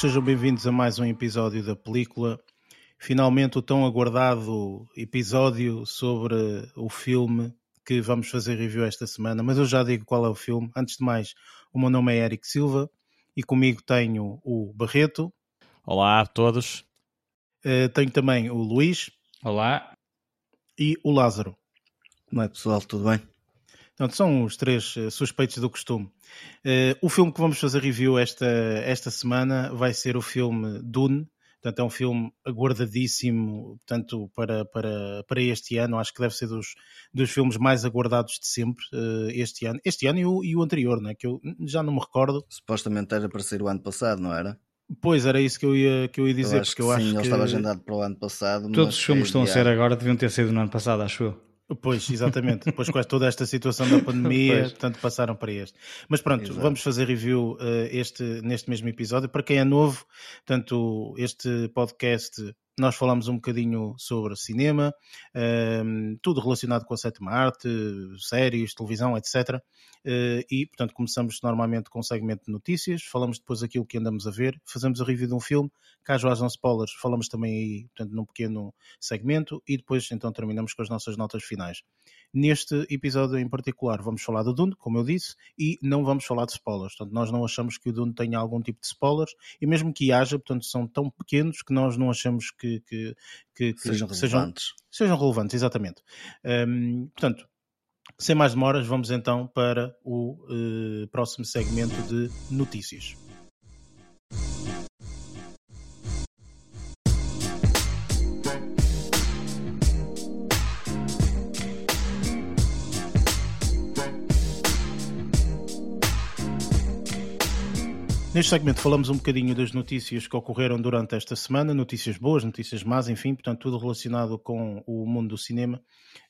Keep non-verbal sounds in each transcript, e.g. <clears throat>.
todos, sejam bem-vindos a mais um episódio da película. Finalmente, o tão aguardado episódio sobre o filme que vamos fazer review esta semana. Mas eu já digo qual é o filme. Antes de mais, o meu nome é Eric Silva e comigo tenho o Barreto. Olá a todos. Uh, tenho também o Luís. Olá. E o Lázaro. Como é, pessoal? Tudo bem? Então, são os três uh, suspeitos do costume. Uh, o filme que vamos fazer review esta, esta semana vai ser o filme Dune. Portanto, é um filme aguardadíssimo, tanto para, para, para este ano, acho que deve ser dos, dos filmes mais aguardados de sempre uh, este ano. Este ano e o, e o anterior, né? que eu já não me recordo. Supostamente era para ser o ano passado, não era? Pois, era isso que eu ia, que eu ia dizer. Eu acho porque que eu sim, acho ele que... estava agendado para o ano passado. Todos os filmes que estão a ser agora deviam ter sido no ano passado, acho eu. Pois, exatamente. Depois com toda esta situação da pandemia, Pois. portanto, passaram para este. Mas pronto, Exato. vamos fazer review uh, este, neste mesmo episódio. Para quem é novo, portanto, este podcast nós falamos um bocadinho sobre cinema, um, tudo relacionado com a sétima arte, séries, televisão, etc. Uh, e, portanto, começamos normalmente com um segmento de notícias, falamos depois aquilo que andamos a ver, fazemos a review de um filme, caso hajam spoilers, falamos também aí, portanto, num pequeno segmento e depois então terminamos com as nossas notas finais. Neste episódio em particular vamos falar do Dune, como eu disse, e não vamos falar de spoilers. Portanto, nós não achamos que o Dune tenha algum tipo de spoilers, e mesmo que haja, portanto, são tão pequenos que nós não achamos que, que, que, que Sejam relevantes. sejam relevantes, exatamente. Hum, portanto, sem mais demoras, vamos então para o eh, próximo segmento de notícias. Neste segmento falamos um bocadinho das notícias que ocorreram durante esta semana, notícias boas, notícias más, enfim, portanto, tudo relacionado com o mundo do cinema.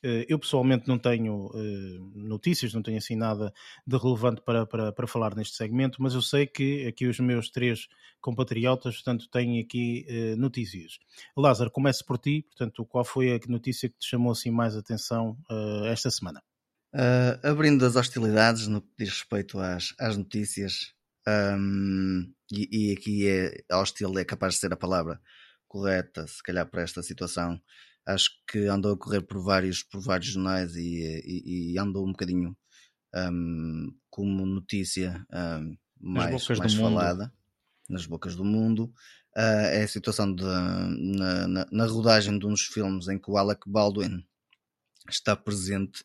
Eh, Eu pessoalmente não tenho eh, notícias, não tenho assim nada de relevante para, para, para falar neste segmento, mas eu sei que aqui os meus três compatriotas, portanto, têm aqui eh, notícias. Lázaro, começo por ti, portanto, qual foi a notícia que te chamou assim mais atenção esta semana? Ah, abrindo as hostilidades no que diz respeito às, às notícias, ahm, e, e aqui é hostil é capaz de ser a palavra correta, se calhar para esta situação. Acho que andou a correr por vários, por vários jornais e, e, e andou um bocadinho ahm, como notícia ahm, mais, mais mundo. falada nas bocas do mundo. Ah, é a situação de, na, na, na rodagem de uns filmes em que o Alec Baldwin está presente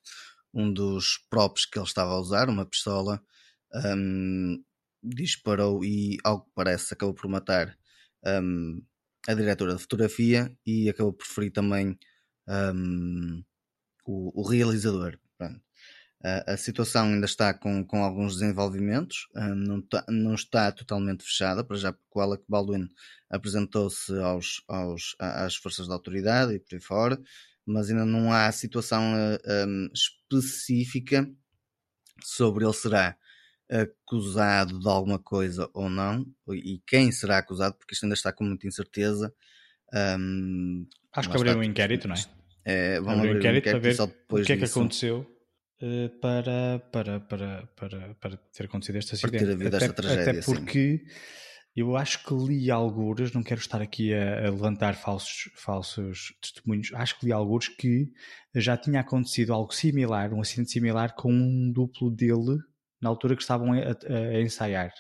um dos props que ele estava a usar, uma pistola, hum, disparou e, ao que parece, acabou por matar hum, a diretora de fotografia e acabou por ferir também hum, o, o realizador. A, a situação ainda está com, com alguns desenvolvimentos, hum, não, tá- não está totalmente fechada, para já porque o Alec Baldwin apresentou-se aos, aos, às forças da autoridade e por aí fora, mas ainda não há situação hum, específica sobre ele será acusado de alguma coisa ou não, e quem será acusado, porque isto ainda está com muita incerteza. Hum, Acho que abriram está, um inquérito, não é? é, Abriram um abrir um inquérito para inquérito e ver o que é que disso, aconteceu eh, para, para, para, para, para ter acontecido este Para ter acidente. havido esta tragédia, até sim. porque eu acho que li algures, não quero estar aqui a, a levantar falsos, falsos testemunhos, acho que li algures que já tinha acontecido algo similar, um acidente similar com um duplo dele na altura que estavam a, a- ensaiar.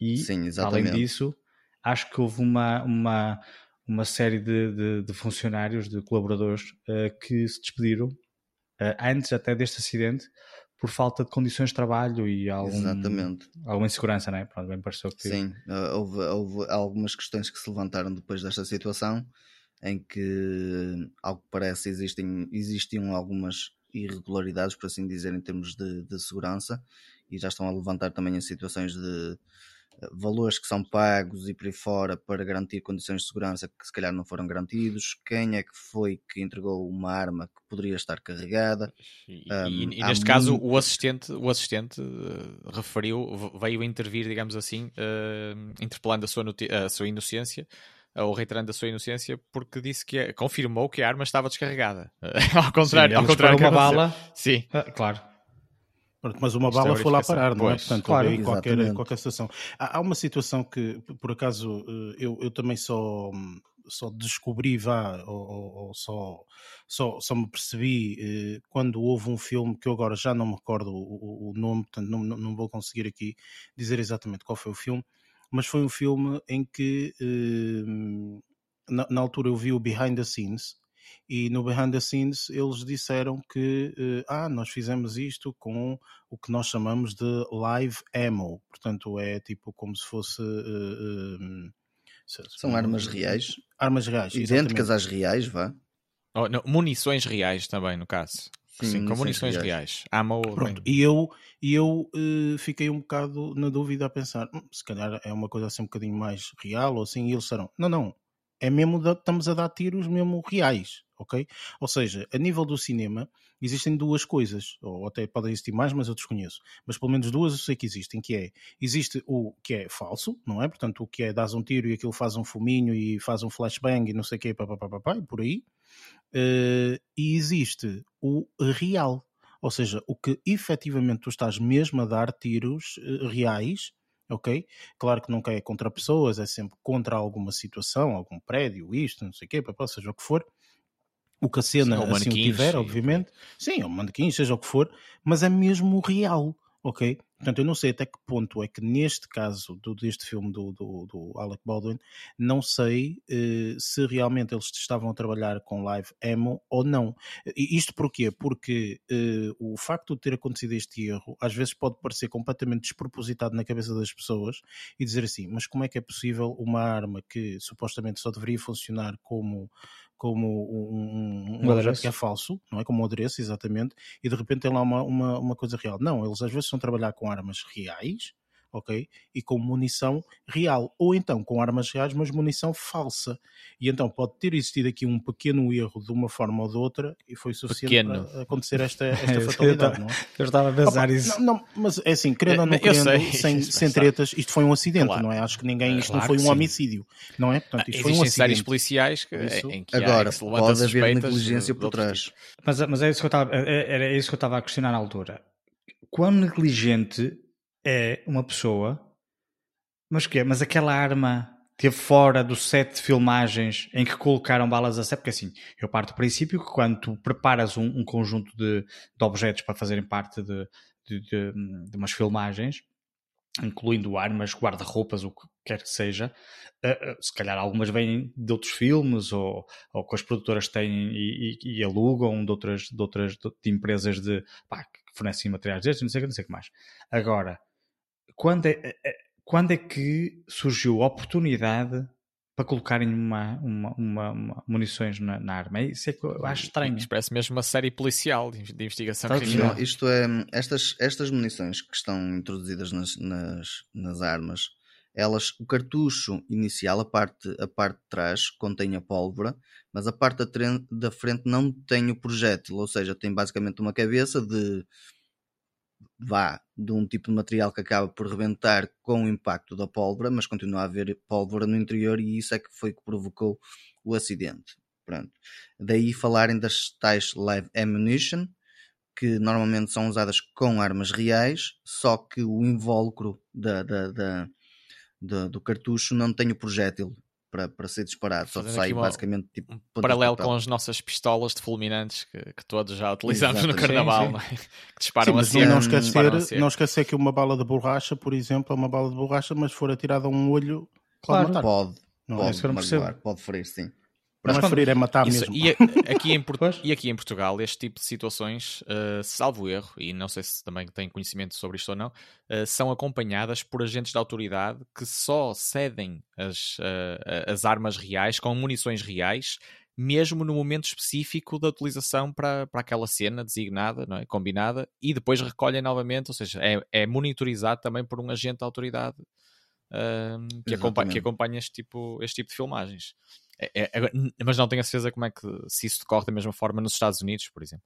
E, Sim, além disso, acho que houve uma, uma, uma série de, de- de funcionários, de colaboradores, eh, que se despediram eh, antes até deste acidente por falta de condições de trabalho e algum, Exatamente. alguma insegurança, não é? Pronto, bem pareceu que... Sim, uh, houve, houve algumas questões que se levantaram depois desta situação em que, ao que parece, existem, existiam algumas irregularidades, por assim dizer, em termos de, de segurança e já estão a levantar também as situações de uh, valores que são pagos e por aí fora para garantir condições de segurança que se calhar não foram garantidos, quem é que foi que entregou uma arma que poderia estar carregada. E, Um, e- e neste caso muito- o assistente, o assistente eh, referiu, veio intervir, digamos assim, eh, interpelando a sua, a sua inocência, eh, ou reiterando a sua inocência, porque disse que confirmou que a arma estava descarregada. <laughs> ao contrário, Sim, ao contrário uma bala. Sim, Ah, claro. Pronto, mas uma Isto é bala foi lá parar, não é? Pois, Portanto, claro, aí qualquer, qualquer situação. Há, há uma situação que, por acaso, eh, eu, eu também só, só descobri, vá, ou, ou- só, só, só me percebi eh, quando houve um filme que eu agora já não me recordo o, o- o nome, portanto, não, não, não vou conseguir aqui dizer exatamente qual foi o filme, mas foi um filme em que, eh, na, na altura, eu vi o Behind the Scenes. E no Behind the Scenes eles disseram que eh, ah, nós fizemos isto com o que nós chamamos de live ammo, portanto é tipo como se fosse eh, eh, se- São armas reais, armas reais, idênticas exatamente. às reais, vá. Oh, não, munições reais também, no caso. Sim, com munições reais. Ammo, Pronto, bem, e eu, e eu eh, fiquei um bocado na dúvida a pensar, "Hum, se calhar é uma coisa assim um bocadinho mais real ou assim, e eles disseram, não, não, é mesmo, da- estamos a dar tiros mesmo reais, ok? Ou seja, a nível do cinema existem duas coisas, ou até podem existir mais, mas eu desconheço, mas pelo menos duas eu sei que existem, que é, existe o que é falso, não é? Portanto, o que é, dás um tiro e aquilo faz um fuminho e faz um flashbang e não sei o quê, papapá, e por aí, eh, e existe o real, ou seja, o que efetivamente tu estás mesmo a dar tiros eh, reais, ok? Claro que nunca é contra pessoas, é sempre contra alguma situação, algum prédio, isto, não sei o quê, papá, seja o que for. O que a cena Sim, assim o tiver, sim, obviamente. Sim, ou manequins, seja o que for, mas é mesmo real, ok? Portanto, eu não sei até que ponto é que neste caso do, deste filme do, do, do Alec Baldwin, não sei eh, se realmente eles estavam a trabalhar com live ammo ou não. E isto porquê? Porque eh, o facto de ter acontecido este erro às vezes pode parecer completamente despropositado na cabeça das pessoas e dizer assim, mas como é que é possível uma arma que supostamente só deveria funcionar como como um, um, um adereço. que é falso, não é? Como um adereço, exatamente, e de repente tem lá uma, uma, uma coisa real. Não, eles às vezes estão a trabalhar com armas reais, ok? E com munição real. Ou então com armas reais, mas munição falsa. E então pode ter existido aqui um pequeno erro de uma forma ou de outra e foi suficiente Pequeno. para acontecer esta, É <laughs> esta que fatalidade, não é? Eu estava a pensar Opa, isso. Não, não, mas é assim, querendo ou não querendo, sei, <laughs> sem, isso sem tretas, isto foi um acidente, Claro. não é? Acho que ninguém, isto não Claro foi que um sim. homicídio, não é? Portanto, isto foi um Existem acidente. policiais que, em que, há, Agora, que se levanta pode haver negligência por trás. Mas, mas é isso que eu estava, é- era isso que eu estava a questionar na altura. Quão negligente é uma pessoa, mas que Mas aquela arma teve fora do set de filmagens em que colocaram balas a sério? Porque assim, eu parto do princípio que quando tu preparas um, um conjunto de, de objetos para fazerem parte de, de, de, umas filmagens, incluindo armas, guarda-roupas, o que quer que seja, eh, eh, se calhar algumas vêm de outros filmes ou, ou que as produtoras têm e, e- e alugam de outras, de outras de empresas de, pá, que fornecem materiais destes, não sei que, não sei o que mais. Agora, quando é, eh, eh, quando é que surgiu a oportunidade para colocarem uma, uma, uma, uma munições na, na arma? É Isso é que eu acho estranho. Isto parece mesmo uma série policial de investigação ver? criminal. Não, isto é, estas, estas munições que estão introduzidas nas, nas, nas armas, elas, o cartucho inicial, a parte, a parte de trás, contém a pólvora, mas a parte da, da frente não tem o projétil, ou seja, tem basicamente uma cabeça de vá de um tipo de material que acaba por rebentar com o impacto da pólvora, mas continua a haver pólvora no interior e isso é que foi que provocou o acidente. Pronto. Daí falarem das tais live ammunition, que normalmente são usadas com armas reais, só que o invólucro da, da- da- da- do cartucho não tem o projétil para, para ser disparado, só sai uma- basicamente tipo Um paralelo com as nossas pistolas de fulminantes que, que todos já utilizamos no Exatamente. carnaval, Sim, sim. não é? <laughs> Que disparam Sim, a mas seco, não, a esquecer, seco. não esquecer que uma bala de borracha, por exemplo, é uma bala de borracha, mas for atirada a um olho, pode Claro. Pode, Não, é pode não magoar, percebo. pode ferir, sim. Não é quando- ferir, é matar Isso, mesmo. e, a- aqui em, <laughs> e aqui em Portugal, este tipo de situações, eh, salvo erro, e não sei se também têm conhecimento sobre isto ou não, eh, são acompanhadas por agentes da autoridade que só cedem as, eh, as armas reais com munições reais, mesmo no momento específico da utilização para, para aquela cena designada, não é? combinada, e depois recolhem novamente, ou seja, é, é monitorizado também por um agente da autoridade que, acompanha, que acompanha este tipo, este tipo de filmagens. É- é- mas não tenho a certeza como é que se isso decorre da mesma forma nos Estados Unidos, por exemplo.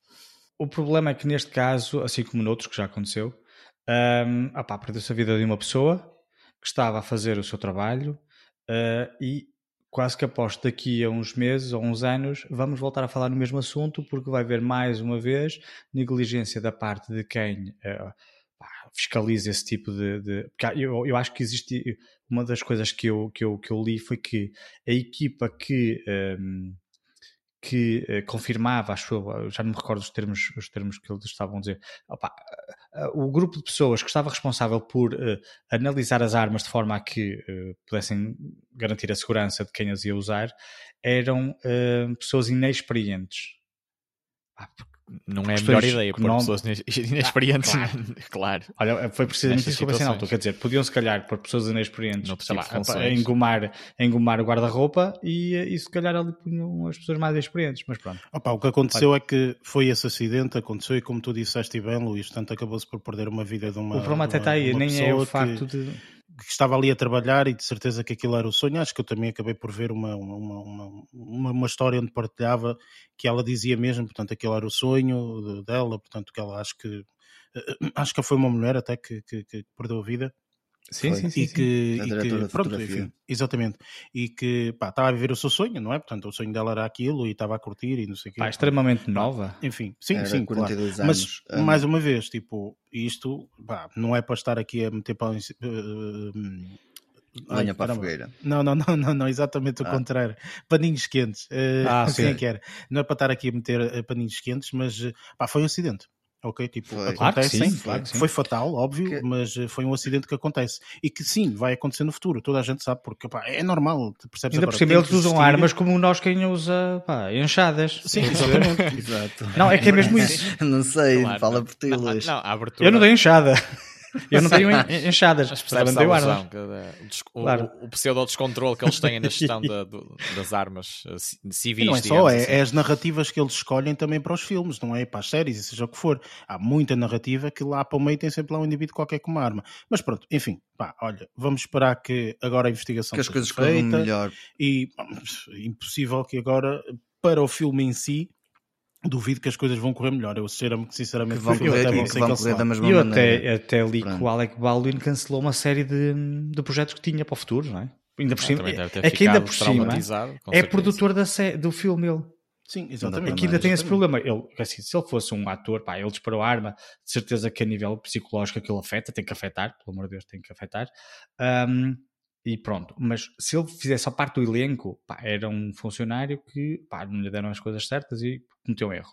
O problema é que neste caso, assim como noutros que já aconteceu, opá, perdeu-se a vida de uma pessoa que estava a fazer o seu trabalho ah, e quase que aposto daqui a uns meses ou uns anos vamos voltar a falar no mesmo assunto porque vai haver mais uma vez negligência da parte de quem ah, fiscalize esse tipo de. de eu, eu acho que existe. Uma das coisas que eu, que, eu, que eu li foi que a equipa que. Um, que uh, confirmava, acho eu, já não me recordo os termos, os termos que eles estavam a dizer, opa, uh, o grupo de pessoas que estava responsável por analisar as armas de forma a que pudessem garantir a segurança de quem as ia usar eram pessoas inexperientes. Ah, não é a melhor ideia pôr não... pessoas <laughs> inexperientes, ah, claro. <laughs> claro. Olha, foi precisamente isso que eu pensei na altura. Quer dizer, podiam se calhar pôr pessoas inexperientes não sei lá, a engomar, a engomar o guarda-roupa e, e se calhar ali punham as pessoas mais experientes, mas pronto. Opa, o que aconteceu é que foi esse acidente, aconteceu e como tu disseste bem, Luís, portanto acabou-se por perder uma vida de uma. O problema até está aí, nem é o facto que... de que estava ali a trabalhar e de certeza que aquilo era o sonho. Acho que eu também acabei por ver uma, uma, uma, uma, uma história onde partilhava que ela dizia mesmo, portanto, aquilo era o sonho dela, portanto, que ela acho que <clears throat> acho que foi uma mulher até que, que, que perdeu a vida Sim, sim, sim. E que, sim. E que pronto, enfim, exatamente. E que pá, estava a viver o seu sonho, não é? Portanto, o sonho dela era aquilo e estava a curtir e não sei o quê. Pá, extremamente nova. Enfim, sim, era sim, claro. Mas, mais uma vez, tipo, isto pá, não é para estar aqui a meter para. Uh, Lenha para a fogueira. Não, não, não, não, não exatamente o ah. contrário. Paninhos quentes. Uh, ah, <laughs> assim é que era. Não é para estar aqui a meter paninhos quentes, mas pá, foi um acidente ok? Tipo, foi. acontecem, claro sim, claro sim. foi fatal, óbvio, que... mas eh, foi um acidente que acontece e que sim, vai acontecer no futuro, toda a gente sabe, porque pá, é normal, percebes Ainda agora, por cima eles usam armas como nós quem usa pá, enxadas. Sim, exatamente. <laughs> Exato. Não, é que é mesmo isso. não sei, claro, fala por ti, Luís. Não, abertura... Eu não dei enxada. <laughs> Eu não tenho enxadas. Mas percebes a alusão, o, claro. o, o pseudo-descontrole que eles têm na gestão <laughs> da, do, das armas eh, civis. E não é só, é, assim. é, as narrativas que eles escolhem também para os filmes, não é para as séries, e seja o que for. Há muita narrativa que lá para o meio tem sempre lá um indivíduo qualquer com uma arma. Mas pronto, enfim, pá, olha, vamos esperar que agora a investigação que as coisas feita melhor. E impossível que agora, para o filme em si, duvido que as coisas vão correr melhor. Eu sinceramente que vão correr, até que vão correr da mesma eu maneira. Até, até li Pronto. que o Alec Baldwin cancelou uma série de, de projetos que tinha para o futuro, não é? Ainda por cima, é que ainda por cima é produtor da do filme ele. Sim, exatamente. Aqui ainda tem esse problema. Ele, assim, se ele fosse um ator, pá, ele disparou a arma, de certeza que a nível psicológico aquilo afeta, tem que afetar, pelo amor de Deus, tem que afetar. Um, e pronto, mas se ele fizesse a parte do elenco, pá, era um funcionário que pá, não lhe deram as coisas certas e cometeu um erro.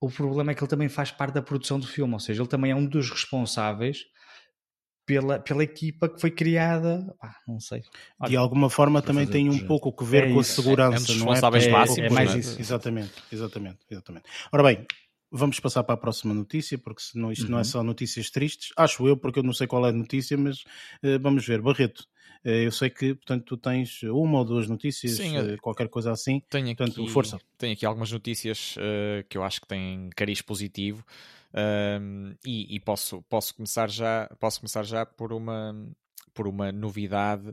O problema é que ele também faz parte da produção do filme, ou seja, ele também é um dos responsáveis pela, pela equipa que foi criada. Pá, não sei. Olha, de alguma forma também tem um pouco que ver é com a segurança, é, é não é? É, básicos, é mais isso. Exatamente, exatamente, exatamente. Ora bem, Vamos passar para a próxima notícia, porque senão isto uhum. não é uhum. só notícias tristes. Acho eu, porque eu não sei qual é a notícia, mas uh, vamos ver. Barreto, uh, eu sei que, portanto, tu tens uma ou duas notícias, Sim, uh, qualquer coisa assim. Tenho portanto, aqui, força. Tenho aqui algumas notícias que eu acho que têm cariz positivo. e, e posso, posso, começar já, posso começar já por uma, por uma novidade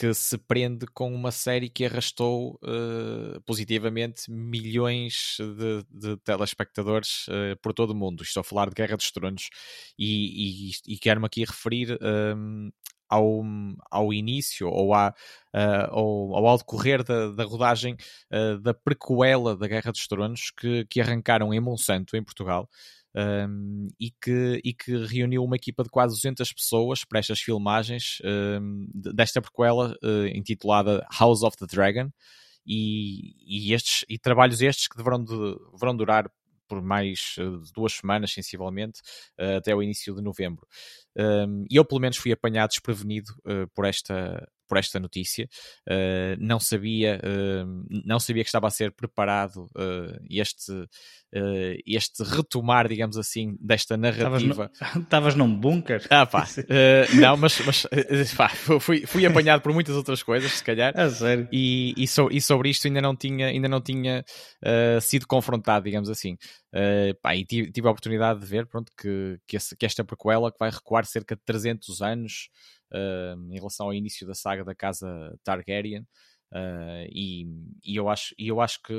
que se prende com uma série que arrastou uh, positivamente milhões de, de telespectadores uh, por todo o mundo. Estou a falar de Guerra dos Tronos e, e, e quero-me aqui referir um, ehm, ao, ao início ou, à, uh, ou, ou ao decorrer da, da rodagem da prequela da Guerra dos Tronos que, que arrancaram em Monsanto, em Portugal um, e, que, e que reuniu uma equipa de quase 200 pessoas para estas filmagens um, desta prequela uh, intitulada House of the Dragon. E, e, estes, e trabalhos estes que deverão, de, deverão durar por mais uh, duas semanas, sensivelmente, uh, até o início de novembro. E eu, pelo menos, fui apanhado desprevenido por esta por esta notícia. Uh, não sabia, uh, não sabia que estava a ser preparado uh, este, este retomar, digamos assim, desta narrativa. <laughs> Estavas num bunker? Ah, pá, <laughs> não, mas, mas pá, fui, fui apanhado por muitas outras coisas, se calhar. <laughs> É sério. E, e, so, e sobre isto ainda não tinha, ainda não tinha sido confrontado, digamos assim. Pá, e tive, tive, a oportunidade de ver pronto, que, que, esse, que esta prequela que vai recuar cerca de 300 anos uh, em relação ao início da saga da casa Targaryen. Uh, e, e, eu acho, e eu acho que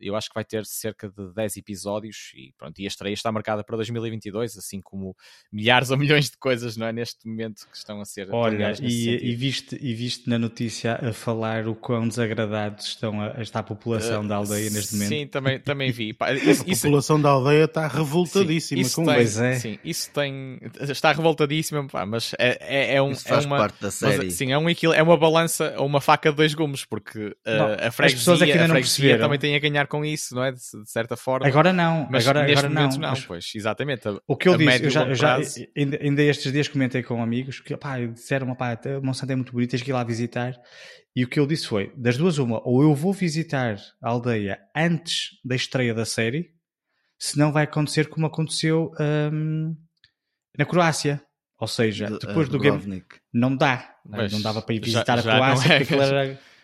eu acho que vai ter cerca de 10 episódios e pronto, e a estreia está marcada para 2022, assim como <laughs> milhares ou milhões de coisas, não é? Neste momento que estão a ser Olha, e, e, viste, e viste na notícia a falar o quão desagradados estão a, está a população uh, da aldeia neste momento. Sim, também, <laughs> também vi. Pá, isso, a população da aldeia está revoltadíssima sim, com tem, isso. É. Sim, isso tem. Está revoltadíssima, pá, mas é, é, é um. Isso faz é uma, parte da série. Mas, sim, é, um, é uma balança ou uma faca de dois gumes, porque uh, não, a freguesia, as ainda a freguesia também tem a ganhar com isso, não é? De, de certa forma. Agora não, mas agora, neste agora momento não. não mas... pois, exatamente. A, o que eu disse, eu já, eu já ainda, ainda, estes dias comentei com amigos que pá, disseram, pá, Monsanto é muito bonito, tens que ir lá visitar. E o que eu disse foi: das duas, uma, ou eu vou visitar a aldeia antes da estreia da série, senão vai acontecer como aconteceu hum, na Croácia. Ou seja, depois uh, do game. Não dá. Mas não dava para ir visitar já, a Croácia. É, <laughs>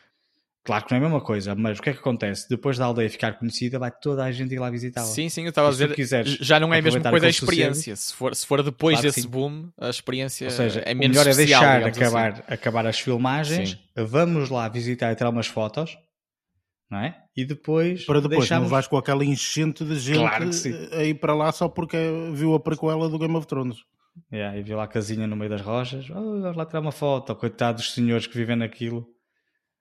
Claro que não é a mesma coisa, mas o que é que acontece? Depois da aldeia ficar conhecida, vai toda a gente ir lá visitá-la. Sim, sim, eu estava a dizer, quiseres, já não é a mesma coisa a experiência. Se for, se for depois claro desse boom, a experiência Ou seja, é menos melhor é deixar acabar, assim. acabar as filmagens, sim. vamos lá visitar e tirar umas fotos, não é? E depois. Para depois, deixamos... não vais com aquela enchente de gente claro a ir para lá só porque viu a prequela do Game of Thrones. Yeah, e viu lá a casinha no meio das rochas, oh, vamos lá tirar uma foto, coitado dos senhores que vivem naquilo.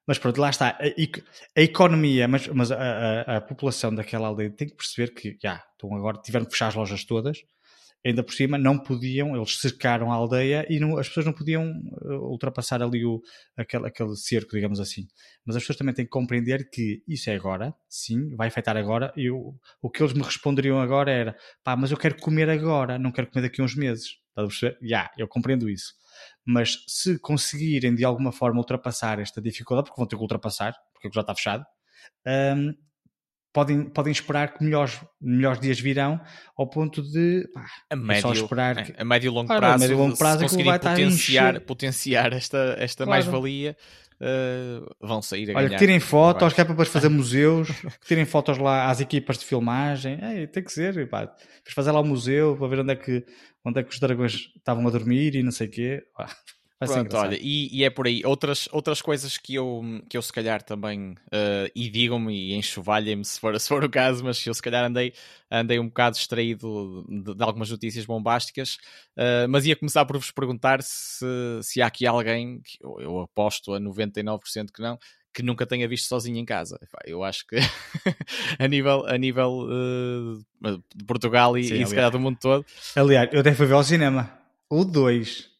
Mas pronto, lá está. A, a economia, mas, mas a, a, a, população daquela aldeia tem que perceber que já, estão agora tiveram que fechar as lojas todas. Ainda por cima, não podiam, eles cercaram a aldeia e não, as pessoas não podiam uh, ultrapassar ali o, aquele, aquele cerco, digamos assim. Mas as pessoas também têm que compreender que isso é agora, sim, vai afetar agora. E o, o que eles me responderiam agora era: pá, mas eu quero comer agora, não quero comer daqui a uns meses. Estás a perceber? Já, yeah, eu compreendo isso mas se conseguirem de alguma forma ultrapassar esta dificuldade, porque vão ter que ultrapassar, porque já está fechado, um, podem, podem esperar que melhores, melhores dias virão ao ponto de pá, a médio, é só esperar que, a médio e longo prazo, a médio longo prazo se é conseguirem potenciar, potenciar esta, esta claro. mais-valia uh, vão sair a Olha, ganhar. que tirem fotos, que é para depois fazer <laughs> museus, que tirem fotos lá às equipas de filmagem. Ei, tem que ser, pá. Depois fazer lá o um museu para ver onde é, que, onde é que os dragões estavam a dormir e não sei o quê. Pronto, olha, e, e, é por aí. Outras, outras coisas que eu, que eu se calhar também, uh, e digam-me e enxovalhem-me se for, <laughs> se for o caso, mas eu se calhar andei, andei um bocado distraído de, de algumas notícias bombásticas, uh, mas ia começar por vos perguntar se, se há aqui alguém, que eu, eu aposto a 99% que não, que nunca tenha visto sozinho em casa. Eu acho que <laughs> a nível, a nível uh, de Portugal e, Sim, e se calhar do mundo todo. Aliás, eu até fui ver ao cinema. O 2.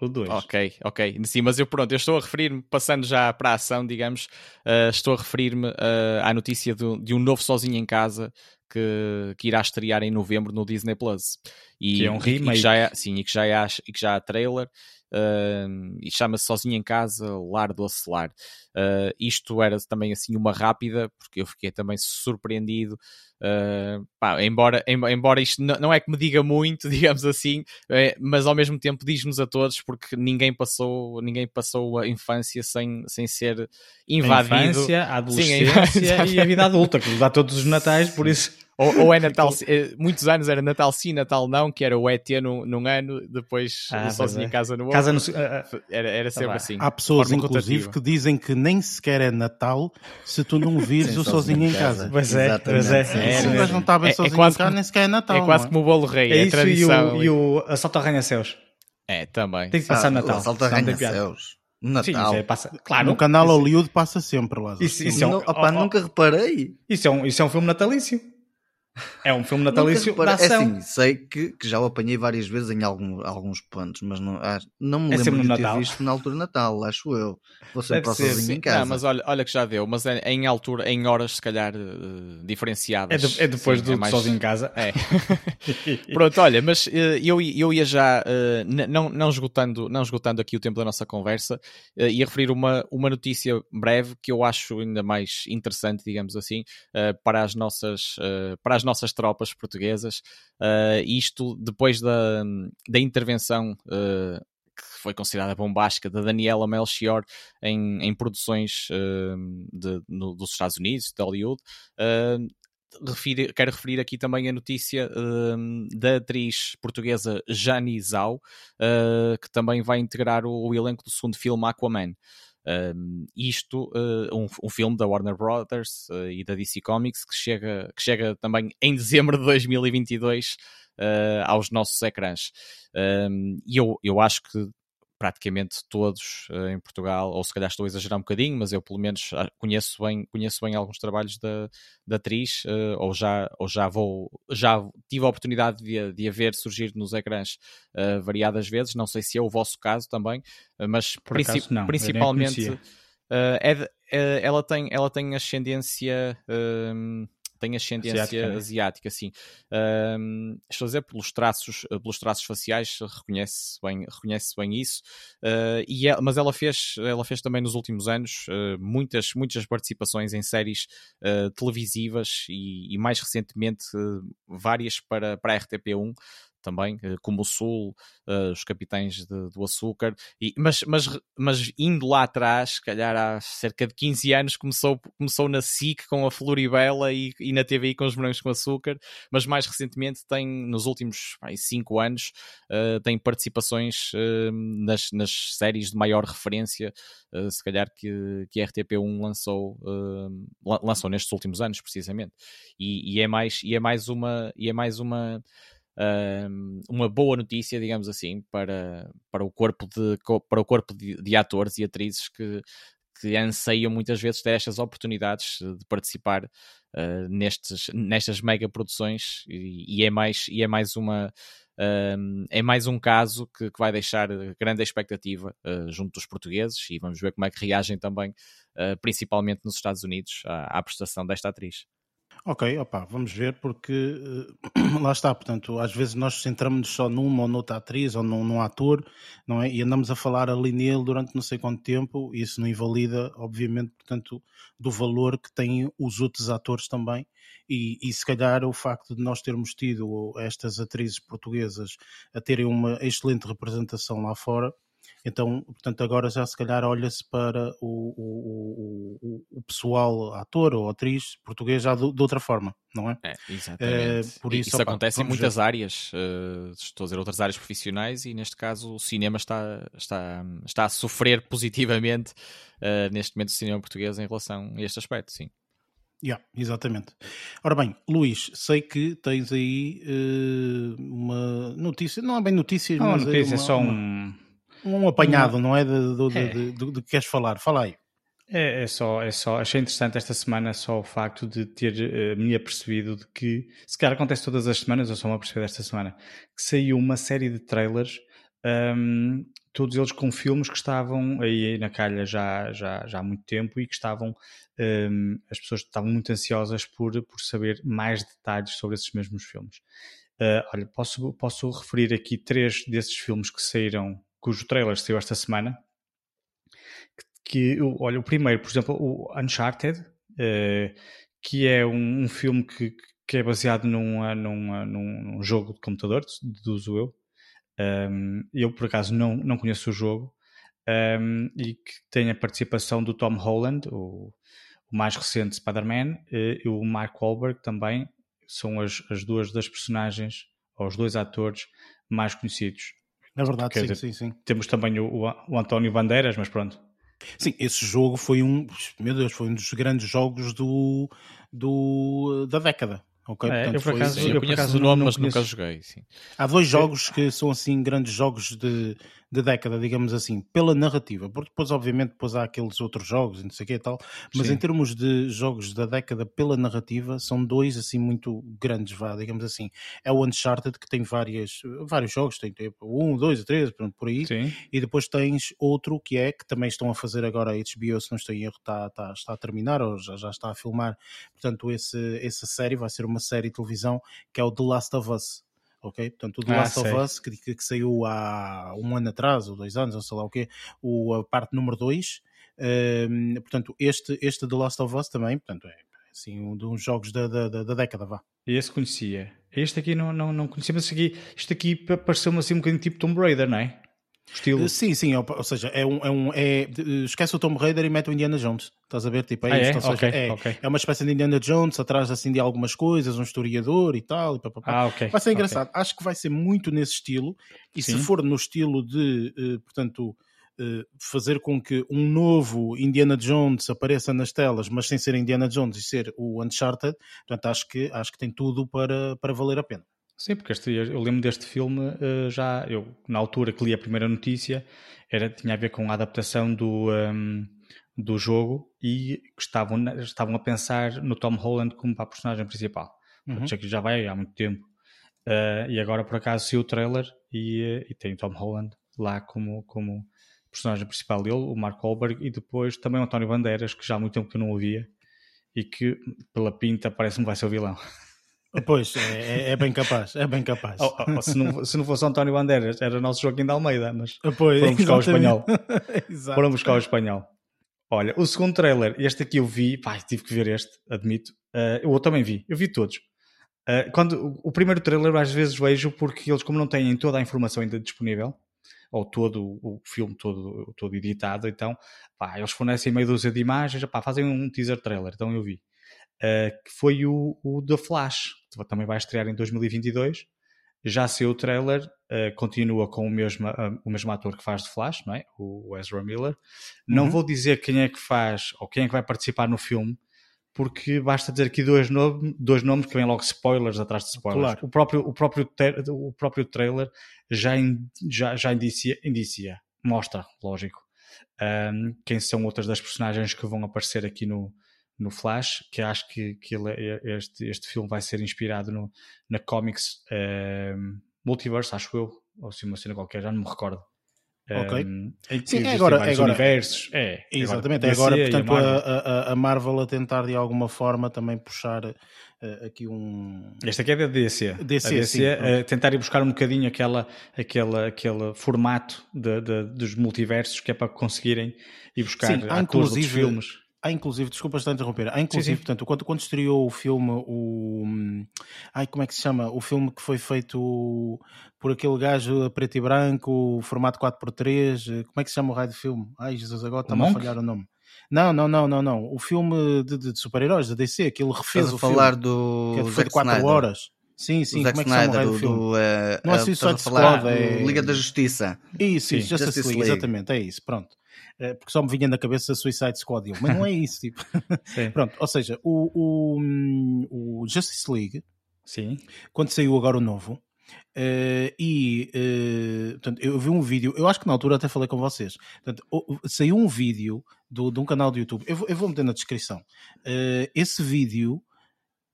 O 2. Ok, ok. Sim, mas eu pronto, eu estou a referir-me, passando já para a ação, digamos, uh, estou a referir-me uh, à notícia do, de um novo Sozinho em Casa que, que irá estrear em novembro no Disney Plus. E, que é um remake. E que já é, sim, e que já é, e que já há trailer. Uh, e chama-se Sozinho em Casa, Lar do Lar. Uh, isto era também assim uma rápida, porque eu fiquei também surpreendido. Uh, pá, embora, embora isto não é que me diga muito, <laughs> digamos assim, é, mas ao mesmo tempo diz-nos a todos, porque ninguém passou, ninguém passou a infância sem, sem ser invadido. A infância, a adolescência Sim, e a vida adulta, que dá todos os natais, por isso. Ou, ou, é <laughs> Natal, eh, muitos anos era Natal sim, Natal não, que era o ET num, num ano, depois ah, sozinho é. em casa no outro. Casa no... Era, era sempre tá assim. Há pessoas, inclusive, que dizem que nem sequer é Natal se tu não vires o sozinho em casa. Pois é, pois é. é, é não está bem é, sozinho é em casa, nem sequer é Natal. É quase como o bolo rei, é, é isso tradição. E o, e o assalto arranha-céus. É, também. Tem que passar ah, Natal. Assalto arranha-céus. Natal. Sim, é, passa, claro, no canal Hollywood passa sempre lá. Isso, isso é um, opa, oh, nunca reparei. Isso é um, isso é um filme natalício. É um filme natalício da ação. É assim, sei que, que, já o apanhei várias vezes em algum, alguns pontos, mas não, ah, não me é lembro de Natal. ter visto na altura de Natal, acho eu. Vou ser para sozinho em casa. Não, mas olha, olha que já deu, mas é, em altura, em horas se calhar uh, diferenciadas. É, de, é depois sim, do é mais... sozinho em casa. É. <laughs> Pronto, olha, mas uh, eu, eu ia já, uh, não, não, esgotando, não esgotando aqui o tempo da nossa conversa, ia referir uma, uma notícia breve que eu acho ainda mais interessante, digamos assim, para as nossas, para as nossas tropas portuguesas. isto depois da, da intervenção que foi considerada bombástica, da Daniela Melchior em, em produções uh, de, no, dos Estados Unidos, de Hollywood. Uh, refiro, quero referir aqui também a notícia uh, da atriz portuguesa Jani Zhao, que também vai integrar o, o, elenco do segundo filme Aquaman. Um, isto, uh, um, um, filme da Warner Brothers uh, e da DC Comics que chega, que chega também em dezembro de 2022 uh, aos nossos ecrãs. Um, e eu, eu acho que praticamente todos uh, em Portugal, ou se calhar estou a exagerar um bocadinho, mas eu pelo menos ah, conheço bem, conheço bem alguns trabalhos da, da atriz, uh, ou, já, ou já vou, já tive a oportunidade de, de a ver surgir nos ecrãs uh, variadas vezes, não sei se é o vosso caso também, mas princip não, principalmente é de, ela, tem, ela tem ascendência tem ascendência asiática, né? asiática sim. Um, estou a dizer, pelos traços, pelos traços faciais, reconhece bem, reconhece bem isso. Uh, e é, mas ela fez, ela fez também nos últimos anos uh, muitas, muitas participações em séries uh, televisivas e, e, mais recentemente várias para, para a RTP1 também, eh, como o Sul, uh, os Capitães de, do Açúcar, e, mas, mas, mas indo lá atrás, se calhar há cerca de 15 anos, começou, começou na SIC com a Floribela e, e na TVI com os Morangos com Açúcar, mas mais recentemente tem, nos últimos 5 anos, uh, tem participações uh, nas, nas séries de maior referência, se calhar que, que a RTP1 lançou, lançou nestes últimos anos, precisamente, e, e, é mais, e é mais uma... E é mais uma uma boa notícia, digamos assim, para, para o corpo, de, para o corpo de, de atores e atrizes que, que anseiam muitas vezes destas oportunidades de participar uh, nestes, nestas mega produções e, e, é mais, e é mais uma uh, é mais um caso que, que vai deixar grande expectativa uh, junto dos portugueses e vamos ver como é que reagem também, principalmente nos Estados Unidos, à, à prestação desta atriz. Ok, opa, vamos ver, porque uh, <clears throat> lá está, portanto, às vezes nós centramos-nos só numa ou noutra atriz ou num, num, ator, não é? E andamos a falar ali nele durante não sei quanto tempo, e isso não invalida, obviamente, portanto, do valor que têm os outros atores também, e, e se calhar o facto de nós termos tido estas atrizes portuguesas a terem uma excelente representação lá fora, então, portanto, agora já se calhar olha-se para o, o, o, o, pessoal, ator ou atriz português já de, de outra forma, não é? É, exatamente. Uh, por isso, isso opa, acontece em muitas ver. áreas, uh, estou a dizer outras áreas profissionais e neste caso o cinema está, está, está a sofrer positivamente uh, neste momento o cinema português em relação a este aspecto, sim. Yeah, exatamente. Ora bem, Luís, sei que tens aí uma notícia, não é bem notícia, não, mas notícia, é, uma, é só um um apanhado, não é? De, de, é. de, de que queres falar. Fala aí. É, é, só, é só, achei interessante esta semana só o facto de ter uh, me apercebido de que, se calhar acontece todas as semanas, eu só me apercebi desta semana, que saiu uma série de trailers, um, todos eles com filmes que estavam aí na calha já, já, já há muito tempo e que estavam, um, as pessoas estavam muito ansiosas por, por saber mais detalhes sobre esses mesmos filmes. Uh, olha, posso, posso referir aqui três desses filmes que saíram cujo trailer saiu esta semana. Que, que olha, o primeiro, por exemplo, o Uncharted, uh, que é um, um, filme que, que é baseado num, num, num, jogo de computador, deduzo eu. Um, eu, por acaso, não, não conheço o jogo. Um, e que tem a participação do Tom Holland, o, o mais recente Spider-Man, e o Mark Wahlberg também. São as, as duas das personagens, ou os dois atores mais conhecidos. É verdade, sim, dizer, sim, sim. Temos também o, o António Bandeiras, mas pronto. Sim, esse jogo foi um, meu Deus, foi um dos grandes jogos do, do da década. Okay? É, Portanto, eu por acaso, eu, eu por acaso o nome, mas nunca joguei. Sim. Há dois jogos que são assim grandes jogos de, de década, digamos assim, pela narrativa, porque depois, obviamente, depois há aqueles outros jogos e não sei o que e tal, mas Sim. em termos de jogos da década pela narrativa, são dois assim muito grandes, vá, digamos assim. É o Uncharted, que tem várias, vários jogos, tem tipo, um, dois, três, por aí, Sim. e depois tens outro que é, que também estão a fazer agora a HBO, se não estou em erro, está, está, está a terminar, ou já, já está a filmar, portanto, esse, essa série vai ser uma série de televisão que é o The Last of Us ok? Portanto, o The ah, Last of Us, que, que, que, saiu há um ano atrás, ou dois anos, ou sei lá o quê, o, a parte número 2. Um, portanto, este, este The Last of Us também, portanto, é assim, um dos jogos da, da, da década, vá. Esse conhecia. Este aqui não, não, não conhecia, mas aqui, este aqui pareceu-me assim um bocadinho tipo Tomb Raider, não é? Estilo. Sim, sim, ou seja, é um, é um é, esquece o Tom Raider e mete o Indiana Jones. Estás a ver? Tipo, é, ah, isto, é? Seja, okay, é, okay. é, uma espécie de Indiana Jones atrás assim de algumas coisas, um historiador e tal. E ah, okay, vai ser engraçado. Acho que vai ser muito nesse estilo. E sim. se for no estilo de, uh, portanto, uh, fazer com que um novo Indiana Jones apareça nas telas, mas sem ser Indiana Jones e ser o Uncharted, portanto acho que, acho que tem tudo para, para valer a pena. Sim, porque este, eu lembro deste filme uh, já, eu na altura que li a primeira notícia, era, tinha a ver com a adaptação do, um, do jogo e estavam, estavam a pensar no Tom Holland como para a personagem principal. Uhum. que já vai há muito tempo. Uh, e agora por acaso saiu o trailer e, e tem o Tom Holland lá como, como personagem principal dele, o Mark Wahlberg, e depois também o António Bandeiras, que já há muito tempo que eu não ouvia, e que pela pinta parece-me vai ser o vilão. <laughs> Pois, é, é, é, bem capaz, é bem capaz. Oh, oh, se, não, se não fosse António Bandeiras, era o nosso Joaquim de Almeida, mas pois, foram buscar o espanhol. <laughs> foram buscar o espanhol. Olha, o segundo trailer, este aqui eu vi, pá, tive que ver este, admito. Uh, eu também vi, eu vi todos. Uh, quando, o primeiro trailer às vezes vejo porque eles, como não têm toda a informação ainda disponível, ou todo o filme todo, todo editado, então pá, eles fornecem meia dúzia de imagens, pá, fazem um teaser trailer, então eu vi. Uh, que foi o, o The Flash, que também vai estrear em 2022. Já saiu o trailer, uh, continua com o mesmo, uh, o mesmo ator que faz de Flash, não é? o Ezra Miller. Não uhum. vou dizer quem é que faz ou quem é que vai participar no filme, porque basta dizer aqui dois, nomes, dois nomes que vêm logo spoilers atrás de spoilers. Claro. O, próprio, o, próprio o próprio trailer já, in, já, já indicia, indicia, mostra, lógico, um, quem são outras das personagens que vão aparecer aqui no, no Flash, que acho que, que ele, é, este, este filme vai ser inspirado no, na Comics um, Multiverse, acho eu, ou assim uma cena qualquer, já não me recordo. Ok. Um, Sim, é agora, é agora, universos. É, exatamente, é agora, portanto, a Marvel. A, a, Marvel a tentar de alguma forma também puxar uh, aqui um. Este aqui é da DC. DC, a DC sim, uh, tentar ir buscar um bocadinho aquela, aquela, aquele formato de, de, dos multiversos que é para conseguirem ir buscar sim, atores dos filmes. Há inclusive, desculpa estar a interromper, há inclusive, sim, sim. portanto, quando, quando estreou o filme, o. Ai, como é que se chama? O filme que foi feito por aquele gajo preto e branco, formato 4x3, como é que se chama o raio de filme? Ai, Jesus, agora está-me a falhar o nome. Não, não, não, não, não. O filme de, de, de super-heróis da DC, que ele refez Estás o falar filme. do. Que foi de 4 Snyder. horas. Sim, sim, como é que se chama o raio do, filme? Do, uh, não é Suicide Squad, é... Liga da Justiça. Isso, isso, Justice, Justice League, League, exatamente, é isso, pronto. Eh, porque só me vinha na cabeça Suicide Squad, mas não é isso, tipo. <laughs> Pronto, ou seja, o, o, o, Justice League, Sim. quando saiu agora o novo, uh, e uh, portanto, eu vi um vídeo, eu acho que na altura até falei com vocês, portanto, saiu um vídeo do, de um canal do YouTube, eu, eu vou meter na descrição. Uh, esse vídeo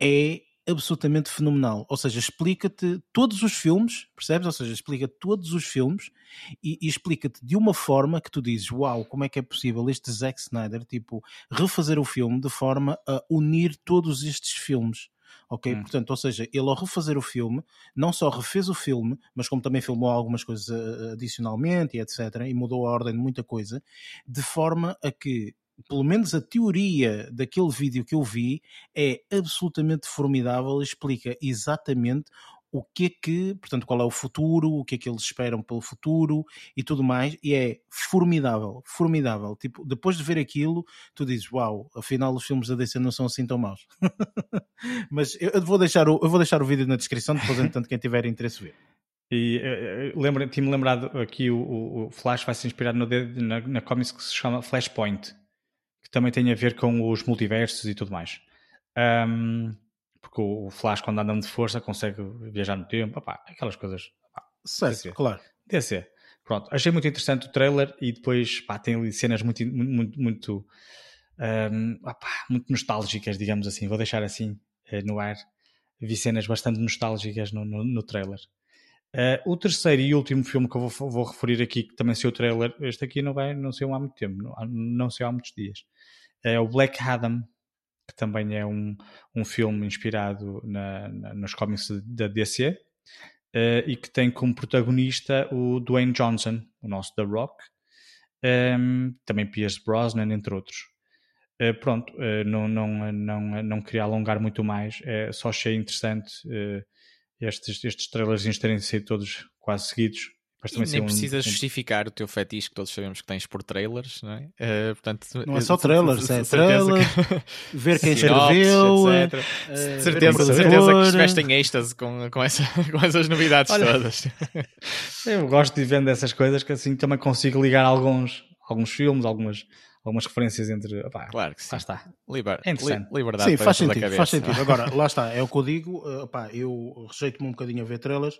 é absolutamente fenomenal. Ou seja, explica-te todos os filmes, percebes? Ou seja, explica todos os filmes e, e explica-te de uma forma que tu dizes: Uau, como é que é possível este Zack Snyder, tipo, refazer o filme de forma a unir todos estes filmes? ok? Hum. Portanto, ou seja, ele ao refazer o filme, não só refez o filme, mas como também filmou algumas coisas eh, adicionalmente e etc, e mudou a ordem de muita coisa, de forma a que pelo menos a teoria daquele vídeo que eu vi é absolutamente formidável, explica exatamente o que é que, portanto, qual é o futuro, o que é que eles esperam pelo futuro e tudo mais, e é formidável, formidável. Tipo, depois de ver aquilo, tu dizes, uau, afinal os filmes da DC não são assim tão maus. <laughs> Mas eu vou, deixar o, eu vou deixar o vídeo na descrição, depois, entanto, quem tiver interesse ver. E uh, lembra, tinha-me lembrado aqui o, o, Flash vai se inspirar no, na, na comics que se chama Flashpoint também tem a ver com os multiversos e tudo mais. Um, porque o Flash, quando anda de força, consegue viajar no tempo, opá, aquelas coisas. Opá, certo, DC. claro. DC. Pronto, achei muito interessante o trailer e depois pá, tem ali cenas muito, muito, muito, um, opá, muito nostálgicas, digamos assim. Vou deixar assim eh, no ar. Vi cenas bastante nostálgicas no, no, no trailer. Uh, o terceiro e último filme que eu vou, vou, referir aqui, que também saiu o trailer, este aqui não vai, não saiu há muito tempo, não, não saiu há muitos dias. É o Black Adam, que também é um, um filme inspirado na, na, nos cómics da DC, uh, e que tem como protagonista o Dwayne Johnson, o nosso The Rock, um, ehm, também Pierce Brosnan, entre outros. Uh, pronto, uh, não, não, não, não queria alongar muito mais, só achei interessante estes, estes trailers terem sido todos quase seguidos, e nem precisas um... justificar o teu fetiche que todos sabemos que tens por trailers, não é? Uh, portanto, não é só trailers, é <laughs> trailers, que... ver quem escreveu, etc. Uh, certeza, certeza que estiveste em êxtase com, com, essa, <laughs> com essas novidades Olha, todas. Eu gosto de ver dessas coisas que assim também consigo ligar alguns, alguns filmes, algumas algumas referências entre. Opá, claro que sim. Lá está. Liber, é interessante. liberdade sim, faz sentido, faz sentido. <laughs> Agora, lá está, é o que eu digo. Eh, opá, eu rejeito-me um bocadinho a ver trailers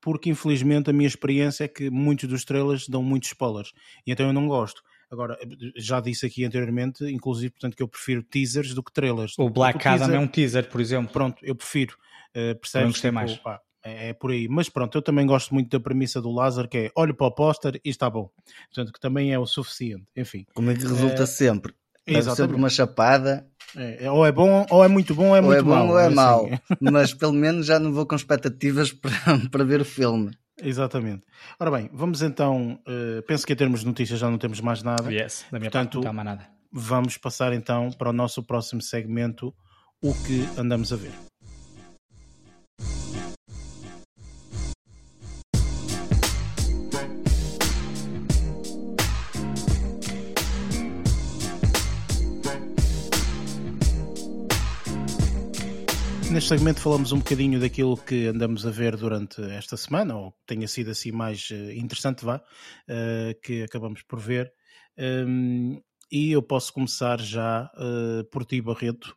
porque infelizmente a minha experiência é que muitos dos trailers dão muitos spoilers e então eu não gosto. Agora, já disse aqui anteriormente, inclusive, portanto, que eu prefiro teasers do que trailers. O Black Adam teaser, é um teaser, por exemplo. Pronto, eu prefiro. Uh, percebes? Não gostei tipo, mais. Pá, é, é, por aí. Mas pronto, eu também gosto muito da premissa do Lázaro, que é olho para o póster e está bom. Portanto, que também é o suficiente. Enfim. Como é que resulta é... sempre? É sempre uma chapada. É, é, ou é bom, ou é muito bom, ou é ou muito é bom, mau. Ou é assim. mau. <laughs> Mas pelo menos já não vou com expectativas <laughs> para, para ver o filme. Exatamente. Ora bem, vamos então. Uh, penso que em termos de notícias já não temos mais nada. Yes, da minha Portanto, parte não nada. Vamos passar então para o nosso próximo segmento, o que andamos a ver. Neste segmento falamos um bocadinho daquilo que andamos a ver durante esta semana, ou que tenha sido assim mais eh, interessante, vá, uh, que acabamos por ver. Um, e eu posso começar já uh, por ti, Barreto.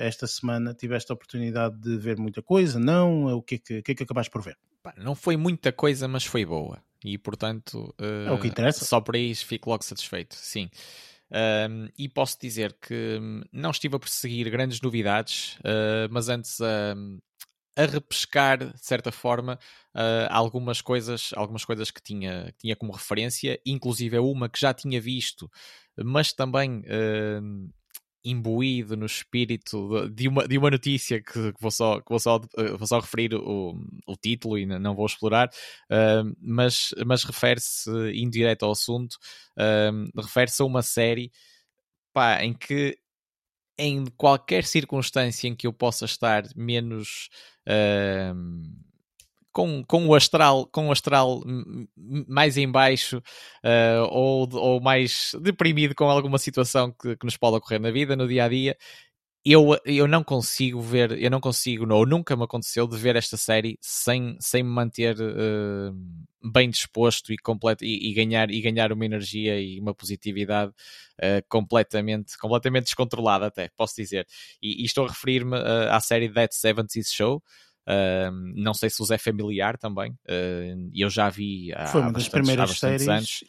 Esta semana tiveste a oportunidade de ver muita coisa, não? O que é que, que, é que acabaste por ver? Não foi muita coisa, mas foi boa. E portanto, é o que interessa. só por aí fico logo satisfeito. Sim. Um, e posso dizer que hum, não estive a perseguir grandes novidades, uh, mas antes a, a repescar, de certa forma, uh, algumas coisas, algumas coisas que tinha, que tinha como referência, inclusive uma que já tinha visto, mas também uh, imbuído no espírito de uma, de uma notícia que, vou, só, que vou, só, uh, vou só referir o, o título e não vou explorar, uh, mas, mas refere-se indireto ao assunto, uh, refere-se a uma série pá, em que em qualquer circunstância em que eu possa estar menos com, com o astral, com o astral mais em baixo uh, ou, ou mais deprimido com alguma situação que, que nos pode ocorrer na vida, no dia a dia, eu, eu não consigo ver, eu não consigo, ou nunca me aconteceu de ver esta série sem, sem me manter uh, bem disposto e, completo, e, e, ganhar, e ganhar uma energia e uma positividade uh, completamente, completamente descontrolada, até posso dizer. E, e estou a referir-me uh, à série That 70s Show, Uh, não sei se os é familiar também. Uh, eu já vi há, Foi uma das primeiras séries anos.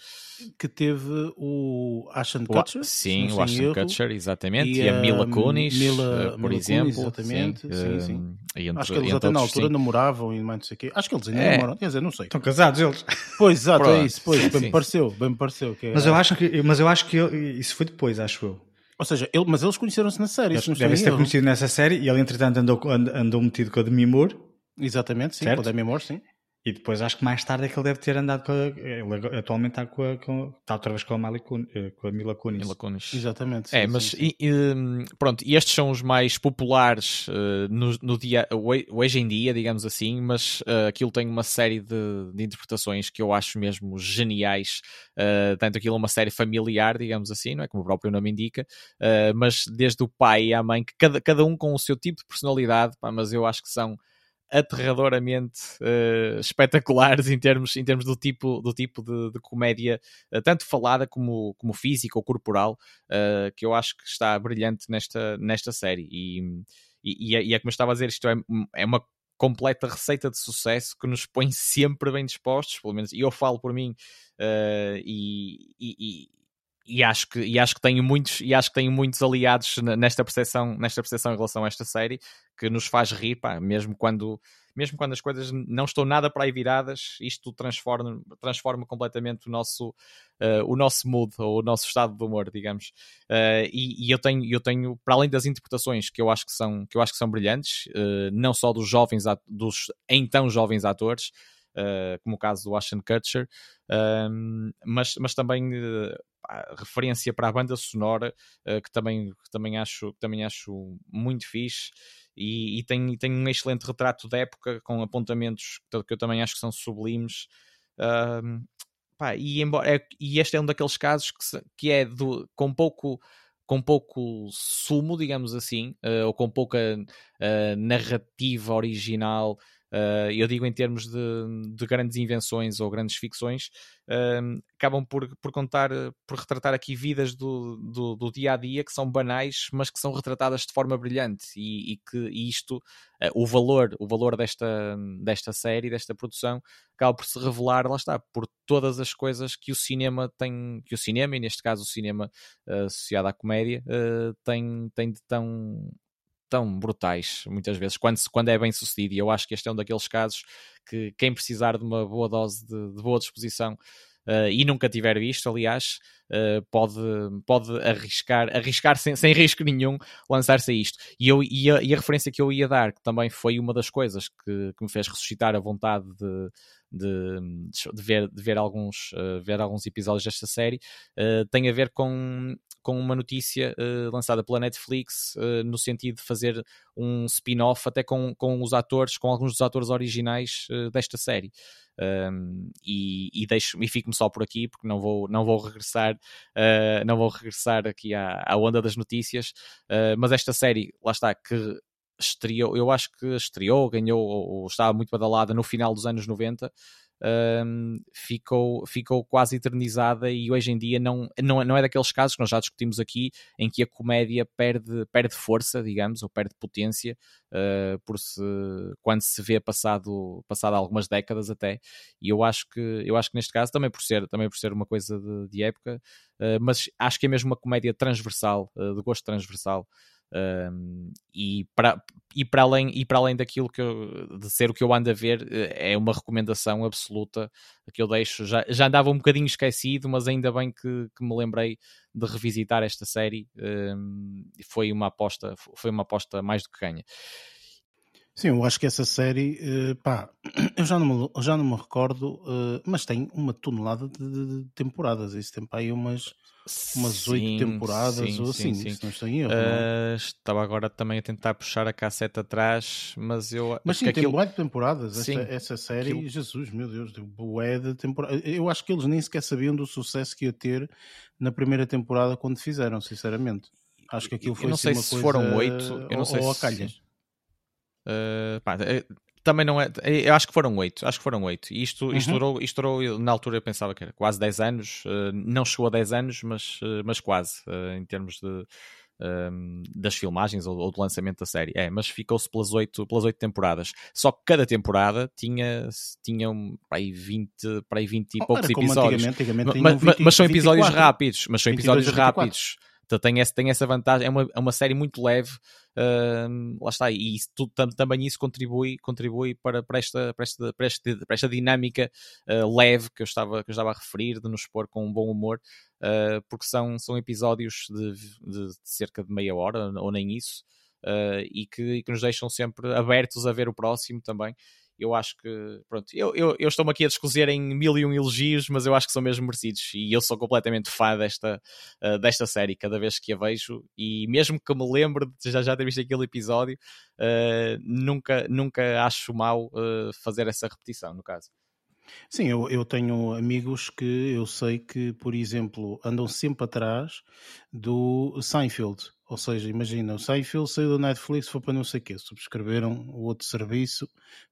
que teve o Ashton Kutcher. Sim, o Ashton Kutcher, exatamente. E, e a Mila Kunis, Mila, uh, por Mila exemplo. Kunis, exatamente. Sim, sim, sim. Entre, Acho que eles até na altura sim. namoravam e mais não sei o quê. Acho que eles ainda é. namoram. Quer dizer, não sei. Estão casados eles. Pois, exato, é é isso. Pois, bem me pareceu. Bem me pareceu que mas, eu acho que, mas eu acho que isso foi depois, acho eu. Ou seja, ele, mas eles conheceram-se na série. Eles devem ter conhecido nessa série e ele, entretanto, andou, andou metido com a Demi Moore. Exatamente, sim, certo? com a Demi Moore, sim. E depois acho que mais tarde é que ele deve ter andado com a, Ele atualmente está, com a, com, está outra vez com a, Mali, eh, com a Mila Kunis. Mila Kunis. Exatamente. Sim, é, mas sim, sim. E, e, pronto, e estes são os mais populares uh, no, no, dia, hoje em dia, digamos assim, mas uh, aquilo tem uma série de, de, interpretações que eu acho mesmo geniais. Uh, tanto aquilo é uma série familiar, digamos assim, não é? Como o próprio nome indica, uh, mas desde o pai e a mãe, que cada, cada um com o seu tipo de personalidade, pá, mas eu acho que são aterradoramente uh, espetaculares em termos, em termos do tipo, do tipo de, de comédia, uh, tanto falada como, como física ou corporal, uh, que eu acho que está brilhante nesta, nesta série. E, e, e, é, e é como eu estava a dizer, isto é, é uma completa receita de sucesso que nos põe <laughs> sempre bem dispostos, pelo menos, e eu falo por mim, e, e, e acho que e acho que tenho muitos e acho que tenho muitos aliados nesta percepção nesta percepção em relação a esta série que nos faz rir pá, mesmo quando mesmo quando as coisas não estão nada para aí viradas isto transforma transforma completamente o nosso uh, o nosso mood ou o nosso estado de humor digamos. Uh, e, e, eu tenho eu tenho para além das interpretações que eu acho que são que eu acho que são brilhantes uh, não só dos jovens dos então jovens atores como o caso do Ashton Kutcher mas, mas também referência para a banda sonora, uh, que, também, que também, acho, que também acho muito fixe. E, e tem, tem um excelente retrato da época, com apontamentos que eu também acho que são sublimes. Uh, pá, e, embora, é, e este é um daqueles casos que, se, que é do, com pouco com pouco sumo, digamos assim, uh, ou com pouca uh, narrativa original Uh, eu digo em termos de, de, grandes invenções ou grandes ficções, uh, acabam por, por contar, por retratar aqui vidas do, do, do, dia a dia que são banais, mas que são retratadas de forma brilhante. E, e que e isto, uh, o valor, o valor desta, desta série, desta produção, acaba por se revelar, lá está, por todas as coisas que o cinema tem, que o cinema, e neste caso o cinema associado à comédia, tem, tem de tão tão brutais, muitas vezes, quando, quando é bem sucedido. E eu acho que este é um daqueles casos que quem precisar de uma boa dose de, de boa disposição uh, e nunca tiver visto, aliás, uh, pode, pode arriscar, arriscar sem, sem risco nenhum, lançar-se a isto. E, eu, e a, e, a, referência que eu ia dar, que também foi uma das coisas que, que me fez ressuscitar a vontade de. De, de, ver, de ver, alguns, uh, ver alguns episódios desta série tem a ver com com uma notícia uh, lançada pela Netflix uh, no sentido de fazer um spin-off até com, com os atores, com alguns dos atores originais uh, desta série. Um, e, e, deixo, e fico-me só por aqui porque não vou, não vou regressar não vou regressar aqui à, à onda das notícias mas esta série, lá está, que estreou, eu acho que estreou, ganhou ou estava muito badalada no final dos anos 90 um, ficou, ficou quase eternizada e hoje em dia não, não, não é daqueles casos que nós já discutimos aqui em que a comédia perde, perde força, digamos, ou perde potência uh, por se, quando se vê passado, passado algumas décadas até. E eu acho que, eu acho que neste caso, também por ser, também por ser uma coisa de, de época, uh, mas acho que é mesmo uma comédia transversal, uh, de gosto transversal. Um, e, para, e, para além, e para além daquilo que eu, de ser o que eu ando a ver, eh, é uma recomendação absoluta que eu deixo. Já, já andava um bocadinho esquecido, mas ainda bem que, que me lembrei de revisitar esta série. Um, foi uma aposta, foi uma aposta mais do que ganha. Sim, eu acho que essa série, uh, pá, eu já não me, já não me recordo, uh, mas tem uma tonelada de, temporadas. Isso tem para aí umas umas oito temporadas sim, ou assim, sim, sim. se não estou em erro. Uh, estava agora também a tentar puxar a cassete atrás, mas eu. Mas sim, tem aquilo... de temporadas. Essa, essa série, aquilo... Jesus, meu Deus, bué de temporada. Eu acho que eles nem sequer sabiam do sucesso que ia ter na primeira temporada quando fizeram, sinceramente. Acho que aquilo foi eu não assim, sei se foram oito, eu não sei ou se... a calhas. Uh, pá, é, também não é. Eu acho que foram oito. Acho que foram oito. E isto, isto, uhum. durou, isto durou, na altura eu pensava que era quase 10 anos. Uh, não chegou a 10 anos, mas, uh, mas quase, uh, em termos de, ehm, das filmagens ou, do lançamento da série. É, mas ficou-se pelas oito pelas oito temporadas. Só que cada temporada tinha, tinha um, para aí 20, para aí 20 e oh, poucos episódios. Antigamente, antigamente mas, 20, mas, são episódios 24, rápidos. Mas são episódios rápidos. Então tem, esse, tem essa vantagem. É uma, é uma série muito leve Uh, lá está, e isso, tudo, também isso contribui, contribui para, para, esta, para, esta, para, esta, para esta dinâmica uh, leve que eu, estava, que eu estava a referir, de nos pôr com um bom humor, uh, porque são, são episódios de, de, de, cerca de meia hora, ou nem isso, ah, e que, e, que, nos deixam sempre abertos a ver o próximo também eu acho que, pronto, eu, eu, eu estou-me aqui a descozer em mil e um elogios, mas eu acho que são mesmo merecidos e eu sou completamente fã desta, uh, desta série cada vez que a vejo e mesmo que me lembre de já, já ter visto aquele episódio, uh, nunca, nunca acho mal uh, fazer essa repetição, no caso. Sim, eu, eu tenho amigos que eu sei que, por exemplo, andam sempre atrás do Seinfeld. Ou seja, imagina, o Seinfeld saiu da Netflix, foi para não sei o quê, subscreveram o outro serviço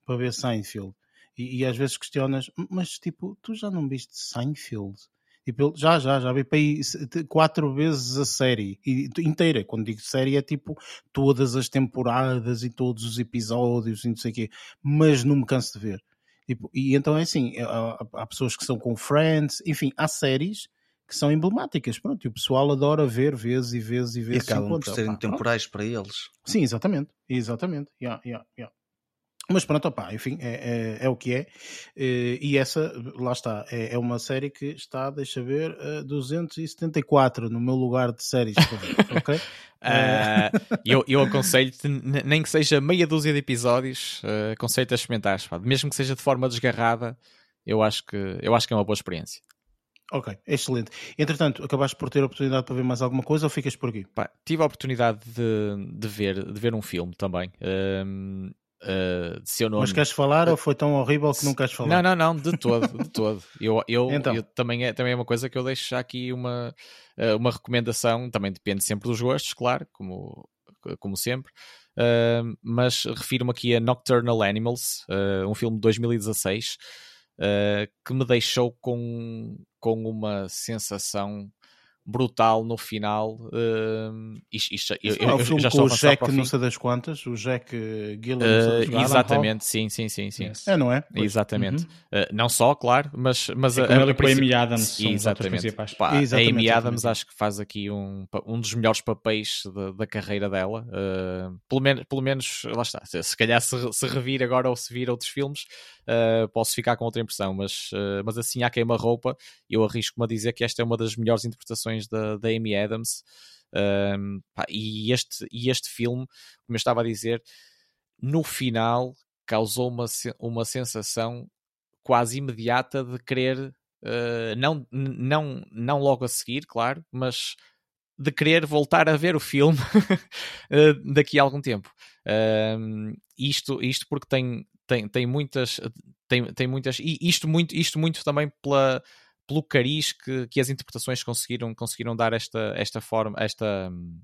para ver Seinfeld. E, e às vezes questionas, mas tipo, tu já não viste Seinfeld? Tipo, já, já, já vi para aí quatro vezes a série e, inteira. Quando digo série é tipo todas as temporadas e todos os episódios e não sei o quê, mas não me canso de ver. Tipo, e então é assim, há, há pessoas que são com Friends, enfim, há séries que são emblemáticas, pronto, e o pessoal adora ver vezes e vezes e vezes. E acabam por serem temporais para eles. Sim, exatamente, exatamente, yeah, yeah, yeah. Mas pronto, opá, enfim, é, é, é, o que é. Eh, e essa, lá está, é, é uma série que está, deixa ver, 274 no meu lugar de séries <laughs> ok? Uh, eu, eu aconselho-te, nem que seja meia dúzia de episódios, uh, aconselho-te a experimentar, mesmo que seja de forma desgarrada, eu acho que, eu acho que é uma boa experiência. Ok, excelente. Entretanto, acabaste por ter a oportunidade para ver mais alguma coisa ou ficas por aqui? Pá, tive a oportunidade de, de, ver, de ver um filme também. Um, uh, de seu nome. Mas queres falar ou foi tão horrível que não queres falar? Não, não, não, de todo, de todo. Eu, eu, <laughs> Então. eu também, é, também é uma coisa que eu deixo já aqui uma, uh, uma recomendação, também depende sempre dos gostos, claro, como, como sempre. Uh, mas refiro-me aqui a Nocturnal Animals, uh, um filme de 2016, uh, que me deixou com, com uma sensação brutal no final. Uh, isto, isto, eu, não é o eu filme já com o Jack não sei das quantas, o Jack sei das Uh, quantas. exatamente, sim, sim, sim, sim. Yes. É, não é? Exatamente. Uhum. Uh, não só, claro, mas, mas É a, a, com a Amy Adams Exatamente. Pá, Exatamente, a Amy Adams acho que faz aqui um, um dos melhores papéis da, da carreira dela. Uh, pelo, menos, pelo menos, lá está. Se, se calhar se, se revir agora ou se vir outros filmes, posso ficar com outra impressão. Mas, mas assim, à queima-roupa, eu arrisco-me a dizer que esta é uma das melhores interpretações da, da Amy Adams. Um, pá, e, este, e este filme, como eu estava a dizer, no final causou uma, uma sensação quase imediata de querer, uh, não, não, não logo a seguir, claro, mas de querer voltar a ver o filme uh, <laughs> daqui a algum tempo. Um, isto, isto porque tem, tem, tem muitas. Tem, tem muitas. E isto muito, isto muito também pela, pelo cariz que, que as interpretações conseguiram, conseguiram dar esta, esta forma, esta. hum,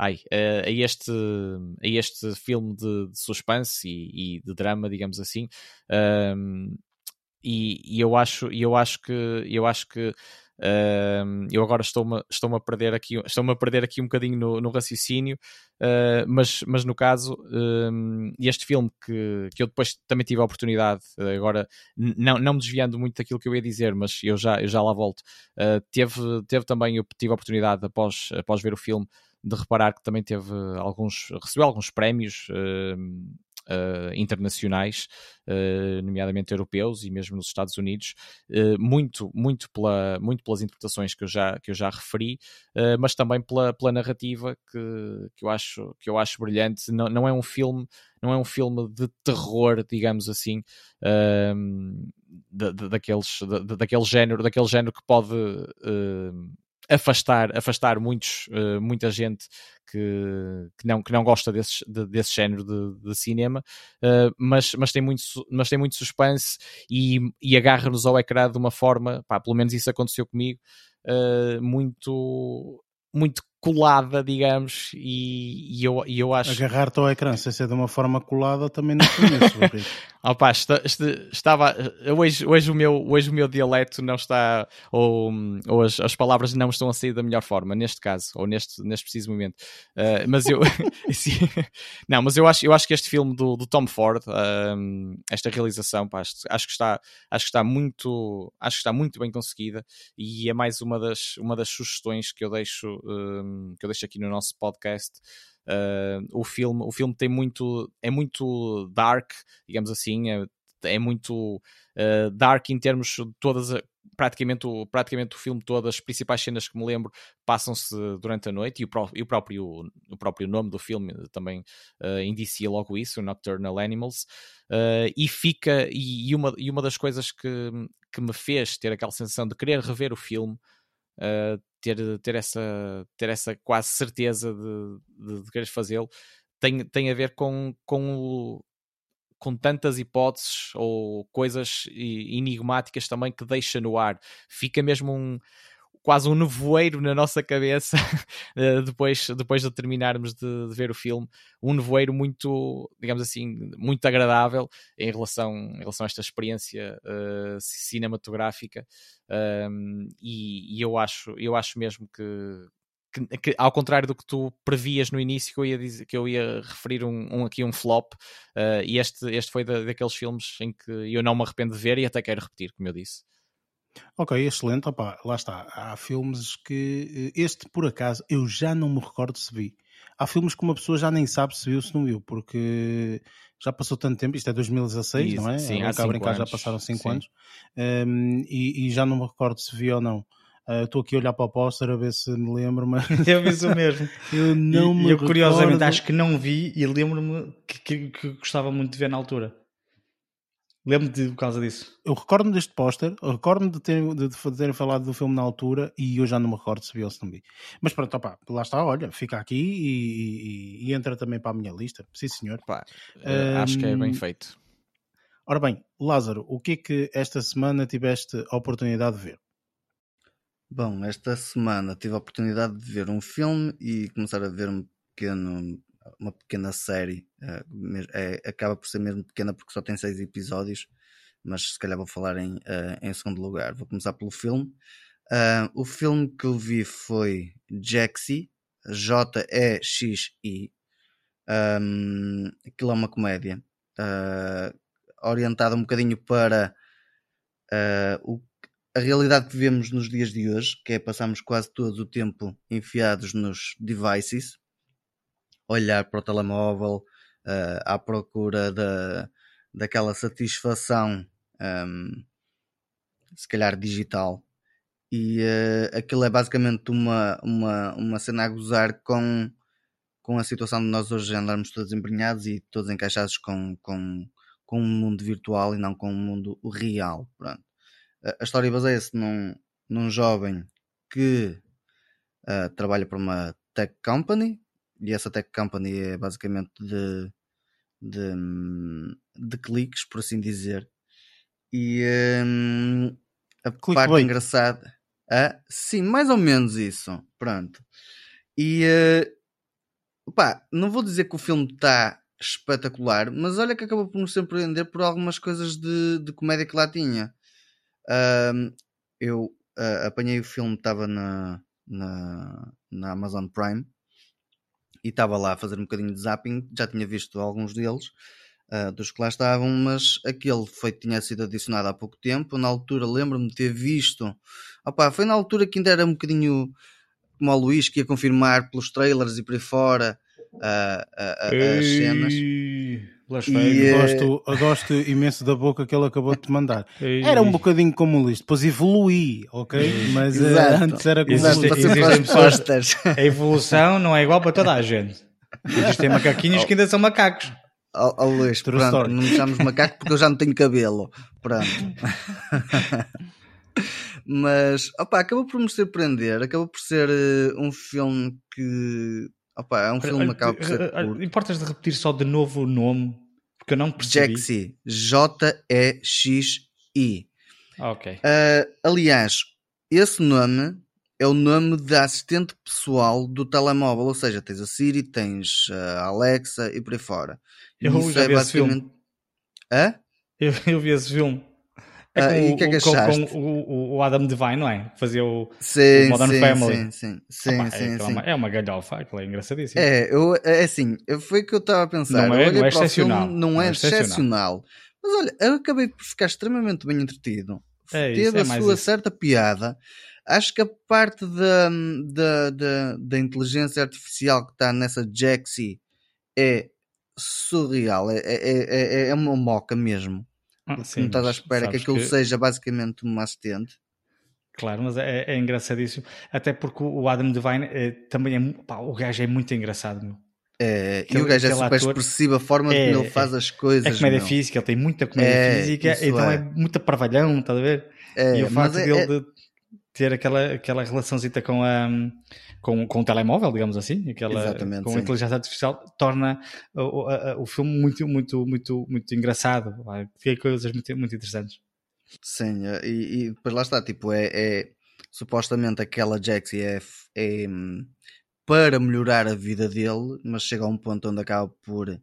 Ai, eh, a, este, a este filme de, de suspense e, e de drama, digamos assim, Um, e, e eu acho, eu acho que eu acho que um, eu agora estou-me estou a perder aqui estou-me a perder aqui um bocadinho no, no raciocínio, uh, mas, mas no caso este filme que, que eu depois também tive a oportunidade, uh, agora não, não me desviando muito daquilo que eu ia dizer, mas eu já, eu já lá volto, uh, teve, teve também, eu tive a oportunidade após, após ver o filme de reparar que também teve alguns, recebeu alguns prémios uh, internacionais, uh, nomeadamente europeus e mesmo nos Estados Unidos, uh, muito, muito, pela, muito pelas interpretações que eu já, que eu já referi, mas também pela, pela narrativa que, que, eu acho, que eu acho brilhante. Não, não é um filme, não é um filme de terror, digamos assim, um, da, da- daqueles, da, da- daquele género, daquele género que pode afastar, afastar muitos, uh, muita gente que, que, não, que não gosta desses, de- desse género de, de cinema, uh, mas, mas, tem muito, mas tem muito suspense e, e agarra-nos ao ecrã de uma forma, pá, pelo menos isso aconteceu comigo, uh, muito, muito colada, digamos, e, e eu, e eu acho. Agarrar-te ao ecrã sem ser de uma forma colada também não conheço. <laughs> Pá, esta- este- estava hoje, hoje, o meu, hoje o meu dialeto não está ou, ou as, as palavras não estão a sair da melhor forma neste caso ou neste, neste preciso momento Ah, mas eu <laughs> não, mas eu acho, eu acho que este filme do, do Tom Ford esta realização pá, acho, acho que está acho que está muito acho que está muito bem conseguida e é mais uma das, uma das sugestões que eu deixo ahm, que eu deixo aqui no nosso podcast Uh, o filme o filme tem muito é muito dark digamos assim é, é muito uh, dark em termos de todas praticamente o, praticamente o filme todo as principais cenas que me lembro passam-se durante a noite e o, e o próprio o próprio nome do filme também uh, indicia logo isso Nocturnal Animals. Uh, e fica e, e uma, e uma das coisas que, que me fez ter aquela sensação de querer rever o filme uh, ter, ter, essa, ter essa quase certeza de, de, de querer fazê-lo tem, tem a ver com, com, o, com tantas hipóteses ou coisas enigmáticas também que deixa no ar. Fica mesmo um quase um nevoeiro na nossa cabeça <laughs> eh, depois, depois de terminarmos de, de ver o filme. Um nevoeiro muito, digamos assim, muito agradável em relação, em relação a esta experiência eh, cinematográfica. Um, e, e eu, acho, eu acho mesmo que, que, que, ao contrário do que tu previas no início, que eu ia, dizer, que eu ia referir um, um aqui um flop, uh, e este, este foi da, daqueles filmes em que eu não me arrependo de ver e até quero repetir, como eu disse. Ok, excelente. Opa, lá está. Há filmes que. eh, Este, por acaso, eu já não me recordo se vi. Há filmes que uma pessoa já nem sabe se viu ou se não viu, porque já passou tanto tempo. Isto é 2016, Isso, não é? sim, há cá brincar, cinco já anos, passaram 5 sim. anos. Um, e, e já não me recordo se vi ou não. Uh, Estou aqui a olhar para o póster a ver se me lembro, mas <laughs> Eu vi isso mesmo. <laughs> eu não e, me eu curiosamente recordo. acho que não vi e lembro-me que, que- que gostava muito de ver na altura. Lembro-me de por causa disso. Eu recordo-me deste póster, eu recordo-me de, ter, de, de terem falado do filme na altura e eu já não me recordo se vi ou se não vi. Mas pronto, opa, lá está, olha, fica aqui e, e- e entra também para a minha lista. Sim, senhor. Pá, eh, acho que é bem feito. Ora bem, Lázaro, o que é que esta semana tiveste a oportunidade de ver? Bom, esta semana tive a oportunidade de ver um filme e começar a ver um pequeno, uma pequena série. eh, é- acaba por ser mesmo pequena porque só tem seis episódios, mas se calhar vou falar em, eh, em segundo lugar. Vou começar pelo filme. Ah, o filme que eu vi foi Jaxi, J-E-X-I. Um, aquilo é uma comédia ah, orientada um bocadinho para ah, o a realidade que vivemos nos dias de hoje, que é passarmos quase todo o tempo enfiados nos devices, olhar para o telemóvel eh, à procura da, daquela satisfação, ehm, se calhar digital. E eh, aquilo é basicamente uma, uma, uma cena a gozar com, com a situação de nós hoje andarmos todos embrenhados e todos encaixados com, com, com um mundo virtual e não com um mundo real. Pronto. A história baseia-se num, num jovem que ah, trabalha para uma tech company e essa tech company é basicamente de, de, hum, de cliques, por assim dizer. E hum, a parte engraçada. Ah, sim, mais ou menos isso. Pronto. E eh, pá, não vou dizer que o filme está espetacular, mas olha que acabou por me surpreender por algumas coisas de, de comédia que lá tinha. Ahm, eu ah, apanhei o filme, estava na, na, na Amazon Prime e estava lá a fazer um bocadinho de zapping. Já tinha visto alguns deles, ah, dos que lá estavam, mas aquele foi, tinha sido adicionado há pouco tempo. Na altura, lembro-me de ter visto. Opá, foi na altura que ainda era um bocadinho como o Luís que ia confirmar pelos trailers e por aí fora ah, ah, as cenas. E, Eu eh, gosto, eu gosto imenso da boca que ele acabou de te mandar. <laughs> Era um bocadinho como o Luís, depois evolui, ok? Mas eh, Exato. antes era como Existe- o Exato, Luís. ser existem pessoas-. A evolução não é igual para toda a gente. Existem macaquinhos que ainda são macacos. Ó ó, Luís, True pronto, story. não me chames macaco porque eu já não tenho cabelo. Pronto. <laughs> Mas, opá, acabou por me surpreender. Acabou por ser eh, um filme que. Opá, é um filme que acaba por ser Olha, curto. Importas de repetir só de novo o nome? Porque eu não percebi. Jaxi. J-E-X-I. Ah, ok. Ah, aliás, esse nome é o nome da assistente pessoal do telemóvel. Ou seja, tens a Siri, tens a Alexa e por aí fora. Eu isso já é vi esse filme. basicamente. Hã? Eu, eu vi esse filme. É Ah, com, e o, o que é que achaste? com o, o- o Adam Devine, não é? Fazia o. Sim, Modern sim, Family. sim, sim, sim, Opa, é, sim, é sim. uma- é uma galhofa, aquilo é engraçadíssimo. É, eu, é assim, foi o que eu estava a pensar. Não é- não é o excepcional. filme, não, Não é é excepcional. Mas olha, eu acabei por ficar extremamente bem entretido. É isso, Teve é a sua isso. certa piada. Acho que a parte da, da, da, da inteligência artificial que está nessa Jaxi é surreal. É, é, é, é uma moca mesmo. Ah, sim, não estás à espera que aquilo seja basicamente uma assistente. Claro, mas é, é engraçadíssimo. Até porque o Adam Devine eh, também é. Pá, o gajo é muito engraçado, meu. É, e o gajo é super ator- expressivo, a forma É, como ele faz as coisas. É comédia meu. física, ele tem muita comédia É, física, então é. é, muito parvalhão, estás a ver? É, e o é- dele é- de ter aquela, aquela relaçãozita com, a, com, com o telemóvel, digamos assim, aquela, Exatamente, com sim. a inteligência artificial, torna o, o- a- o filme muito, muito, muito, muito engraçado. Tem coisas muito, muito interessantes. Sim, eh, e, e depois lá está, tipo, é, é- supostamente aquela Jaxi é, é, hum, para melhorar a vida dele, mas chega a um ponto onde acaba por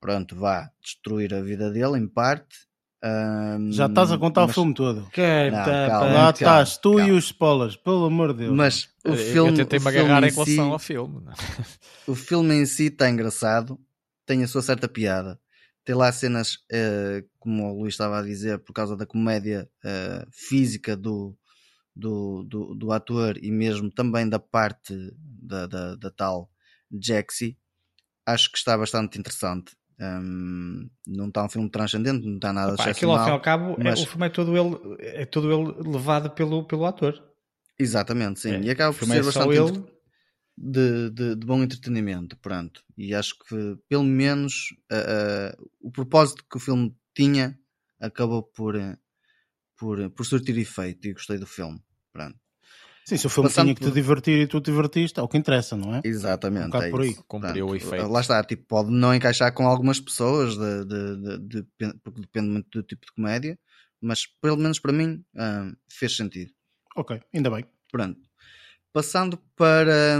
pronto, vá destruir a vida dele em parte. Hum, Já estás a contar o mas- filme todo. Que Não, tá- calma. Lá calma, estás, tu e calma. os spoilers, pelo amor de Deus. Mas o Eu- filme, eu tentei-me o filme agarrar em em relação si- ao filme. é? <laughs> o filme em si está engraçado, tem a sua certa piada. Tem lá cenas, eh, como o Luís estava a dizer, por causa da comédia eh, física do, do, do, do ator e mesmo também da parte da, da, da tal Jaxi. Acho que está bastante interessante. Hum, não está um filme transcendente, não está nada Pá, aquilo ao fim e ao cabo, é- mas- o filme é todo ele, é todo ele levado pelo, pelo ator. Exatamente, sim. É, e acaba por filme ser é bastante ele. entre- de, de, de bom entretenimento, pronto. E acho que pelo menos ah, ah, o propósito que o filme tinha acabou por, eh, por, por surtir efeito e gostei do filme. Pronto. Sim, se o filme Passando tinha que te divertir e tu te divertiste, é o que interessa, não é? Exatamente. Um é por aí. Cumpriu o efeito. Lá está, tipo, pode não encaixar com algumas pessoas, de, de- de- porque depende muito do tipo de comédia, mas pelo menos para mim ah, fez sentido. Ok, ainda bem. Pronto. Passando para,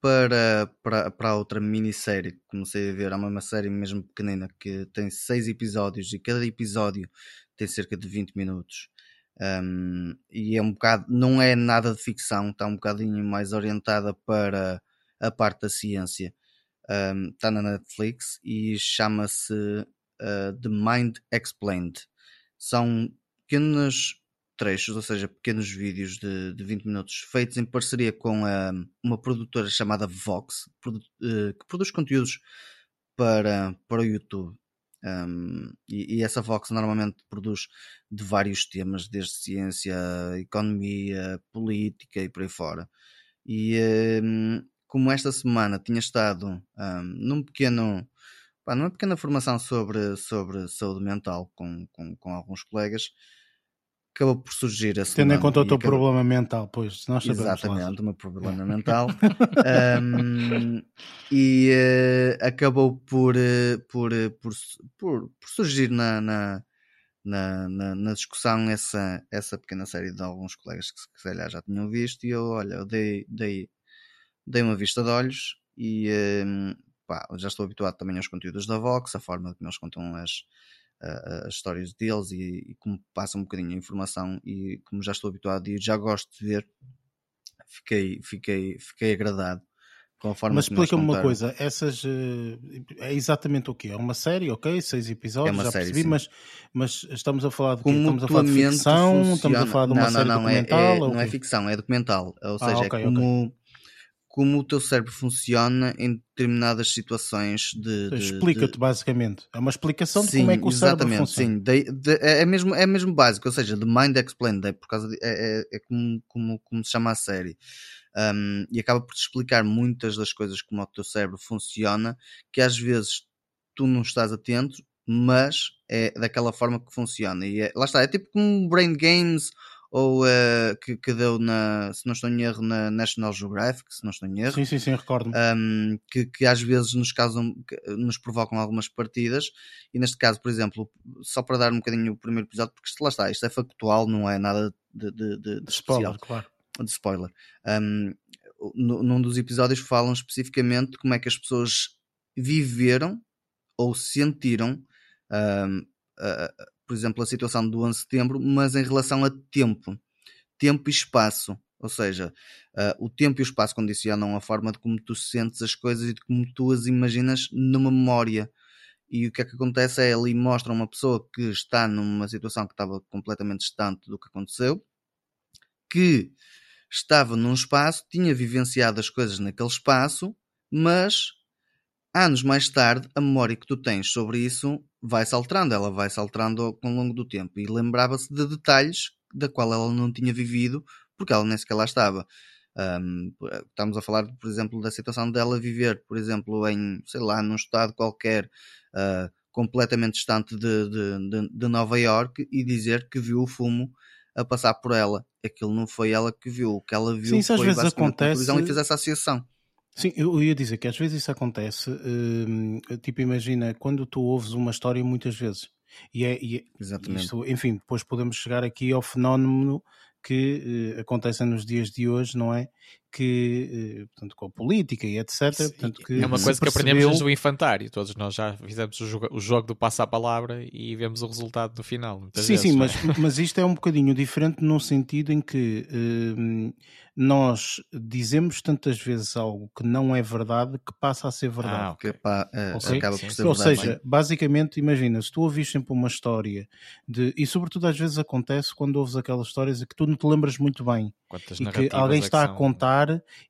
para, para, para a outra minissérie que comecei a ver, há uma série mesmo pequenina que tem seis episódios e cada episódio tem cerca de 20 minutos. Um, e é um bocado, não é nada de ficção, está um bocadinho mais orientada para a parte da ciência. Um, está na Netflix e chama-se uh, The Mind Explained. São pequenos trechos, ou seja, pequenos vídeos de, de 20 minutos feitos em parceria com ah, uma produtora chamada Vox, produ- eh, que produz conteúdos para, para o YouTube. Um, e, e essa Vox normalmente produz de vários temas, desde ciência, economia, política e por aí fora. E um, como esta semana tinha estado um, num pequeno, pá, numa pequena formação sobre, sobre saúde mental com, com, com alguns colegas, acabou por surgir essa Tendo em conta o teu acabou- problema mental, pois, nós sabemos. Exatamente, o meu problema <laughs> mental. Um, e eh, acabou por, eh, por, eh, por, por, por surgir na, na, na, na, discussão essa, essa pequena série de alguns colegas que se que se calhar já tinham visto e eu, olha, eu dei, dei, dei uma vista de olhos e eh, pá, já estou habituado também aos conteúdos da Vox, a forma como eles contam as, a- as histórias deles e, e como passam um bocadinho a informação e como já estou habituado e já gosto de ver, fiquei, fiquei, fiquei agradado com a forma Mas explica-me uma coisa, essas eh, é exatamente o quê? É uma série, ok? Seis episódios, É uma já série, percebi, sim. mas, mas estamos a falar de? Como Estamos a falar de ficção, estamos a funciona- falar de uma não, série não, não, é- documental? é, ou não é ficção, é documental. Ou Ah, seja, ok, é como, como o teu cérebro funciona em determinadas situações de. de- Explica-te de- basicamente. É uma explicação de Sim, como é que o cérebro exatamente, funciona. sim. De- de- é, é mesmo, é mesmo básico, ou seja, de Mind Explained, é, por causa de- é, é- é como, como, como se chama a série. Um, e acaba por te explicar muitas das coisas como o teu cérebro funciona, que às vezes tu não estás atento, mas é daquela forma que funciona. E é- lá está, é tipo como Brain Games ou eh, que, que deu na, se não estou em erro, na National Geographic, se não estou em erro Sim, sim, sim, recordo-me. um, que, que às vezes nos causam, nos provocam algumas partidas, e neste caso, por exemplo, só para dar um bocadinho o primeiro episódio, porque isto lá está, isto é factual, não é nada de, de, de, de Spoiler, especial, claro. de spoiler. Um, nu- num dos episódios falam especificamente como é que as pessoas viveram ou sentiram, um, a- por exemplo, a situação do 11 de setembro, mas em relação a tempo, tempo e espaço. Ou seja, ah, o tempo e o espaço condicionam a forma de como tu sentes as coisas e de como tu as imaginas numa memória. E o que é que acontece é ali mostra uma pessoa que está numa situação que estava completamente distante do que aconteceu, que estava num espaço, tinha vivenciado as coisas naquele espaço, mas anos mais tarde a memória que tu tens sobre isso vai-se alterando, ela vai-se alterando ao longo do tempo e lembrava-se de detalhes da qual ela não tinha vivido porque ela nem sequer lá estava. Um, estamos a falar, por exemplo, da situação dela viver, por exemplo, em, sei lá, num estado qualquer uh, completamente distante de, de, de, de Nova York e dizer que viu o fumo a passar por ela. Aquilo não foi ela que viu, o que ela viu Sim, isso às foi vezes acontece- televisão e fez essa associação. Sim, eu ia dizer que às vezes isso acontece, hum, tipo, imagina, quando tu ouves uma história muitas vezes, e é, e é- Exatamente. isto, enfim, depois podemos chegar aqui ao fenómeno que eh, acontece nos dias de hoje, não é? Que, eh, portanto, com a política e etc. Sim, portanto, que é uma coisa que aprendemos percebeu- desde o infantário. Todos nós já fizemos o jogo, o jogo do passo à palavra e vemos o resultado no final. Sim, vezes, sim, é? mas, <laughs> mas isto é um bocadinho diferente no sentido em que hum, nós dizemos tantas vezes algo que não é verdade que passa a ser verdade. Ah, Que, ok. pá, é, Ok. acaba Sim, por ser Ou verdade, seja, basicamente, imagina, se tu ouvis sempre uma história de, e sobretudo às vezes acontece quando ouves aquelas histórias que tu não te lembras muito bem Quantas e que alguém é que está a são-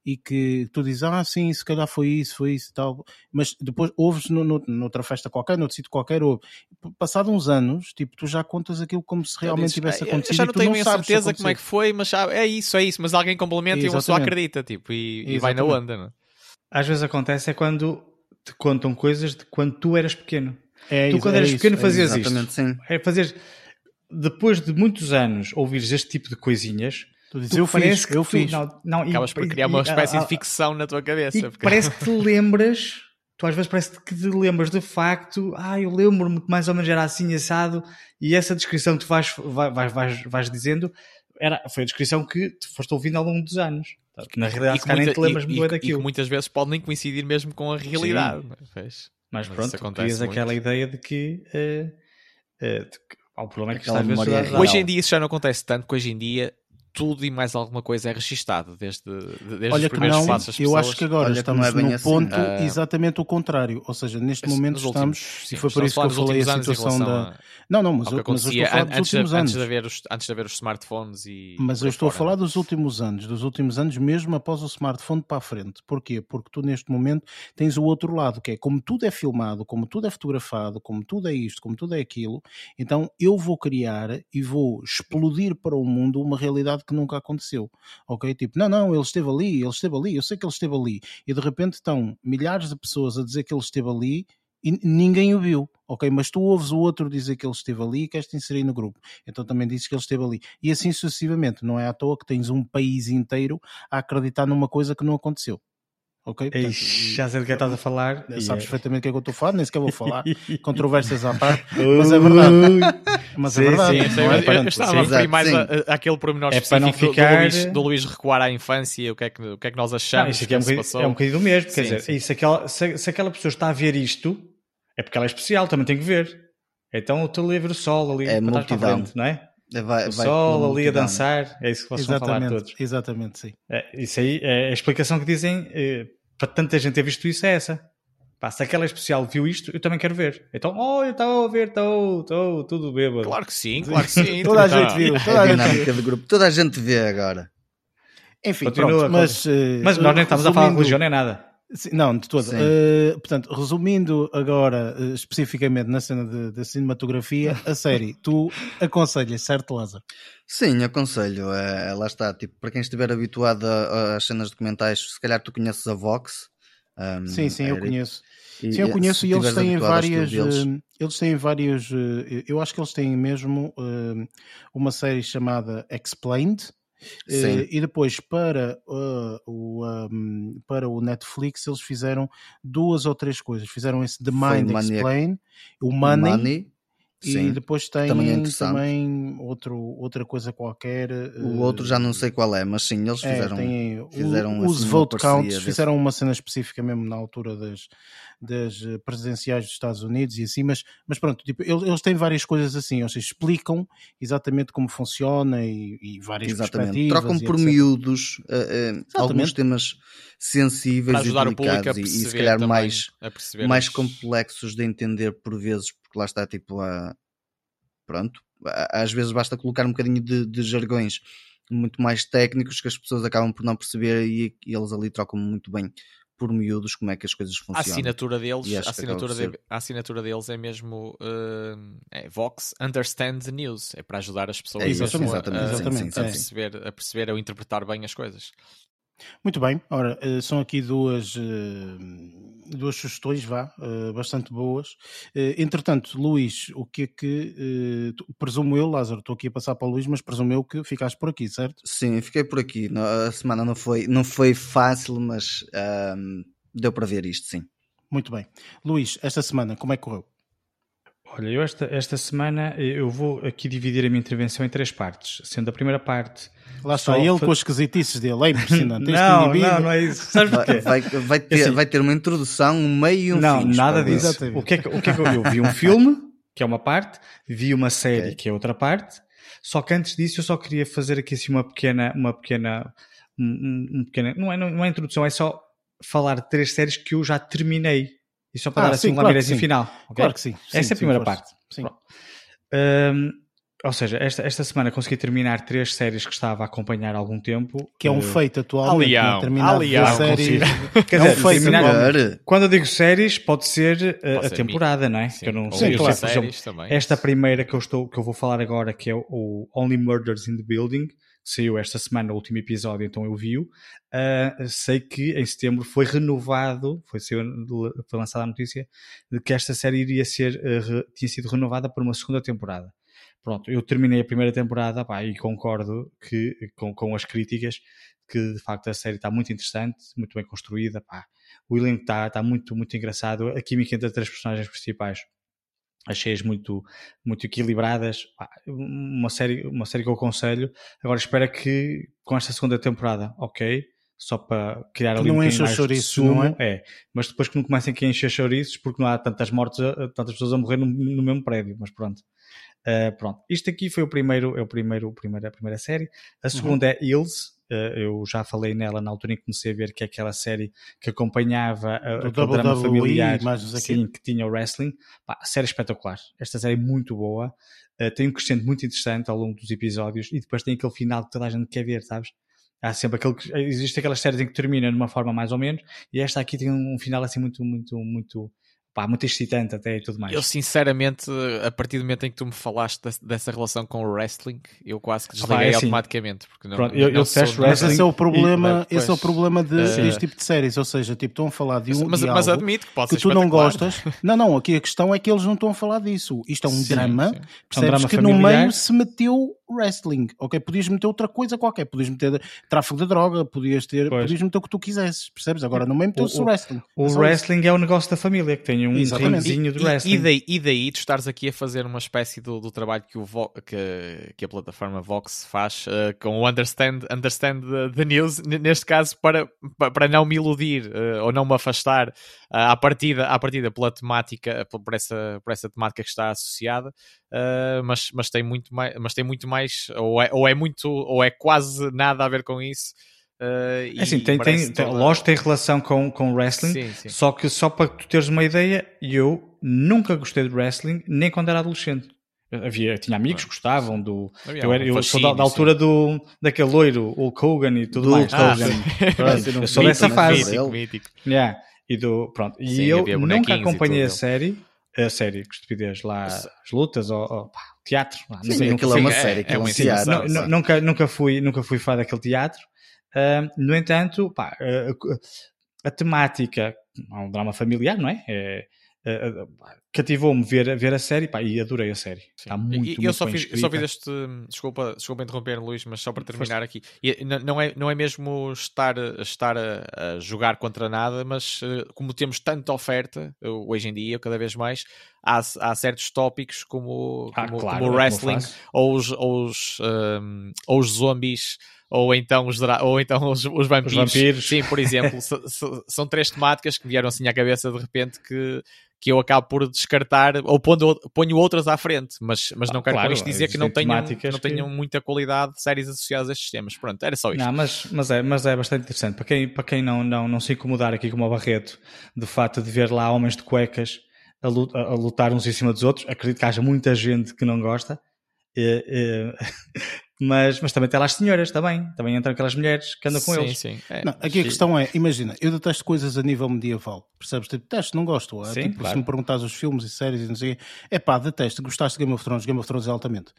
e que tu dizes, ah, sim, se calhar foi isso, foi isso e tal, mas depois ouves no, no, noutra festa qualquer, noutro sítio qualquer, ouve. Passado uns anos, tipo, tu já contas aquilo como se realmente Dizes, tivesse "Ah, eu acontecido Já e não tenho não a certeza como é que foi, mas sabe, é isso, é isso. Mas alguém complementa e uma Exatamente. acredita tipo, e, e vai na Exatamente. onda. Não? é? Às vezes acontece é quando te contam coisas de quando tu eras pequeno. É tu, quando era eras isso, pequeno, é fazias isto. Exatamente, sim. É fazer depois de muitos anos ouvires este tipo de coisinhas, tu dizes, eu fiz, eu tu, fiz. Não, não, Acabas e, por criar uma espécie e, de ficção na tua cabeça. E porque... Parece <laughs> que te lembras, tu às vezes parece que te lembras de facto, ah, eu lembro-me que mais ou menos era assim assado, e essa descrição que tu vais, vais, vais, vais dizendo era, foi a descrição que tu foste ouvindo ao longo dos anos. Na realidade, se nem te lembras muito daquilo. E que muitas vezes pode nem coincidir mesmo com a realidade. Mas, mas, pronto, crias aquela ideia de que, uh, uh, de que ao problema é que está às vezes Hoje em dia isso já não acontece tanto, que hoje em dia tudo e mais alguma coisa é registado desde, desde Olha os primeiros não, passos. Eu acho que agora Olha estamos é no assim. ponto uh, exatamente o contrário. Ou seja, neste momento estamos, sim, e foi por isso que eu falei a situação da. A, não, não, mas, eu, mas eu estou a falar dos últimos de, anos. Antes de, haver os, antes de haver os smartphones e. Mas eu estou fora. a falar dos últimos anos, dos últimos anos mesmo após o smartphone para a frente. Porquê? Porque tu neste momento tens o outro lado, que é como tudo é filmado, como tudo é fotografado, como tudo é isto, como tudo é aquilo, então eu vou criar e vou explodir para o mundo uma realidade que nunca aconteceu ok? Tipo, não, não, ele esteve ali, ele esteve ali, eu sei que ele esteve ali, e de repente estão milhares de pessoas a dizer que ele esteve ali e ninguém o viu, ok? Mas tu ouves o outro dizer que ele esteve ali e queres te inserir no grupo, então também dizes que ele esteve ali, e assim sucessivamente, não é à toa que tens um país inteiro a acreditar numa coisa que não aconteceu. Ok? Portanto, Eish, já sei do que estás a falar. Sabes é... perfeitamente o que é que eu estou a falar, nem sequer vou falar. <laughs> Controvérsias à parte, mas é verdade. Mas é sim, é verdade. Sim, sim, é eu, eu, estava sim, a referir mais àquele pormenor é específico ficar... do, Luís, do Luís recuar à infância, o que é que, o que, é que nós achamos. Não, isso aqui é, um bocadinho, é um bocadinho do mesmo. Quer dizer, se, aquela, se, se aquela pessoa está a ver isto, é porque ela é especial, também tem que ver. Então o teu livro sol ali, é multidão, frente, não é? Vai, o vai sol ali a dançar, é isso que vocês exatamente, vão falar todos. Exatamente, sim. É, isso aí, é, a explicação que dizem eh, para tanta gente ter visto isso é essa. Pá, se aquela especial viu isto, eu também quero ver. Então, oh, eu estou a ver, estou, estou, tudo bêbado. Claro que sim, claro que sim. <laughs> toda a gente viu. Toda a, gente viu. grupo, toda a gente vê agora. Enfim, Continua, pronto, mas, mas nós nem estamos a falar de religião nem nada. Não, de todo. Uh, portanto, resumindo agora uh, especificamente na cena de, cinematografia, a série, <laughs> tu aconselhas, certo, Lázaro? Sim, aconselho. Uh, lá está, tipo, para quem estiver habituado às cenas documentais, se calhar tu conheces a Vox. Um, sim, sim, eu conheço. E, sim, eu conheço e eles têm várias. Eles têm várias. Eu acho que eles têm mesmo uma série chamada Explained Uh, e depois para, uh, o, um, para o Netflix eles fizeram duas ou três coisas. Fizeram esse The Mind Explain, o Money, Money Sim, e depois tem também, é também outro, outra coisa qualquer. O outro já não sei qual é, mas sim, eles fizeram, é, fizeram o, os assim, vote counts, desse... fizeram uma cena específica mesmo na altura das, das eh, presidenciais dos Estados Unidos e assim, mas, mas pronto, tipo, eles, eles têm várias coisas assim, ou seja, explicam exatamente como funciona e, e várias exatamente. Trocam por etc. miúdos uh, uh, alguns temas sensíveis e delicados e, e se calhar mais, mais complexos de entender por vezes porque lá está tipo a. Pronto, às vezes basta colocar um bocadinho de, de jargões muito mais técnicos que as pessoas acabam por não perceber e, e eles ali trocam muito bem por miúdos como é que as coisas funcionam. A assinatura deles, a assinatura, de, a assinatura deles é mesmo uh, é Vox Understand the News, é para ajudar as pessoas é, exatamente, a, exatamente, a, exatamente, a, perceber, a perceber ou interpretar bem as coisas. Muito bem, ora, eh, são aqui duas, eh, duas sugestões, vá, eh, bastante boas. Entretanto, Luís, o que é que, presumo eu, Lázaro, estou aqui a passar para o Luís, mas presumo eu que ficaste por aqui, certo? Sim, fiquei por aqui. A semana não foi, não foi fácil, mas um, deu para ver isto, sim. Muito bem. Luís, esta semana, como é que correu? Olha, eu esta, esta semana eu vou aqui dividir a minha intervenção em três partes, sendo a primeira parte. Lá está ele com as esquisitices dele, é impressionante. <laughs> não, não, não é isso. Sabes porquê? Vai, vai, ter, assim, vai ter uma introdução, um meio e um não, fim. Não, nada disso. O que, é que, o que é que eu vi? Eu vi um <laughs> filme, que é uma parte, vi uma série, okay. que é outra parte, só que antes disso eu só queria fazer aqui assim uma pequena, uma pequena, um, um pequena não, é, não é introdução, é só falar de três séries que eu já terminei e só para ah, dar assim sim, um claro final. Okay? Claro que sim. sim Essa é a primeira parte. Sim. Um, ou seja, esta, esta semana consegui terminar três séries que estava a acompanhar há algum tempo. Que é um uh, feito. Alião, terminar alião, séries. Quer dizer, é um feito terminar, quando eu digo séries, pode ser uh, pode a ser temporada, não é? Sim. Que eu não sei. Sim, claro. Séries também. Esta primeira que eu, estou, que eu vou falar agora, que é o Only Murders in the Building, saiu esta semana o último episódio, então eu vi-o. Uh, sei que em setembro foi renovado, foi, foi lançada a notícia de que esta série iria ser, uh, tinha sido renovada por uma segunda temporada. pronto, eu terminei a primeira temporada pá, e concordo que, com, com as críticas que de facto a série está muito interessante, muito bem construída. Pá. O elenco está, está muito, muito engraçado. A química entre as três personagens principais achei-as muito, muito equilibradas. Uma, série, uma série que eu aconselho. Agora espero que com esta segunda temporada, ok, só para criar ali não um mais sumo, não é? Mas depois que não comecem a encher chouriços, porque não há tantas mortes, a- tantas pessoas a morrer no, no mesmo prédio, mas pronto. Uh, pronto, isto aqui foi o primeiro, é o primeiro, o primeiro, a primeira série. A segunda é Hills. Uh, eu já falei nela na altura em que comecei a ver que é aquela série que acompanhava a, aquele drama familiar sim, que tinha o wrestling. Pá, série é espetacular. Esta série é muito boa. Uh, tem um crescente muito interessante ao longo dos episódios e depois tem aquele final que toda a gente quer ver, sabes? Há sempre aquele que, existe aquelas séries em que termina de uma forma mais ou menos e esta aqui tem um final assim muito, muito, muito, pá, muito excitante até e tudo mais. Eu, sinceramente, a partir do momento em que tu me falaste dessa relação com o wrestling, eu quase que Ah, pá, desliguei é assim. automaticamente. Porque não, Pronto, eu- não eu sou Mas esse é o problema, e- esse é o problema de, Eh, deste tipo de séries, ou seja, tipo, estão a falar de um mas, de mas algo admito que pode que tu não gostas. <laughs> Não, não, aqui a questão é que eles não estão a falar disso. Isto é um Sim, drama, sim. percebes drama que no familiar. meio se meteu wrestling, ok? Podias meter outra coisa qualquer, podias meter tráfico de droga, podias ter, Pois. podias meter o que tu quisesses, percebes? Agora no meio meteu-se O- o- wrestling. O É wrestling é o negócio da família, que tem um ringzinho de E- wrestling. E, daí, e daí tu estares aqui a fazer uma espécie do, do trabalho que, o Vo- que, que a plataforma Vox faz eh, com o Understand, understand the, the News, neste caso, para, pa- para não me iludir eh, ou não me afastar eh, à, partida, à partida pela temática, por essa, por essa temática que está associada, eh, mas, mas, tem muito mais, mas tem muito mais, ou é, ou é muito, ou é quase nada a ver com isso. É assim, tem, tem, toda- lógico que tem relação com, com wrestling, Sim, sim. só que só para tu teres uma ideia, eu nunca gostei de wrestling, nem quando era adolescente. Havia, tinha amigos que gostavam do. Havia Eu, era, eu sou da, fascínio, da altura do, daquele loiro, Hulk Hogan e tudo Do mais. Ah, eu sou dessa fase. Mítico, mítico. Yeah. E, do, pronto. e eu nunca e acompanhei a série, a série, que estupidez, lá as lutas ou, ou pá, teatro. lá, não Sim, sei, aquilo é uma série, é é um teatro. nu- nunca, nunca, fui, nunca fui fã daquele teatro. Ah, no entanto, pá, ah, a temática é um drama familiar, não é? É, Cativou-me ver, ver a série pá, e adorei a série. Está muito, E- muito eu só fiz, eu só fiz este. Desculpa, desculpa interromper, Luís, mas só para terminar aqui. E não, é, não é mesmo estar, estar a, a jogar contra nada, mas eh, como temos tanta oferta hoje em dia, cada vez mais, há, há certos tópicos como, Ah, como, claro, como o como wrestling ou os, ou, os, ehm, ou os zombies. Ou então os, ou então os, os vampiros. vampiros. Sim, por exemplo, <laughs> são três temáticas que vieram assim à cabeça de repente que, que eu acabo por descartar ou pondo, ponho outras à frente, mas, mas não Ah, quero claro, com isto dizer que não tenham, temáticas não que- tenham muita qualidade de séries associadas a estes temas. Pronto, era só isto. Não, mas, mas, é, mas é bastante interessante. Para quem, para quem não, não, não se incomodar aqui como o Barreto, de facto de ver lá homens de cuecas a, lu- a- lutar uns em cima dos outros, acredito que haja muita gente que não gosta. Eh, mas, mas também tem lá as senhoras, também. Também entram aquelas mulheres que andam com sim, eles. sim. É, Não, aqui a questão é, imagina, eu detesto coisas a nível medieval, percebes? Tipo, detesto, não gosto. É, Sim, tipo, claro. Se me perguntares os filmes e séries e não sei, é pá, detesto. Gostaste de Game of Thrones? Game of Thrones é altamente.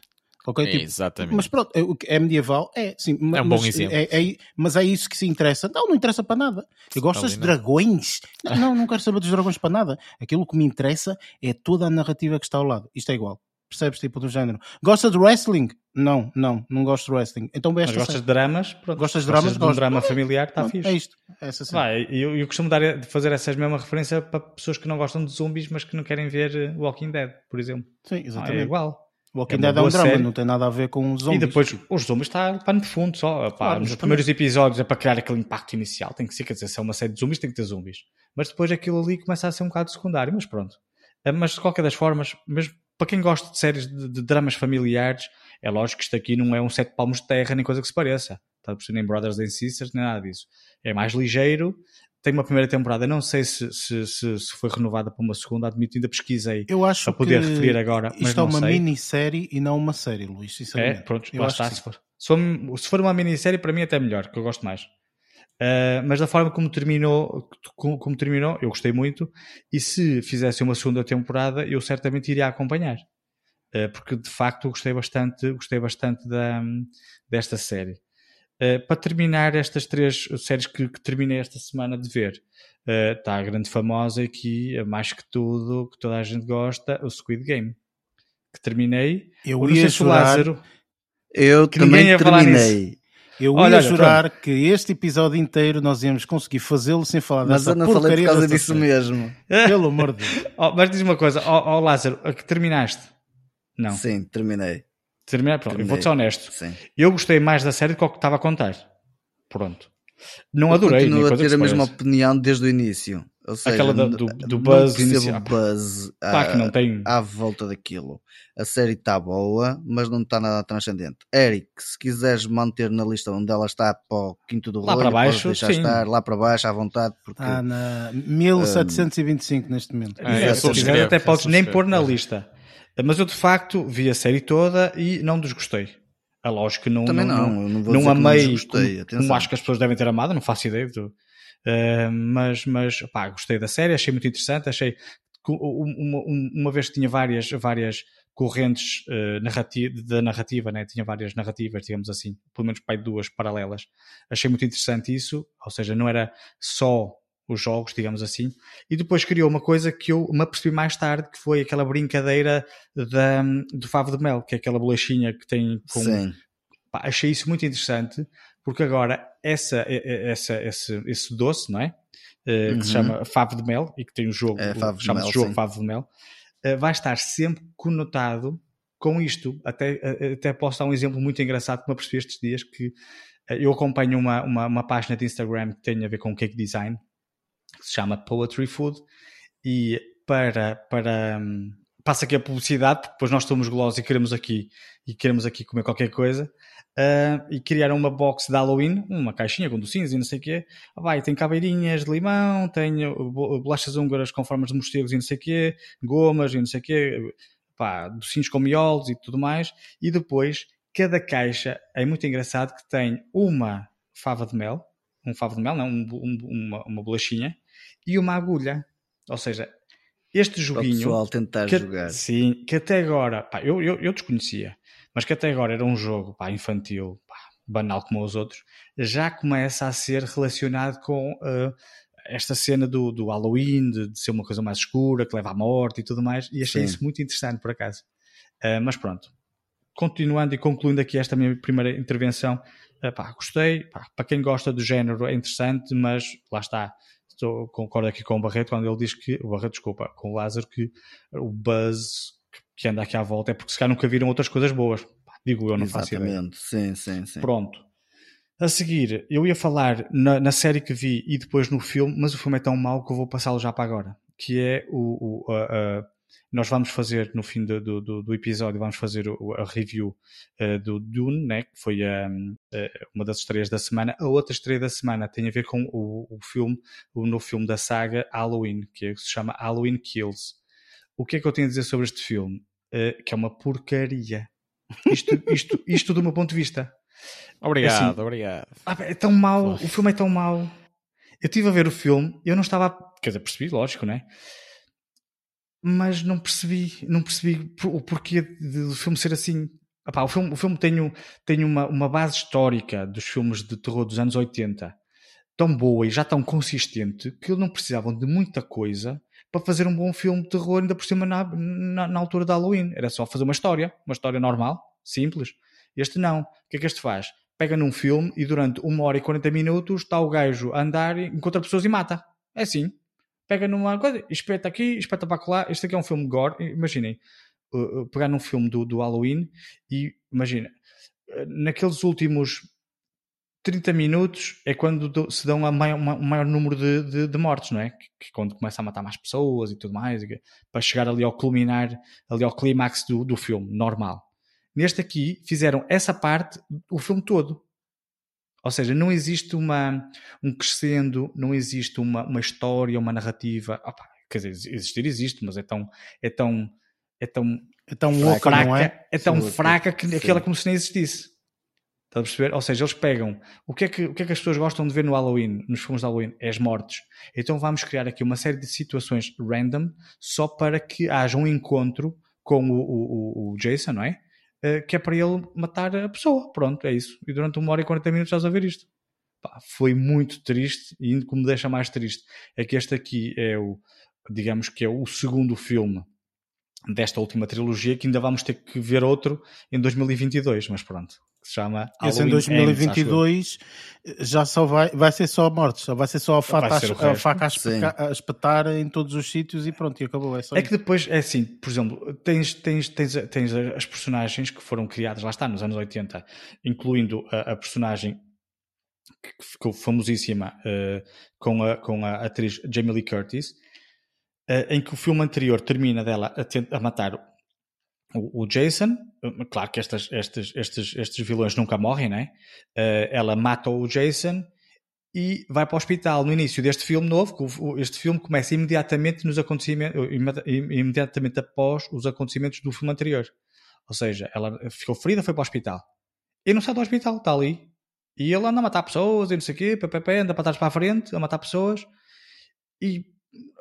Ok? É, Tipo, exatamente. Mas pronto, é, é medieval, é sim. É um bom mas exemplo. É, é- mas é isso que se interessa. Não, não interessa para nada. Eu gosto de dragões. <laughs> Não, não, não quero saber dos dragões para nada. Aquilo que me interessa é toda a narrativa que está ao lado. Isto é igual. Percebes? Tipo do género. Gosta de wrestling? Não, não, não gosto de wrestling. Então Mas gostas série. de dramas? Pronto. Gostas de dramas? de um Gosto. drama familiar? Está fixe. É isto. É essa. Vai, eu, eu costumo dar, fazer essa mesma referência para pessoas que não gostam de zombies, mas que não querem ver eh, Walking Dead, por exemplo. Sim, Ah, é exatamente. igual. Walking É Dead é um drama, série. não tem nada a ver com os zombies. E depois os zombies está pano de fundo só. Pá, Claro, nos exatamente. primeiros episódios é para criar aquele impacto inicial. Tem que ser, quer dizer, se é uma série de zombies, tem que ter zombies. Mas depois aquilo ali começa a ser um bocado secundário, mas pronto. Eh, Mas de qualquer das formas, mesmo para quem gosta de séries de, de dramas familiares, é lógico que isto aqui não é um sete palmos de terra nem coisa que se pareça. Está a perceber? Nem Brothers and Sisters, nem nada disso. É mais ligeiro. Tem uma primeira temporada, não sei se, se, se, se foi renovada para uma segunda, admito, ainda pesquisei eu acho para poder que referir agora, mas isto é não uma sei. minissérie e não uma série, Luís, É, sinceramente. pronto, Eu lá acho está. que Se for, se for, se for uma minissérie, para mim até melhor, que eu gosto mais. Uh, mas da forma como terminou, como, como terminou, eu gostei muito. E se fizesse uma segunda temporada, eu certamente iria acompanhar. Uh, porque de facto gostei bastante, gostei bastante da, desta série. Uh, para terminar estas três séries que, que terminei esta semana de ver, está a grande famosa aqui, mais que tudo, que toda a gente gosta, o Squid Game que terminei. Eu ia o chorar. Lázaro. Eu também terminei. Eu Olha, ia olha, jurar que este episódio inteiro nós íamos conseguir fazê-lo sem falar Mas dessa eu não falei por causa disso mesmo. <laughs> Pelo amor de Deus. Oh, mas diz uma coisa, ó ó, Lázaro, a que terminaste? Não. Sim, terminei. Terminei, pronto, eu Terminei. vou-te ser honesto. Sim. Eu gostei mais da série do que o que estava a contar. Pronto. Não adorei, nem Continuo a ter a mesma pareça. opinião desde o início. Ou seja, Aquela da- do- do não buzz inicial. buzz Pá, à, que não tem. à volta daquilo. A série está boa, mas não está nada transcendente. Eric, se quiseres manter na lista onde ela está para o quinto do Lá rolho, para baixo, deixar sim. estar lá para baixo à vontade, porque Está na 1725 neste momento. É, é, se quiser, até podes nem pôr na lista. Mas eu de facto vi a série toda e não desgostei. É lógico que não, também não, não, não não amei desgostei, como, como acho que as pessoas devem ter amado, não faço ideia. Do, Eh, mas, mas pá, gostei da série, achei muito interessante. Achei uma, uma- vez que tinha várias, várias correntes eh, narrati da narrativa, né? tinha várias narrativas, digamos assim, pelo menos pai, duas paralelas. Achei muito interessante isso, ou seja, não era só os jogos, digamos assim, e depois criou uma coisa que eu me apercebi mais tarde, que foi aquela brincadeira da, do favo de mel, que é aquela bolachinha que tem com, Sim, Pá, achei isso muito interessante, porque agora essa, essa, esse, esse doce, não é? Eh, que se Uhum. chama Favo de Mel e que tem um jogo, É, chama-se jogo sim. Favo de Mel, eh, vai estar sempre conotado com isto. Até, eh, até posso dar um exemplo muito engraçado que me apercebi estes dias que eu acompanho uma, uma, uma página de Instagram que tem a ver com cake design, que se chama Poetry Food, e para, para hum, passa aqui a publicidade, porque depois nós somos golosos e queremos aqui e queremos aqui comer qualquer coisa. ah, e criaram uma box de Halloween, uma caixinha com docinhos e não sei o quê. Ah, vai, tem caveirinhas de limão, tem uh, bo- bolachas húngaras com formas de morcegos e não sei o quê, gomas e não sei o quê, pá, docinhos com miolos e tudo mais. E depois, cada caixa é muito engraçado que tem uma fava de mel, um favo de mel, não, um- um- uma, uma bolachinha, e uma agulha. Ou seja, este para o joguinho pessoal tentar que, jogar. Sim, que até agora, pá, eu, eu, eu desconhecia, mas que até agora era um jogo pá, infantil, pá, banal como os outros, já começa a ser relacionado com uh, esta cena do, do Halloween, de, de ser uma coisa mais escura, que leva à morte e tudo mais, e achei Sim. isso muito interessante por acaso. Uh, mas pronto, continuando e concluindo aqui esta minha primeira intervenção, uh, pá, gostei, pá, para quem gosta do género é interessante, mas lá está. Estou, concordo aqui com o Barreto quando ele diz que, o Barreto, desculpa, com o Lázaro, que o buzz que anda aqui à volta é porque se calhar nunca viram outras coisas boas. Digo eu, não faço ideia. Exatamente, sim, sim, sim. Pronto. A seguir, eu ia falar na, na série que vi e depois no filme, mas o filme é tão mau que eu vou passá-lo já para agora. Que é o. o a- a- nós vamos fazer, no fim do, do, do- episódio, vamos fazer a review eh, do Dune, né, que foi um, eh, uma das estreias da semana. A outra estreia da semana tem a ver com o, o filme, o novo filme da saga Halloween, que é- se chama Halloween Kills. O que é que eu tenho a dizer sobre este filme? Eh, que é uma porcaria. Isto, <laughs> isto, isto do meu ponto de vista. Obrigado, Assim, obrigado. Ah, é tão mau, Uf. o filme é tão mau. Eu estive a ver o filme, eu não estava. a- Quer dizer, percebi, lógico, né? Mas não percebi, não percebi o porquê do filme ser assim. Ah, pá, o filme, o filme tem, tem uma, uma base histórica dos filmes de terror dos anos 80 tão boa e já tão consistente que eles não precisavam de muita coisa para fazer um bom filme de terror, ainda por cima na, na, na altura da Halloween. Era só fazer uma história, uma história normal, simples. Este não. O que é que este faz? Pega num filme e durante uma hora e 40 minutos está o gajo a andar, encontra pessoas e mata. É assim. Pega numa coisa, espeta aqui, espeta para lá. Este aqui é um filme gore. Imaginem, uh, uh, pegar num filme do, do Halloween e imagina, uh, naqueles últimos 30 minutos é quando do- se dão a maior, maior número de, de, de mortes, não é? Que, que quando começa a matar mais pessoas e tudo mais, para chegar ali ao culminar, ali ao clímax do, do filme, normal. Neste aqui, fizeram essa parte o filme todo. Ou seja, não existe uma, um crescendo, não existe uma, uma história, uma narrativa. Opa, quer dizer, existir existe, mas é tão, é tão, é tão É tão Fraca, louca, fraca, não é? é tão Sim, fraca que sim. aquela como se nem existisse. Estás a perceber? Ou seja, eles pegam o que, é que, o que é que as pessoas gostam de ver no Halloween, nos filmes de Halloween? É as mortes. Então vamos criar aqui uma série de situações random só para que haja um encontro com o, o, o- o Jason, não é? Eh, que é para ele matar a pessoa. Pronto, é isso. E durante uma hora e 40 minutos estás a ver isto. Pá, foi muito triste e o que me deixa mais triste é que este aqui é o, digamos que é o segundo filme desta última trilogia, que ainda vamos ter que ver outro em 2022, mas pronto. Que se chama Esse em Halloween Ends, eu. 2022 já só vai, vai ser só mortes, só vai ser só a a, a faca a, a espetar em todos os sítios e pronto, e acabou. É, só É que depois, é assim, por exemplo, tens, tens, tens, tens as personagens que foram criadas, lá está, nos anos 80, incluindo a, a personagem que ficou famosíssima eh, com, a, com a atriz Jamie Lee Curtis, eh, em que o filme anterior termina dela a, a matar o, Jason. Eh, Claro que estas, estes, estes, estes vilões nunca morrem, né? Eh, ela mata o Jason e vai para o hospital no início deste filme novo. Este filme começa imediatamente nos acontecimentos, imedi- imediatamente após os acontecimentos do filme anterior. Ou seja, ela ficou ferida, foi para o hospital. E não sai do hospital, está ali. E ele anda a matar pessoas e não sei o quê, anda para trás para a frente, a matar pessoas. E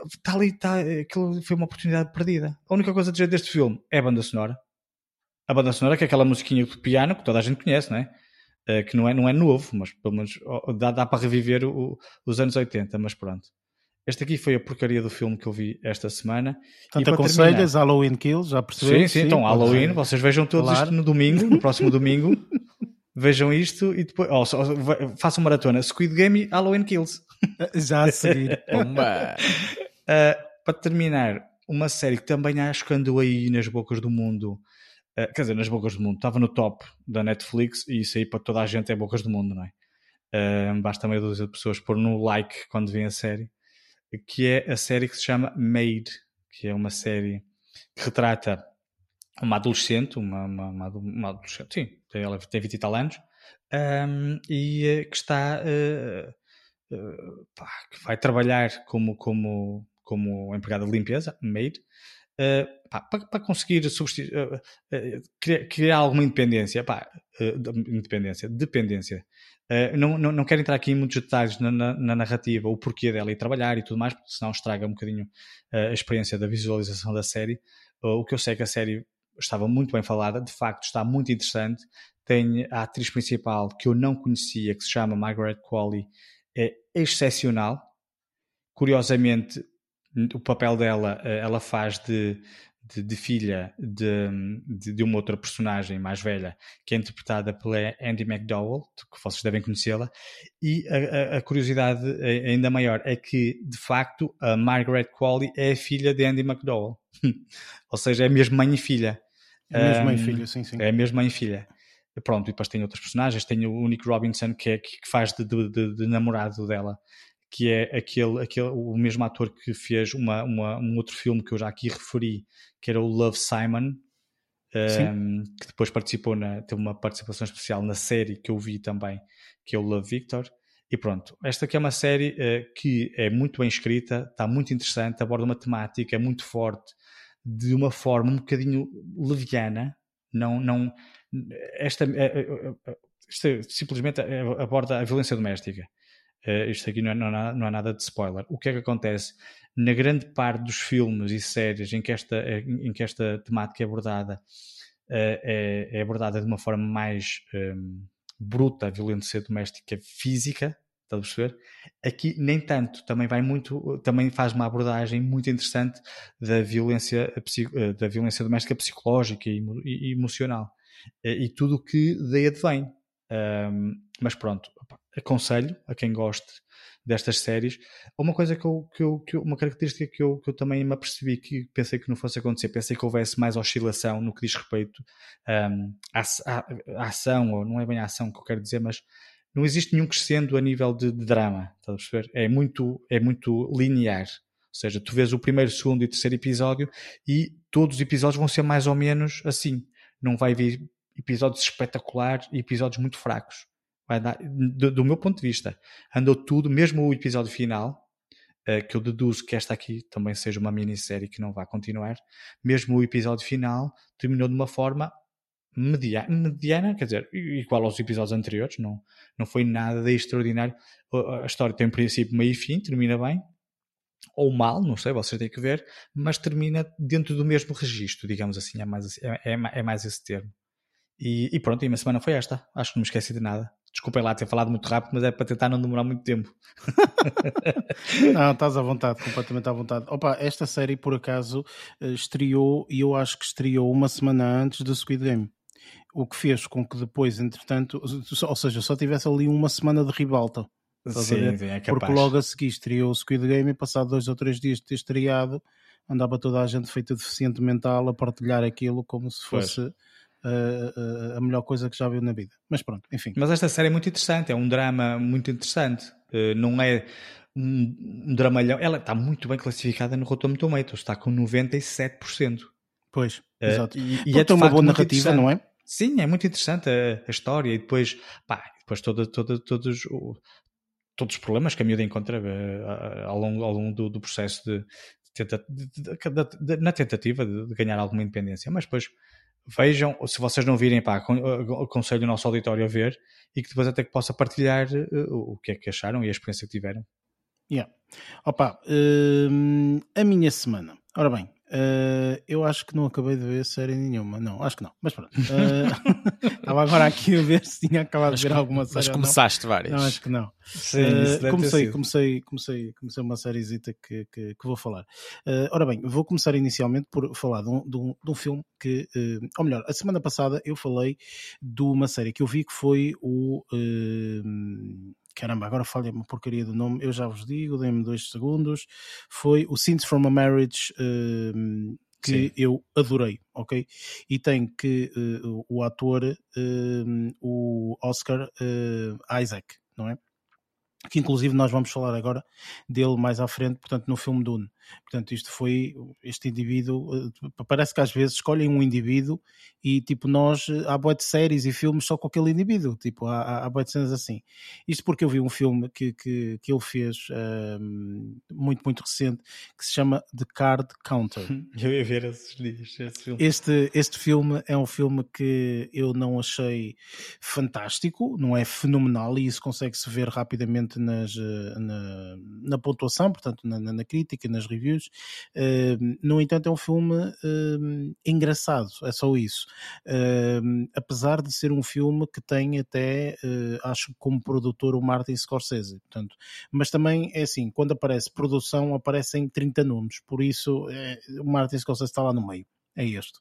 está ali, está, aquilo foi uma oportunidade perdida. A única coisa a dizer deste filme é a banda sonora. A banda sonora, que é aquela musiquinha do piano que toda a gente conhece, não é? Eh, que não é, não é novo, mas pelo menos dá, dá para reviver o- os anos 80, mas pronto. Este aqui foi a porcaria do filme que eu vi esta semana. Portanto, para aconselhas Halloween Kills, já Sim, percebeu? sim, então Halloween, ser. vocês vejam todos Claro. isto no domingo, no próximo <laughs> domingo. Vejam isto e depois oh, façam maratona Squid Game e Halloween Kills. <laughs> Já a seguir. Uh, <laughs> para terminar, uma série que também acho que andou aí nas bocas do mundo, uh, quer dizer, nas bocas do mundo, estava no top da Netflix e isso aí para toda a gente é bocas do mundo, não é? Uh, basta meia dúzia de pessoas pôr no like quando vêem a série, que é a série que se chama Made, que é uma série que retrata uma adolescente, uma, uma, uma, uma adolescente, sim, tem- ela tem 20 e tal anos, um, e uh, que está uh, pá, que vai trabalhar como, como, como empregada de limpeza, maid, uh, pá, para, para conseguir uh, criar, criar alguma independência, pá, de- independência, dependência. Não, não, não quero entrar aqui em muitos detalhes na, na, na narrativa, o porquê dela ir trabalhar e tudo mais, porque senão estraga um bocadinho a experiência da visualização da série. O que eu sei é que a série estava muito bem falada, de facto está muito interessante. Tem a atriz principal que eu não conhecia, que se chama Margaret Qualley, é excepcional. Curiosamente, o papel dela, eh, ela faz de, de, de filha de, de, de uma outra personagem mais velha, que é interpretada pela Andy McDowell, que vocês devem conhecê-la. E a, a- curiosidade eh, ainda maior é que, de facto, a Margaret Qualley é a filha de Andy McDowell. <laughs> Ou seja, é mesmo mãe e filha. É mesmo mãe e filho, sim, sim. É mesmo mãe e filha. Pronto, e depois tem outros personagens. Tem o Nick Robinson, que, é, que faz de, de- de- namorado dela, que é aquele, aquele, o mesmo ator que fez uma, uma- um outro filme que eu já aqui referi, que era o Love Simon, um, que depois participou na, teve uma participação especial na série que eu vi também, que é o Love Victor. E pronto, esta aqui é uma série eh, que é muito bem escrita, está muito interessante, aborda uma temática muito forte, de uma forma um bocadinho leviana. Não, não, esta, eh, eh, eh, simplesmente aborda a violência doméstica. Eh, isto aqui não é, não, nada, de spoiler. O que é que acontece? Na grande parte dos filmes e séries em que esta, em que esta temática é abordada, eh, é, é abordada de uma forma mais ehm, bruta, a violência doméstica física, estás a perceber? Aqui nem tanto, também vai muito, também faz uma abordagem muito interessante da violência, da violência doméstica psicológica e, e- emocional e tudo o que daí advém. Ahm, mas pronto, aconselho a quem goste destas séries. Uma coisa que eu, que eu, que eu- uma característica que eu, que eu também me apercebi que pensei que não fosse acontecer, pensei que houvesse mais oscilação no que diz respeito ahm, à, à- à ação, ou não é bem a ação que eu quero dizer, mas não existe nenhum crescendo a nível de, de drama, estás a perceber? É muito, é muito linear. Ou seja, tu vês o primeiro, segundo e terceiro episódio e todos os episódios vão ser mais ou menos assim. Não vai vir episódios espetaculares e episódios muito fracos. Dar, do, do meu ponto de vista, andou tudo, mesmo o episódio final, eh, que eu deduzo que esta aqui também seja uma minissérie que não vai continuar, mesmo o episódio final terminou de uma forma media- mediana, quer dizer, igual aos episódios anteriores, não, não foi nada de extraordinário. A- A história tem princípio, meio e fim, termina bem, ou mal, não sei, vocês têm que ver, mas termina dentro do mesmo registro, digamos assim, é mais, é, é, é mais esse termo. E, e pronto, e minha semana foi esta. Acho que não me esqueci de nada. Desculpem lá ter falado muito rápido, mas é para tentar não demorar muito tempo. <laughs> não, estás à vontade, completamente à vontade. Opa, esta série, por acaso, eh, estreou e eu acho que estreou uma semana antes do Squid Game. O que fez com que depois, entretanto, ou seja, só tivesse ali uma semana de ribalta. Sim, sim, é capaz. Porque logo a seguir estreou o Squid Game e passado dois ou três dias de ter estreado, andava toda a gente feita deficiente mental a partilhar aquilo como se fosse a, a, melhor coisa que já viu na vida. Mas pronto, enfim. Mas esta série é muito interessante, é um drama muito interessante. Uh, não é um, um dramalhão. Ela está muito bem classificada no Rotten Tomatoes, está com 97%. Pois, uh, exato. E, e é uma boa narrativa, não é? Sim, é muito interessante a, a história e depois, pá, depois toda, toda, todos, todos os problemas que a miúda encontra uh, ao longo, ao longo do, do processo de, de, de, na tentativa de, ganhar alguma independência. Mas depois vejam, se vocês não virem, pá, aconselho o nosso auditório a ver e que depois até que possa partilhar uh, o que é que acharam e a experiência que tiveram. Yeah. Opa, uh, a minha semana. Ora bem, Uh, eu acho que não acabei de ver série nenhuma. Não, acho que não. Mas pronto. Uh, <laughs> estava agora aqui a ver se tinha acabado de ver alguma série. Mas começaste várias. Não, acho que não. Sim, uh, comecei, comecei, comecei, comecei uma sériezita que, que, que, vou falar. ora bem, vou começar inicialmente por falar de um, de um, de um filme que, ou melhor, a semana passada eu falei de uma série que eu vi que foi o caramba, agora falha uma porcaria do nome, eu já vos digo, dei-me dois segundos, foi o Scenes from a Marriage uh, que Sim. eu adorei, ok? E tem que uh, o ator, uh, o Oscar eh, Isaac, não é? que inclusive nós vamos falar agora dele mais à frente, portanto, no filme Dune. Portanto, isto foi este indivíduo. Eh, parece que às vezes escolhem um indivíduo e, tipo, nós. Eh, há boa de séries e filmes só com aquele indivíduo. Tipo, há, há boa de cenas assim. Isto porque eu vi um filme que, que, que ele fez um, muito, muito recente que se chama The Card Counter. <laughs> Eu ia ver esses dias. Esse filme. Este, este filme é um filme que eu não achei fantástico, não é fenomenal e isso consegue-se ver rapidamente nas, eh, na, na pontuação, portanto, na, na crítica, nas reviews. Uh, no entanto, é um filme uh, engraçado, é só isso. Apesar de ser um filme que tem até, acho como produtor o Martin Scorsese. Portanto, mas também é assim, quando aparece produção, aparecem 30 nomes, por isso é, o Martin Scorsese está lá no meio é este.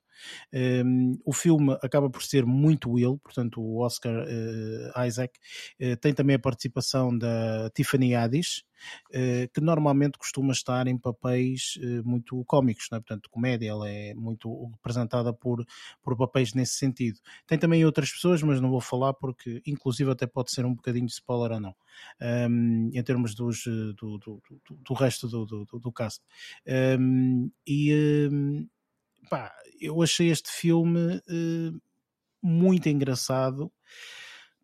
Um, o filme acaba por ser muito ele, portanto, o Oscar uh, Isaac uh, tem também a participação da Tiffany Haddish, uh, que normalmente costuma estar em papéis muito cómicos, é? portanto, comédia, ela é muito representada por, por papéis nesse sentido. Tem também outras pessoas, mas não vou falar porque, inclusive, até pode ser um bocadinho de spoiler ou não, um, em termos dos, do, do, do, do resto do, do, do cast. Um, e pá, eu achei este filme uh, muito engraçado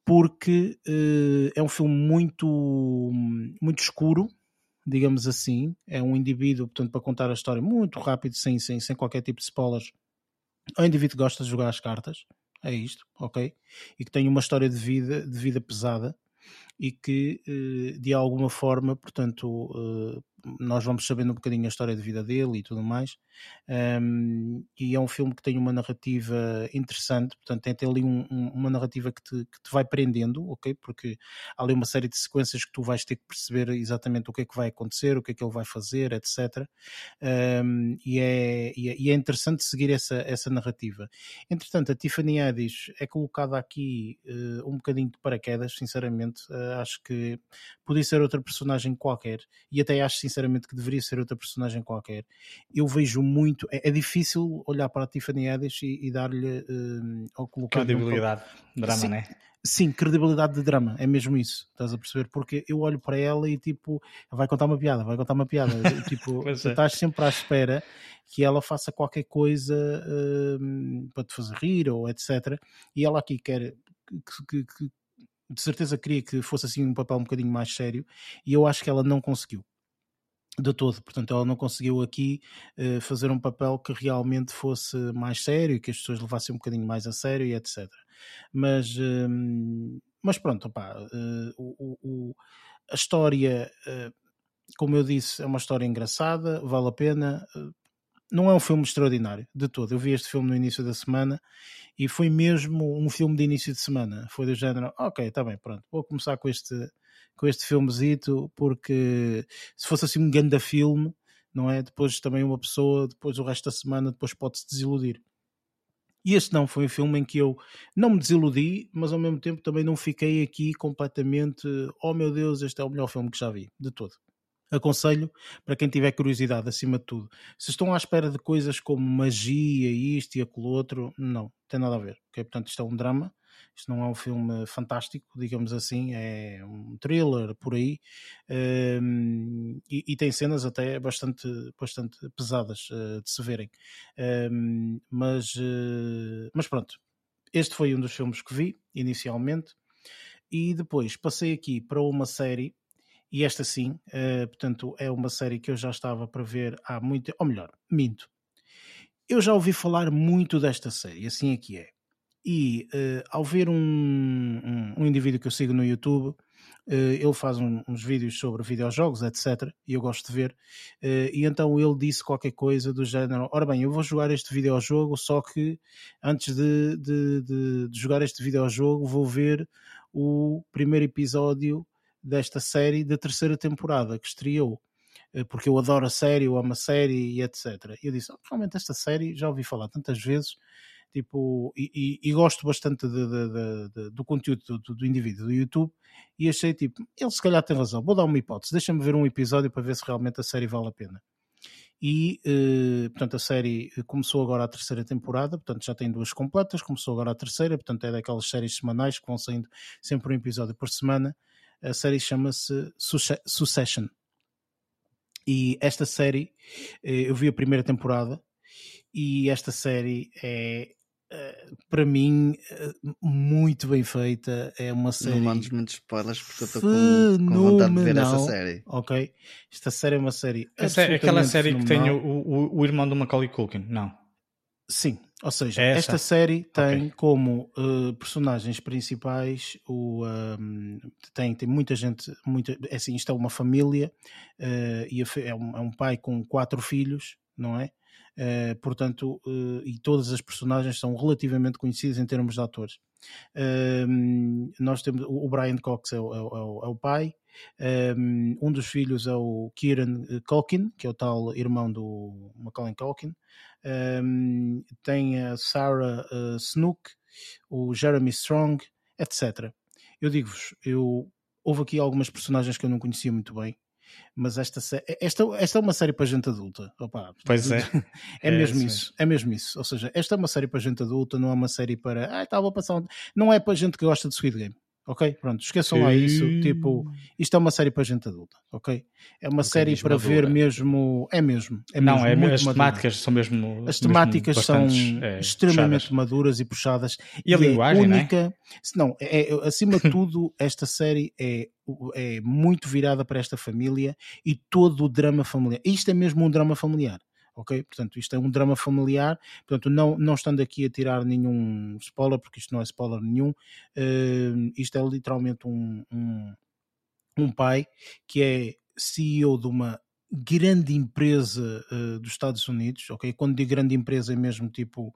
porque uh, é um filme muito, muito escuro, digamos assim. É um indivíduo, portanto, para contar a história muito rápido, sem, sem, sem qualquer tipo de spoilers. É um indivíduo que gosta de jogar as cartas, é isto, ok? E que tem uma história de vida, de vida pesada e que eh, de alguma forma, portanto, nós vamos sabendo um bocadinho a história de vida dele e tudo mais. Um, e é um filme que tem uma narrativa interessante, portanto, tem ali um, um, uma narrativa que te, que te, vai prendendo, ok? Porque há ali uma série de sequências que tu vais ter que perceber exatamente o que é que vai acontecer, o que é que ele vai fazer, etc. E é, e, é, e, é, interessante seguir essa, essa narrativa. Entretanto, a Tiffany Haddish é colocada aqui uh, um bocadinho de paraquedas, sinceramente. Uh, acho que podia ser outra personagem qualquer, e até acho sinceramente que deveria ser outra personagem qualquer. Eu vejo muito, é, é difícil olhar para a Tiffany Haddish e, e dar-lhe uh, ou colocar credibilidade, um... drama, sim, né? Sim, credibilidade de drama, é mesmo isso, estás a perceber? Porque eu olho para ela e tipo, vai contar uma piada, vai contar uma piada, <laughs> tipo, tu é. estás sempre à espera que ela faça qualquer coisa uh, para te fazer rir ou etc. E ela aqui quer que, que, que de certeza queria que fosse assim um papel um bocadinho mais sério e eu acho que ela não conseguiu de todo, portanto ela não conseguiu aqui uh, fazer um papel que realmente fosse mais sério que as pessoas levassem um bocadinho mais a sério e etc. Mas, uh, mas pronto, uh, o, o, a história, eh, como eu disse, é uma história engraçada, vale a pena, não é um filme extraordinário de todo. Eu vi este filme no início da semana e foi mesmo um filme de início de semana. Foi do género, ok, está bem, pronto, vou começar com este, com este filmezito, porque se fosse assim um grande filme, não é? Depois também uma pessoa, depois o resto da semana, depois pode-se desiludir. E este não, foi um filme em que eu não me desiludi, mas ao mesmo tempo também não fiquei aqui completamente, oh meu Deus, este é o melhor filme que já vi, de todo aconselho para quem tiver curiosidade, acima de tudo. Se estão à espera de coisas como magia, isto e aquilo outro, não, tem nada a ver. Okay? Portanto, isto é um drama, isto não é um filme fantástico, digamos assim, é um thriller por aí um, e, e, tem cenas até bastante, bastante pesadas uh, de se verem. Um, mas, uh, mas pronto, este foi um dos filmes que vi inicialmente. E depois passei aqui para uma série e esta sim, uh, portanto, é uma série que eu já estava para ver há muito, ou melhor, minto. Eu já ouvi falar muito desta série, assim é que é. E uh, ao ver um, um, um, indivíduo que eu sigo no YouTube, uh, ele faz um, uns vídeos sobre videojogos, etc. E eu gosto de ver. e então ele disse qualquer coisa do género: Ora bem, eu vou jogar este videojogo, só que antes de, de, de, de jogar este videojogo, vou ver o primeiro episódio desta série da terceira temporada que estreou porque eu adoro a série, eu amo a série e etc. E eu disse, oh, realmente esta série já ouvi falar tantas vezes, tipo, e, e, e gosto bastante de, de, de, do conteúdo do, do, indivíduo do YouTube e achei tipo, ele se calhar tem razão, vou dar uma hipótese, deixa-me ver um episódio para ver se realmente a série vale a pena. E, eh, portanto, a série começou agora a terceira temporada, portanto, já tem duas completas, começou agora a terceira, portanto, é daquelas séries semanais que vão saindo sempre um episódio por semana a série chama-se Succession. E esta série, eh, eu vi a primeira temporada e esta série é eh, para mim eh, muito bem feita. É uma série não mandes muitos spoilers porque eu estou com, com, vontade de ver essa série. Ok. Esta série é uma série essa é aquela série fenomenal. que tem o, o, o irmão do Macaulay Culkin? Não. Sim. Ou seja, é esta série tem okay. como uh, personagens principais o um, tem, tem muita gente, muita, é assim, isto é uma família uh, e é um, é um, pai com quatro filhos, não é? Uh, portanto, e todas as personagens são relativamente conhecidas em termos de atores. Ehm, nós temos o Brian Cox é o, é o, é o pai, ehm, um dos filhos é o Kieran Culkin, que é o tal irmão do Macaulay Culkin um, tem a Sarah uh, Snook, o Jeremy Strong, etc. Eu digo-vos, eu houve aqui algumas personagens que eu não conhecia muito bem, mas esta, esta, esta é uma série para gente adulta. Opa, pois é. é, <laughs> é mesmo isso, é mesmo isso. Ou seja, esta é uma série para gente adulta, não é uma série para. Ah, tá, vou passar. Não é para gente que gosta de Squid Game. Ok? Pronto, esqueçam lá isso. Tipo, isto é uma série para gente adulta, ok? É uma okay, série para madura. ver mesmo. É mesmo. É não, mesmo é, as madura. temáticas são mesmo. As temáticas mesmo são é, extremamente puxadas. maduras e puxadas. E, e a é linguagem, é única. Não, é, é, acima de <laughs> tudo, esta série é, é muito virada para esta família e todo o drama familiar. Isto é mesmo um drama familiar ok? Portanto, isto é um drama familiar, portanto, não, não estando aqui a tirar nenhum spoiler, porque isto não é spoiler nenhum, uh, isto é literalmente um, um, um, pai que é CEO de uma grande empresa uh, dos Estados Unidos, ok? Quando digo grande empresa é mesmo tipo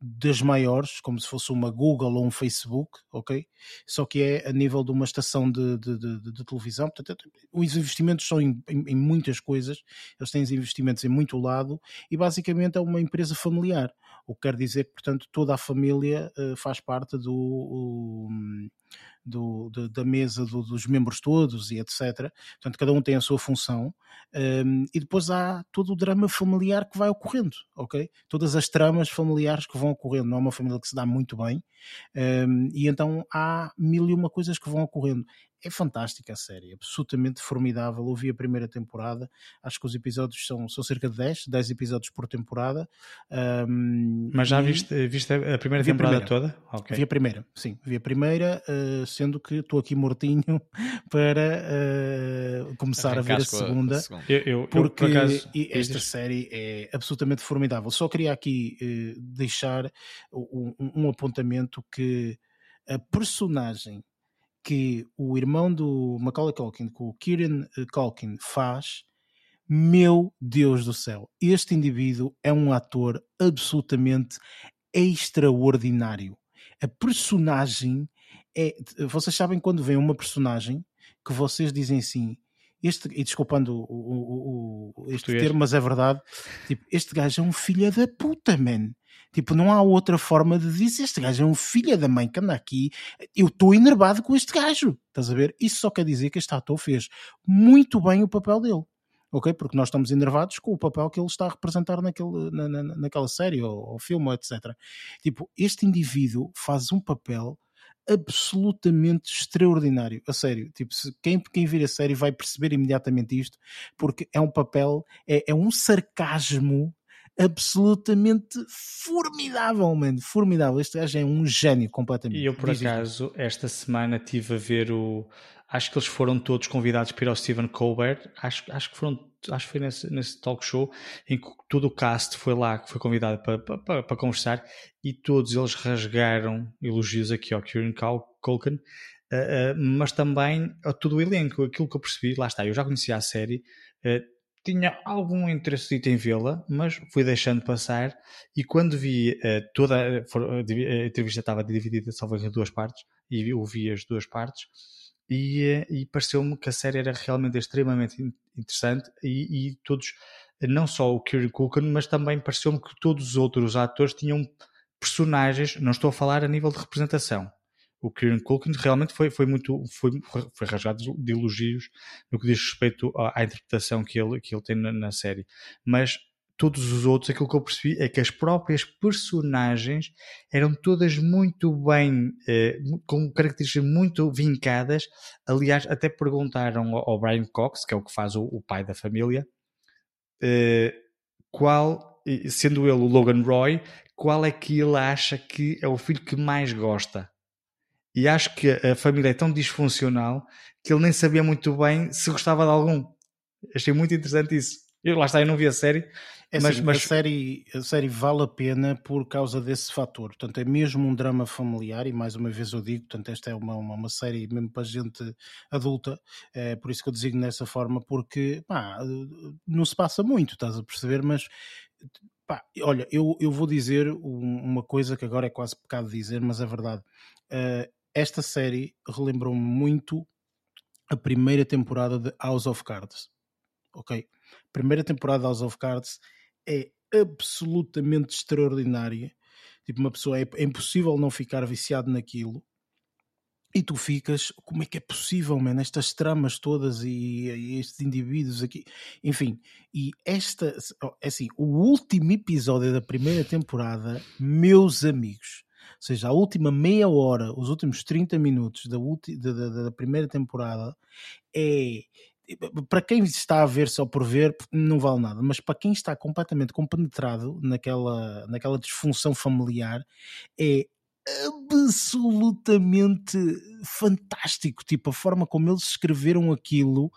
das maiores, como se fosse uma Google ou um Facebook, ok? Só que é a nível de uma estação de, de, de, de televisão. Portanto, os investimentos são em, em, em, muitas coisas, eles têm investimentos em muito lado e basicamente é uma empresa familiar. O que quer dizer que, portanto, toda a família uh, faz parte do. Do, da mesa do, dos membros todos e etc. Portanto, cada um tem a sua função um, e depois há todo o drama familiar que vai ocorrendo, ok? Todas as tramas familiares que vão ocorrendo. Não é uma família que se dá muito bem um, e então há mil e uma coisas que vão ocorrendo é fantástica a série, absolutamente formidável. Eu vi a primeira temporada, acho que os episódios são, são cerca de 10, 10 episódios por temporada. Um, Mas já e... viste, viste a primeira vi temporada a primeira. toda? Okay. Vi a primeira, sim, vi a primeira, uh, sendo que estou aqui mortinho <laughs> para uh, começar a ver a segunda. A segunda. Eu, eu, porque eu, por acaso, esta série é absolutamente formidável. Só queria aqui uh, deixar um, um apontamento que a personagem que o irmão do Macaulay Culkin, que o Kieran eh, Culkin faz, Meu Deus do céu, este indivíduo é um ator absolutamente extraordinário. A personagem é. Vocês sabem quando vem uma personagem que vocês dizem assim. Este, e desculpando o, o, o este termo, mas é verdade. Tipo, este gajo é um filho da puta, man. Tipo, não há outra forma de dizer. Este gajo é um filho da mãe que anda aqui. Eu estou enervado com este gajo. Estás a ver? Isso só quer dizer que este ator fez muito bem o papel dele. Ok? Porque nós estamos enervados com o papel que ele está a representar naquele, na, na, naquela série ou, ou filme, etc. Tipo, este indivíduo faz um papel absolutamente extraordinário. A sério, tipo, quem, quem vir a série vai perceber imediatamente isto, porque é um papel, é, é um sarcasmo absolutamente formidável, mano. Formidável. Este gajo é um gênio completamente. E eu, por acaso, esta semana estive a ver o. Acho que eles foram todos convidados para ir ao Stephen Colbert. Acho, acho que foram. Acho que foi nesse, nesse talk show em que todo o cast foi lá, que foi convidado para, para, para conversar e todos eles rasgaram elogios aqui ao Kieran Culkin. Uh, uh, mas também a todo o elenco, aquilo que eu percebi, lá está, eu já conhecia a série, uh, tinha algum interesse em vê-la, mas fui deixando passar. E quando vi uh, toda a, a, entrevista estava dividida só em duas partes, e eu vi as duas partes, e, e pareceu-me que a série era realmente extremamente interessante. E, e todos, não só o Kieran Culkin, mas também pareceu-me que todos os outros atores tinham personagens. Não estou a falar a nível de representação, o Kieran Culkin realmente foi, foi muito foi, foi rasgado de elogios no que diz respeito à, à interpretação que ele, que ele tem na, na, série. Mas todos os outros, aquilo que eu percebi é que as próprias personagens eram todas muito bem, eh, com características muito vincadas. Aliás, até perguntaram ao, ao Brian Cox, que é o que faz o, o pai da família, eh, qual, sendo ele o Logan Roy, qual é que ele acha que é o filho que mais gosta e acho que a família é tão disfuncional que ele nem sabia muito bem se gostava de algum. Achei muito interessante isso. Eu, lá está, eu não vi a série. É mas, assim, mas... A, série, a série vale a pena por causa desse fator. Portanto, é mesmo um drama familiar, e mais uma vez eu digo, portanto, esta é uma, uma, uma série mesmo para gente adulta, é por isso que eu designo dessa forma, porque pá, não se passa muito, estás a perceber, mas pá, olha, eu, eu vou dizer uma coisa que agora é quase pecado dizer, mas é verdade. Uh, esta série relembrou-me muito a primeira temporada de House of Cards. Ok? A primeira temporada de House of Cards é absolutamente extraordinária. Tipo, uma pessoa é, é impossível não ficar viciado naquilo. E tu ficas, como é que é possível, man? Estas tramas todas e, e, estes indivíduos aqui, enfim. E esta, é assim, o último episódio da primeira temporada, meus amigos, ou seja, a última meia hora, os últimos 30 minutos da, da, da primeira temporada é para quem está a ver só por ver, não vale nada, mas para quem está completamente compenetrado naquela, naquela disfunção familiar, é absolutamente fantástico. Tipo, a forma como eles escreveram aquilo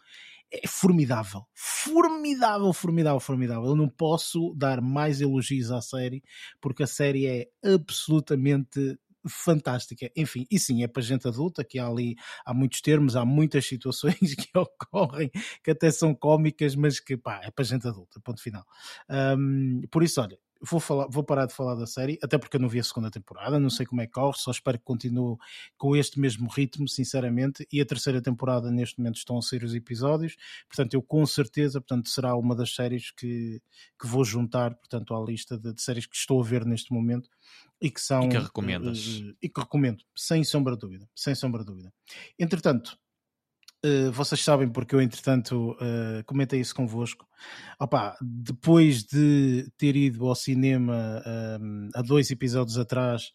é formidável. Formidável, formidável, formidável. Eu não posso dar mais elogios à série, porque a série é absolutamente fantástica. Enfim, e sim, é para gente adulta, que há ali, há muitos termos, há muitas <laughs> situações que ocorrem que até são cómicas, mas que pá, é para gente adulta, ponto final. Um, por isso, olha, vou, falar, vou parar de falar da série, até porque eu não vi a segunda temporada, não sei como é que corre, só espero que continue com este mesmo ritmo, sinceramente. E a terceira temporada, neste momento, estão a sair os episódios, portanto, eu com certeza, portanto, será uma das séries que, que vou juntar, portanto, à lista de, de séries que estou a ver neste momento e que são. E que recomendas? Uh, e que recomendo, sem sombra de dúvida. Sem sombra de dúvida. Entretanto, uh, vocês sabem, porque eu, entretanto, uh, comentei isso convosco. Opa, depois de ter ido ao cinema um, há dois episódios atrás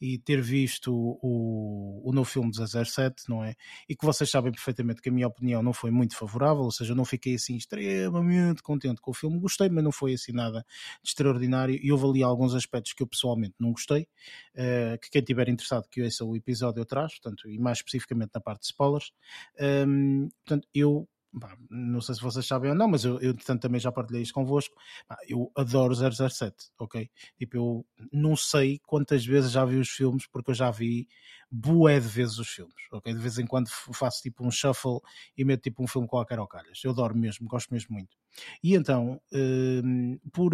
e ter visto o, o novo filme de 007, não é? E que vocês sabem perfeitamente que a minha opinião não foi muito favorável, ou seja, eu não fiquei assim extremamente contente com o filme. Gostei, mas não foi assim nada de extraordinário. E houve ali alguns aspectos que eu pessoalmente não gostei. Uh, que quem tiver interessado que ouça o episódio atrás, portanto, e mais especificamente na parte de spoilers. Um, portanto, eu pá, não sei se vocês sabem ou não, mas eu, eu portanto, também já partilhei isto convosco. Pá, eu adoro 007, ok? Tipo, eu não sei quantas vezes já vi os filmes, porque eu já vi bué de vezes os filmes, ok? De vez em quando faço tipo um shuffle e meto tipo um filme qualquer ao calhas. Eu adoro mesmo, gosto mesmo muito. E então, por,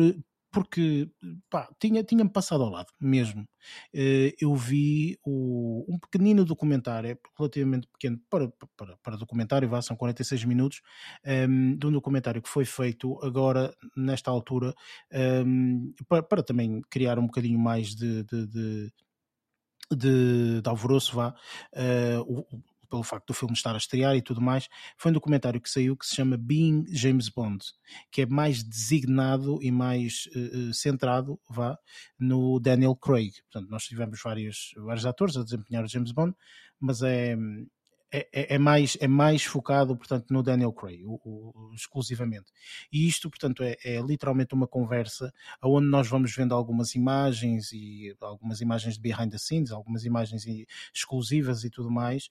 porque pá, tinha, tinha-me passado ao lado mesmo. Uh, eu vi o, um pequenino documentário, relativamente pequeno para, para, para documentário, vá, são 46 minutos, um, ehm, de um documentário que foi feito agora, nesta altura, um, ehm, para, para, também criar um bocadinho mais de, de, de de, de alvoroço, vá, uh, pelo facto do filme estar a estrear e tudo mais, foi um documentário que saiu que se chama Being James Bond, que é mais designado e mais uh, centrado, vá, no Daniel Craig. Portanto, nós tivemos vários, vários atores a desempenhar o James Bond, mas é, é, é, é, mais, é mais focado, portanto, no Daniel Craig, o, o, exclusivamente. E isto, portanto, é, é, literalmente uma conversa onde nós vamos vendo algumas imagens e algumas imagens de behind the scenes, algumas imagens exclusivas e tudo mais,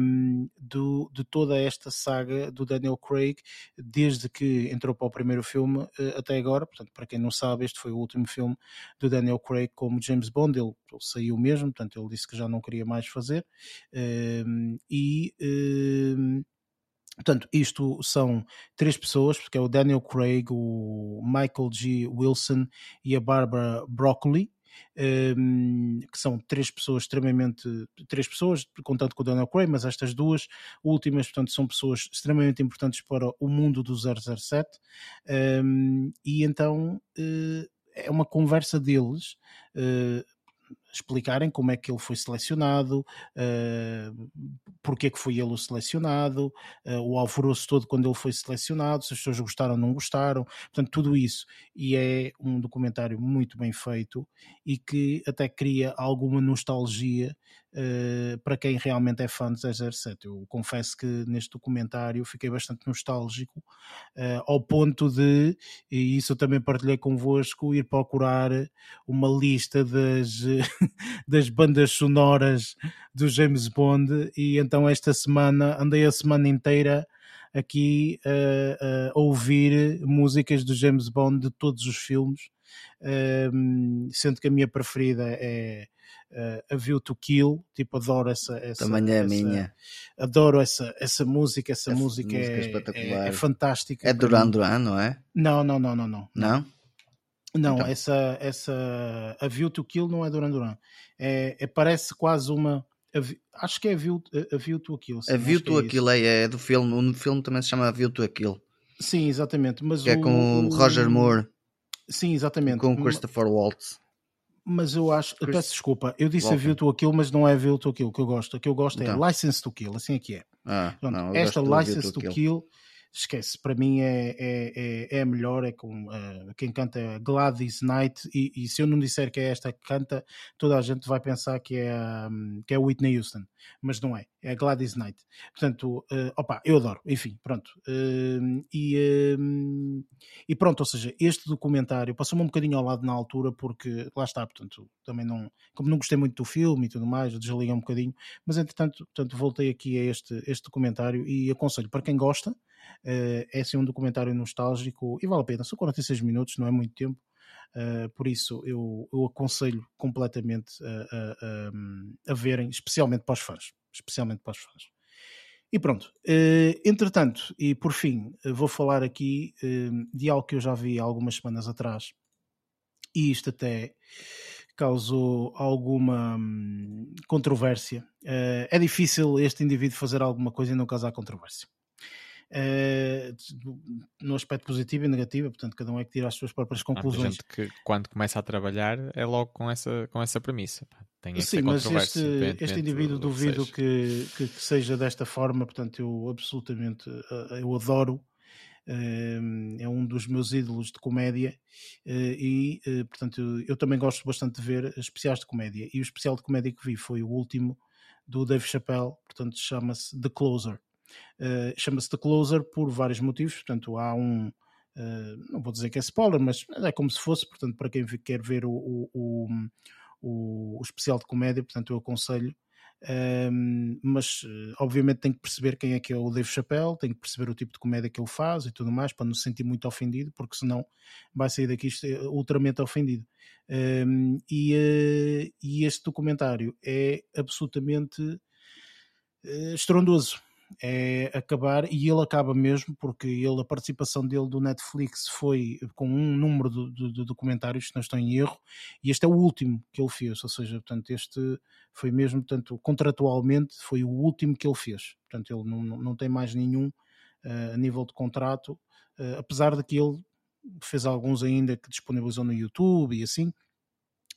um, do, de toda esta saga do Daniel Craig, desde que entrou para o primeiro filme uh, até agora. Portanto, para quem não sabe, este foi o último filme do Daniel Craig como James Bond. Ele, ele saiu mesmo, portanto, ele disse que já não queria mais fazer. Um, e e ehm, Portanto, isto são três pessoas, porque é o Daniel Craig, o Michael G. Wilson e a Barbara Broccoli, um, ehm, que são três pessoas extremamente, três pessoas, contando com o Daniel Craig, mas estas duas últimas, portanto, são pessoas extremamente importantes para o mundo do 007, um, ehm, e então uh, é uma conversa deles, uh, explicarem como é que ele foi selecionado, uh, porque é que foi ele o selecionado, uh, o alvoroço todo quando ele foi selecionado, se as pessoas gostaram ou não gostaram, portanto, tudo isso. E é um documentário muito bem feito e que até cria alguma nostalgia uh, para quem realmente é fã de 007. Eu confesso que neste documentário fiquei bastante nostálgico, uh, ao ponto de, e isso eu também partilhei convosco, ir procurar uma lista das, <laughs> das bandas sonoras do James Bond e então esta semana andei a semana inteira aqui uh, a ouvir músicas do James Bond de todos os filmes, uh, sendo que a minha preferida é A View to Kill, tipo, adoro essa. essa Também é essa, minha. Adoro essa, essa música, essa, essa música, música é, é. É, é fantástica. É Duran Duran, não é? Não, não, não, não. Não? não? Não, então. essa, essa A View to Kill não é Duran Duran. É, é parece quase uma. A, acho que é a View, a View to Kill. Sim, a View to é Kill é, é, do filme. O filme também se chama A View to Kill. Sim, exatamente. Mas é o, é com o Roger Moore. Sim, exatamente. Com Christopher Waltz. Mas eu acho, Chris... peço desculpa, eu disse Walton. a View to Kill, mas não é View to Kill que eu gosto. A que eu gosto é então. é License to Kill, assim é que é. Ah, Pronto, não, esta License to, to kill, kill esquece, para mim é, é, é, é a melhor, é com uh, quem canta Gladys Knight e, e, se eu não disser que é esta que canta, toda a gente vai pensar que é, um, que é Whitney Houston, mas não é, é Gladys Knight. Portanto, uh, opa, eu adoro, enfim, pronto. Uh, e, uh, e pronto, ou seja, este documentário passou-me um bocadinho ao lado na altura porque lá está, portanto, também não, como não gostei muito do filme e tudo mais, desliguei um bocadinho, mas entretanto, portanto, voltei aqui a este, este documentário e aconselho para quem gosta, Uh, é assim um documentário nostálgico e vale a pena. São 46 minutos, não é muito tempo. Uh, por isso eu, eu aconselho completamente a, a, a, verem, especialmente para os fãs. Especialmente para os fãs. E pronto, uh, entretanto, e por fim, vou falar aqui de algo que eu já vi algumas semanas atrás, e isto até causou alguma hum, controvérsia. é difícil este indivíduo fazer alguma coisa e não causar controvérsia. Uh, no aspecto positivo e negativo, portanto, cada um é que tira as suas próprias conclusões. Há gente que quando começa a trabalhar é logo com essa, com essa premissa. Tem Sim, mas este, este indivíduo duvido que, que, que, seja desta forma, portanto, eu absolutamente eh, eu adoro. Eh, é um dos meus ídolos de comédia e, portanto, eu também gosto bastante de ver especiais de comédia. E o especial de comédia que vi foi o último do Dave Chappelle, portanto, chama-se The Closer. Uh, Chama-se The Closer por vários motivos, portanto há um, uh, não vou dizer que é spoiler, mas é como se fosse, portanto para quem quer ver o, o, o, o especial de comédia, portanto eu aconselho Um, mas obviamente tem que perceber quem é que é o Dave Chappelle, tem que perceber o tipo de comédia que ele faz e tudo mais para não se sentir muito ofendido, porque senão vai sair daqui ultramente ofendido. Um, e, uh, e este documentário é absolutamente uh, estrondoso é acabar, e ele acaba mesmo, porque ele, a participação dele do Netflix foi com um número de, de, documentários, se não estou em erro, e este é o último que ele fez, ou seja, portanto, este foi mesmo, portanto, contratualmente, foi o último que ele fez, portanto, ele não, não tem mais nenhum uh, a nível de contrato, uh, apesar de que ele fez alguns ainda que disponibilizou no YouTube e assim,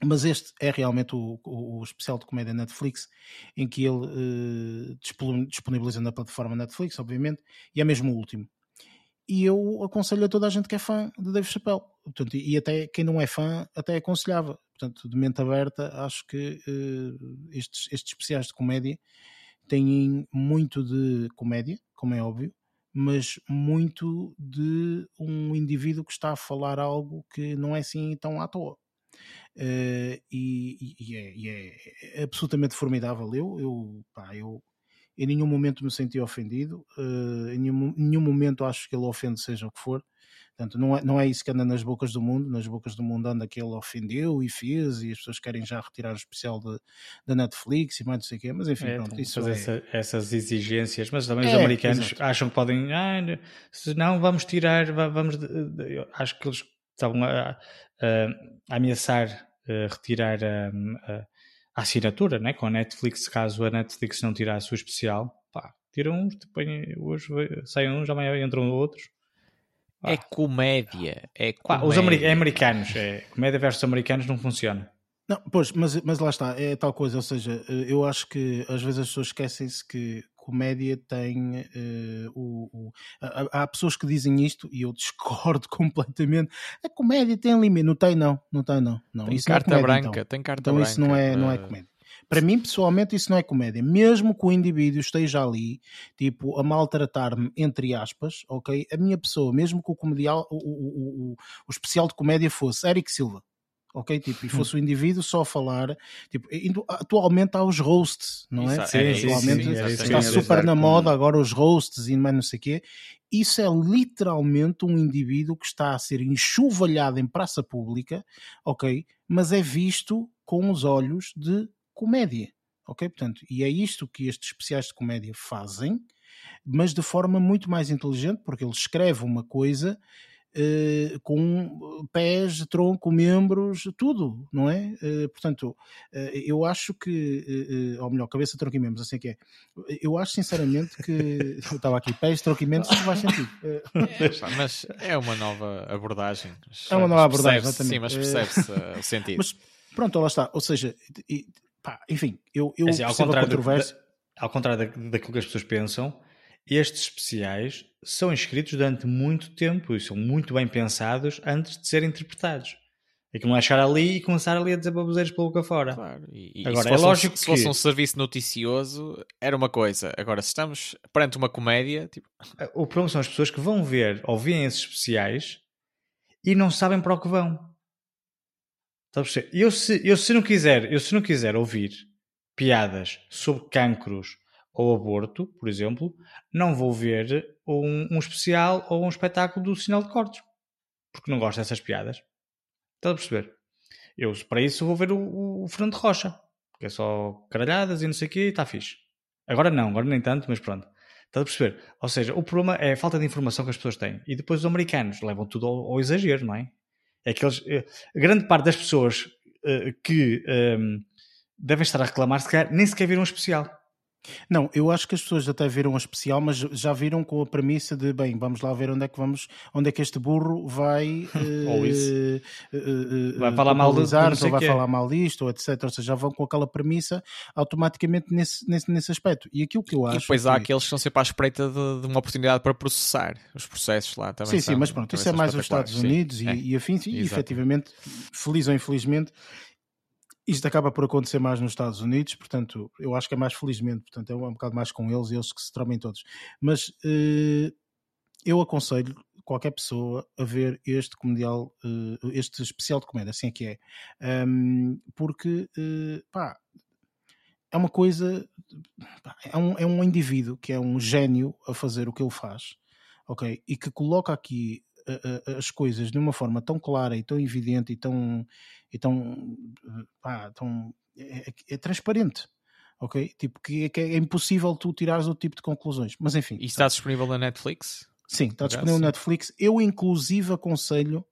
mas este é realmente o, o, o, especial de comédia Netflix, em que ele uh, disponibiliza na plataforma Netflix, obviamente, e é mesmo o último. E eu aconselho a toda a gente que é fã de Dave Chappelle. Portanto, e até quem não é fã, até aconselhava. Portanto, de mente aberta, acho que uh, estes, estes especiais de comédia têm muito de comédia, como é óbvio, mas muito de um indivíduo que está a falar algo que não é assim tão à toa. Uh, e, e, é, e, é, absolutamente formidável. Eu, eu, pá, eu em nenhum momento me senti ofendido, uh, em nenhum, nenhum, momento acho que ele ofende, seja o que for. Portanto, não é, não é isso que anda nas bocas do mundo. Nas bocas do mundo anda que ele ofendeu e fez, e as pessoas querem já retirar o especial da Netflix e mais não sei o quê. Mas enfim, é, pronto, isso é... essa, essas exigêas. Mas também os é, americanos exato. acham que podem, ah, se não, vamos tirar, vamos. Acho que eles estavam a, a ameaçar a retirar a, a, a, assinatura né? com a Netflix, caso a Netflix não tirasse o especial. Pá, tiram uns, hoje saem uns, amanhã entram outros. É comédia. É comédia. os amer é americanos. É, comédia versus americanos não funciona. Não, pois, mas, mas lá está, é tal coisa, ou seja, eu acho que às vezes as pessoas esquecem-se que comédia tem uh, o, o há, há, pessoas que dizem isto e eu <laughs> discordo completamente. A comédia tem limite, não tem não, não tem não. não. Tem isso carta não é comédia, branca, então. tem carta então, branca. isso não é, não é comédia. Para mim, pessoalmente, isso não é comédia. Mesmo que o indivíduo esteja ali, tipo, a maltratar-me, entre aspas, ok? A minha pessoa, mesmo que o, comedial, o, o, o, o especial de comédia fosse Eric Silva, ok? Tipo, e fosse o indivíduo só a falar, tipo, atualmente há os roasts, não é? Sim, sim, atualmente sim, sim, está super na moda agora os roasts e mais não sei o quê. Isso é literalmente um indivíduo que está a ser enxovalhado em praça pública, ok? Mas é visto com os olhos de comédia, ok? Portanto, e é isto que estes especiais de comédia fazem, mas de forma muito mais inteligente, porque ele escreve uma coisa Uh, com pés, tronco, membros, tudo, não é? Uh, portanto, eu acho que, ou melhor, cabeça, tronco e membros, assim que é. Eu acho sinceramente que. <laughs> eu estava aqui, pés, tronco e membros, não faz sentido. <laughs> É, mas é uma nova abordagem. É uma nova abordagem, exatamente. Sim, mas percebe-se o sentido. Mas pronto, lá está. Ou seja, e, pá, enfim, eu, eu é assim, ao contrário, do, da, ao contrário daquilo que as pessoas pensam, estes especiais são escritos durante muito tempo e são muito bem pensados antes de serem interpretados. É que não é chegar ali e começar ali a dizer baboseiros pela boca fora. Claro. E, e Agora, é lógico um, que... Se fosse um serviço noticioso, era uma coisa. Agora, se estamos perante uma comédia... Tipo... O problema são as pessoas que vão ver ou veem esses especiais e não sabem para o que vão. Eu se, eu se não quiser, eu se não quiser ouvir piadas sobre cancros ou aborto, por exemplo, não vou ver um, um especial ou um espetáculo do sinal de cortes. Porque não gosto dessas piadas. Estás a perceber? Eu, para isso, vou ver o, o Fernando Rocha. Que é só caralhadas e não sei o quê está fixe. Agora não, agora nem tanto, mas pronto. Estás a perceber? Ou seja, o problema é a falta de informação que as pessoas têm. E depois os americanos levam tudo ao, ao exagero, não é? É que eles, eh, grande parte das pessoas uh, que ehm, devem estar a reclamar, se calhar, nem sequer viram um especial. Não, eu acho que as pessoas até viram a especial, mas já viram com a premissa de bem, vamos lá ver onde é que vamos, onde é que este burro vai <laughs> ou isso. Uh, uh, vai falar mal disso, ou vai falar mal disto, ou etc. Ou seja, já vão com aquela premissa automaticamente nesse, nesse, nesse aspecto. E aquilo que eu acho. E depois há aqueles que estão sempre à espreita de, de, uma oportunidade para processar os processos lá também. Sim, são, sim, mas pronto, isso é mais os Estados Unidos sim, e, é. e afins, e efetivamente, feliz ou infelizmente, isto acaba por acontecer mais nos Estados Unidos, portanto, eu acho que é mais felizmente, portanto, é um bocado mais com eles, eles que se tramem todos. Mas uh, eu aconselho qualquer pessoa a ver este comedial, uh, este especial de comédia, assim é que é. Um, porque, uh, pá, é uma coisa, é um, é um indivíduo que é um gênio a fazer o que ele faz, ok? E que coloca aqui as coisas de uma forma tão clara e tão evidente e tão, e tão, pá, tão é, é, é transparente ok? Tipo, que, que, é impossível tu tirares outro tipo de conclusões. Mas enfim. E está disponível na Netflix? Sim, está disponível na Netflix. Eu, inclusive, aconselho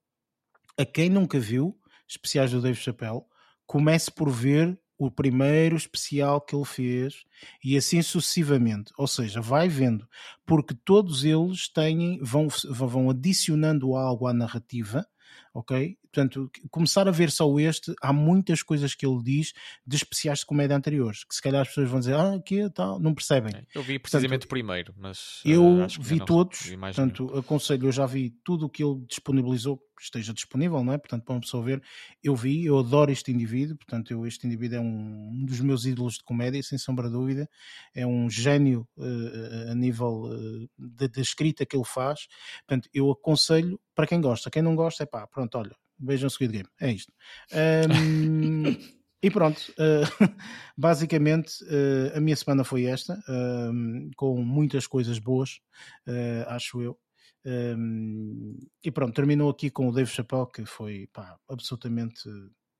a quem nunca viu especiais do Dave Chappelle, comece por ver o primeiro especial que ele fez e assim sucessivamente. Ou seja, vai vendo, porque todos eles têm, vão, vão adicionando algo à narrativa ok? Portanto, começar a ver só este, há muitas coisas que ele diz de especiais de comédia anteriores, que se calhar as pessoas vão dizer, ah, que tal, não percebem. É, eu vi precisamente portanto, o primeiro, mas eu uh, vi todos, vi portanto, nenhum. aconselho, eu já vi tudo o que ele disponibilizou, esteja disponível, não é? Portanto, para uma pessoa ver, eu vi, eu adoro este indivíduo, portanto, eu, este indivíduo é um, um dos meus ídolos de comédia, sem sombra de dúvida, é um gênio uh, a nível uh, da escrita que ele faz, portanto, eu aconselho para quem gosta, quem não gosta, é pá, pronto, olha, vejam Squid Game, é isto. Um, <laughs> e pronto, uh, <laughs> basicamente uh, a minha semana foi esta, uh, com muitas coisas boas, eh, acho eu. Um, e pronto, terminou aqui com o Dave Chappelle, que foi pá, absolutamente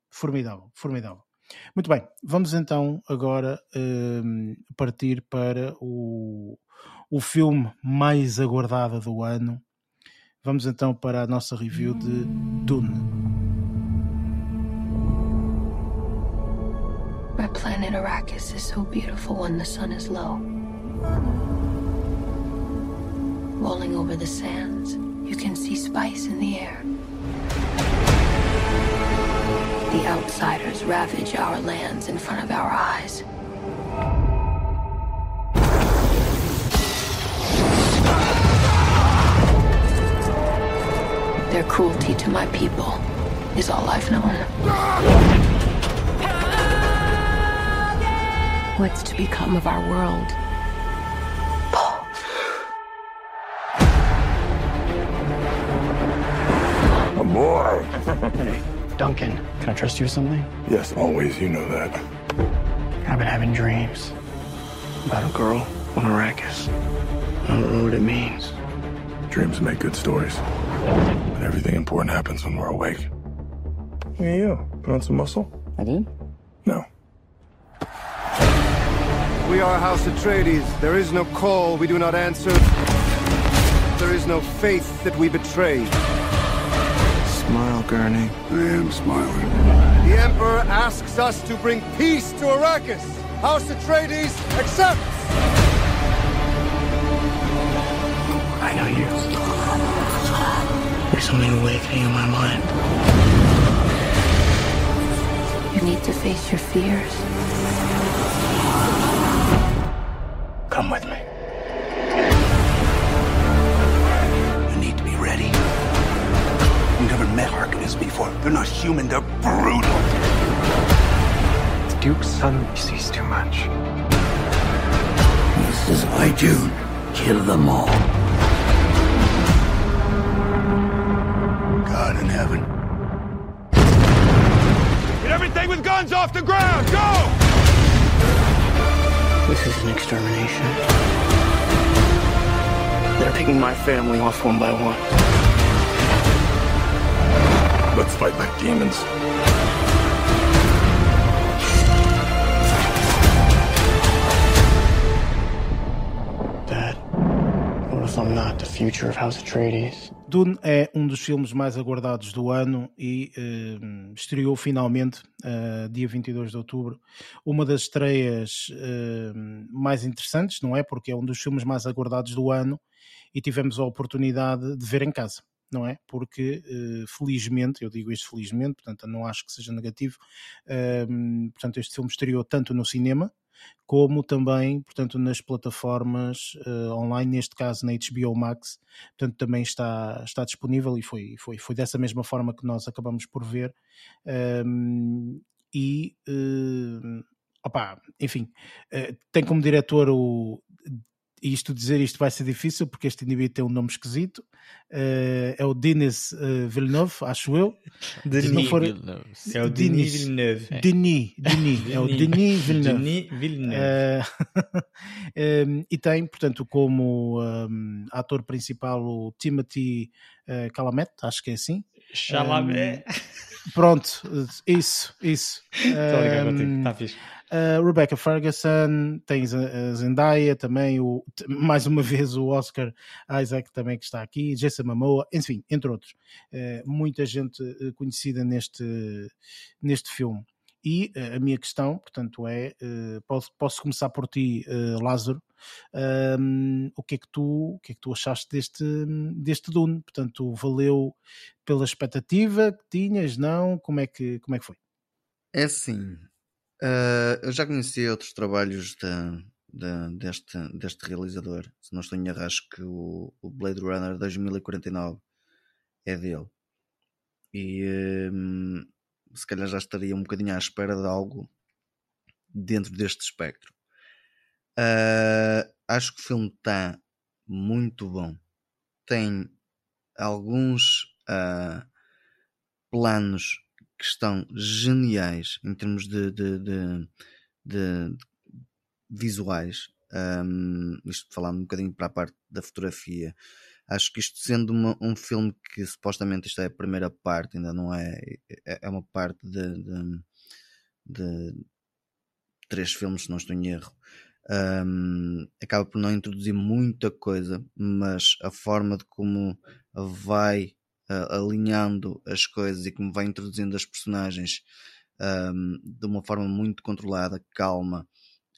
formidável, formidável. Muito bem, vamos então agora partir para o, o filme mais aguardado do ano, Vamos então para a nossa review de Dune. My planet Arrakis is so beautiful when the sun is low. Rolling over the sands, you can see spice in the air. The outsiders ravage our lands in front of our eyes. Their cruelty to my people is all I've known. What's to become of our world? Paul. A boy. hey, <laughs> Duncan, can I trust you with something? Yes, always. You know that. I've been having dreams about a girl on Arrakis. I don't know what it means. Dreams make good stories. But everything important happens when we're awake. Hey, you. Put on some muscle? I did? No. We are House Atreides. There is no call we do not answer. There is no faith that we betray. Smile, Gurney. I am smiling. The Emperor asks us to bring peace to Arrakis. House Atreides accepts! I know you. There's something awakening in my mind. You need to face your fears. Come with me. You need to be ready. You've never met Harkonnens before. They're not human, they're brutal. The Duke's son sees too much. This is my June. Kill them all. God in heaven. Get everything with guns off the ground! Go! This is an extermination. They're picking my family off one by one. Let's fight like demons. Future of House Atreides? Dune é um dos filmes mais aguardados do ano e uh, estreou finalmente, uh, dia 22 de outubro, uma das estreias uh, mais interessantes, não é? Porque é um dos filmes mais aguardados do ano e tivemos a oportunidade de ver em casa. Não é? Porque felizmente, eu digo isto felizmente, portanto não acho que seja negativo, portanto este filme estreou tanto no cinema, como também, portanto, nas plataformas uh, online, neste caso na HBO Max, portanto, também está, está disponível e foi, foi, foi dessa mesma forma que nós acabamos por ver. Um, e, uh, opá, enfim, uh, tem como diretor o isto dizer isto vai ser difícil porque este indivíduo tem um nome esquisito. Uh, é o Denis uh, Villeneuve, acho eu. Denis for... Villeneuve. É o Denis Villeneuve. É. Denis, Denis, é o Denis Villeneuve. Denis Villeneuve. Uh, um, <laughs> e tem, portanto, como um, ator principal o Timothy uh, Chalamet, acho que é assim. Chalamet. Um, pronto, isso, isso. Estou ligado contigo, está fixe. Uh, Rebecca Ferguson, tens a, Zendaya também, o, mais uma <laughs> vez o Oscar Isaac também que está aqui, Jason Momoa, enfim, entre outros. Uh, muita gente eh, conhecida neste, neste filme. E uh, a minha questão, portanto, é: posso, posso começar por ti, Lázaro. Um, o que é que tu, o que é que tu achaste deste, deste Dune? Portanto, valeu pela expectativa que tinhas? Não? Como é que, como é que foi? É assim, Uh, eu já conhecia outros trabalhos de, deste, deste realizador. Se não estou em erro, acho que o, o Blade Runner 2049 é dele. E um, se calhar já estaria um bocadinho à espera de algo dentro deste espectro. Uh, acho que o filme está muito bom. Tem alguns uh, planos que estão geniais em termos de, de, de, de visuais. Um, isto falando um bocadinho para a parte da fotografia. Acho que isto sendo uma, um filme que supostamente isto é a primeira parte, ainda não é. É, é uma parte de, de, três filmes, se não estou em erro. Um, acaba por não introduzir muita coisa, mas a forma de como vai uh, alinhando as coisas e como vai introduzindo as personagens um, de uma forma muito controlada, calma,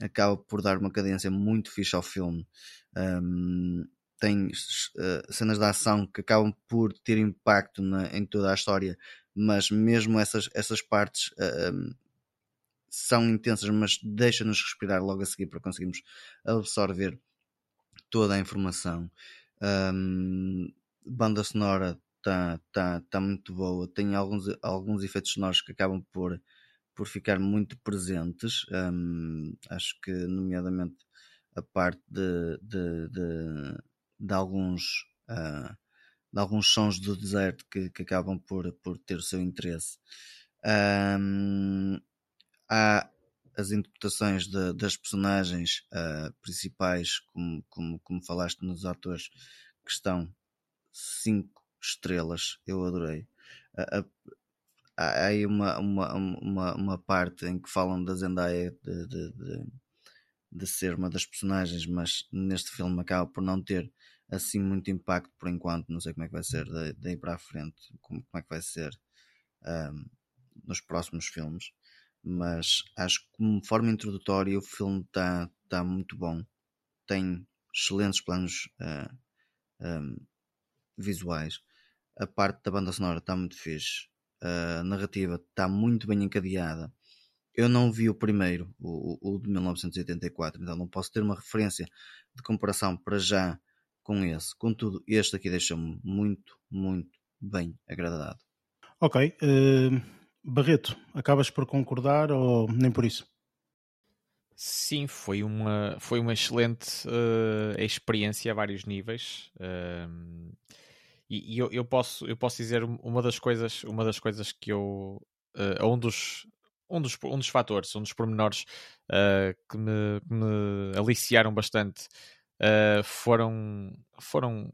acaba por dar uma cadência muito fixe ao filme. Um, tem uh, cenas de ação que acabam por ter impacto na, em toda a história, mas mesmo essas, essas partes uh, um, são intensas, mas deixa-nos respirar logo a seguir para conseguirmos absorver toda a informação. Um, banda sonora está tá, tá muito boa. Tem alguns, alguns efeitos sonoros que acabam por, por ficar muito presentes. Um, acho que, nomeadamente, a parte de, de, de, de alguns. Uh, de alguns sons do deserto que, que acabam por, por ter o seu interesse. Um, há as interpretações de, das personagens uh, principais, como, como, como falaste nos atores, que estão cinco estrelas, eu adorei. Há aí uma, uma, uma, uma parte em que falam da Zendaya de, de, de, de, ser uma das personagens, mas neste filme acaba por não ter assim muito impacto por enquanto. Não sei como é que vai ser daí para a frente, como, como é que vai ser um, nos próximos filmes. Mas acho que, como forma introdutória, o filme está tá muito bom. Tem excelentes planos uh, um, visuais a parte da banda sonora está muito fixe. A narrativa está muito bem encadeada. Eu não vi o primeiro, o, o de 1984, então não posso ter uma referência de comparação para já com esse. Contudo, este aqui deixa-me muito, muito bem agradado. Ok. Uh, Barreto, acabas por concordar ou nem por isso? Sim, foi uma, foi uma excelente uh, experiência a vários níveis. Uh, e, e eu, eu, posso, eu posso dizer uma das coisas, uma das coisas que eu. Uh, um dos. Um dos, um dos fatores, um dos pormenores uh, que, me, me aliciaram bastante uh, foram, foram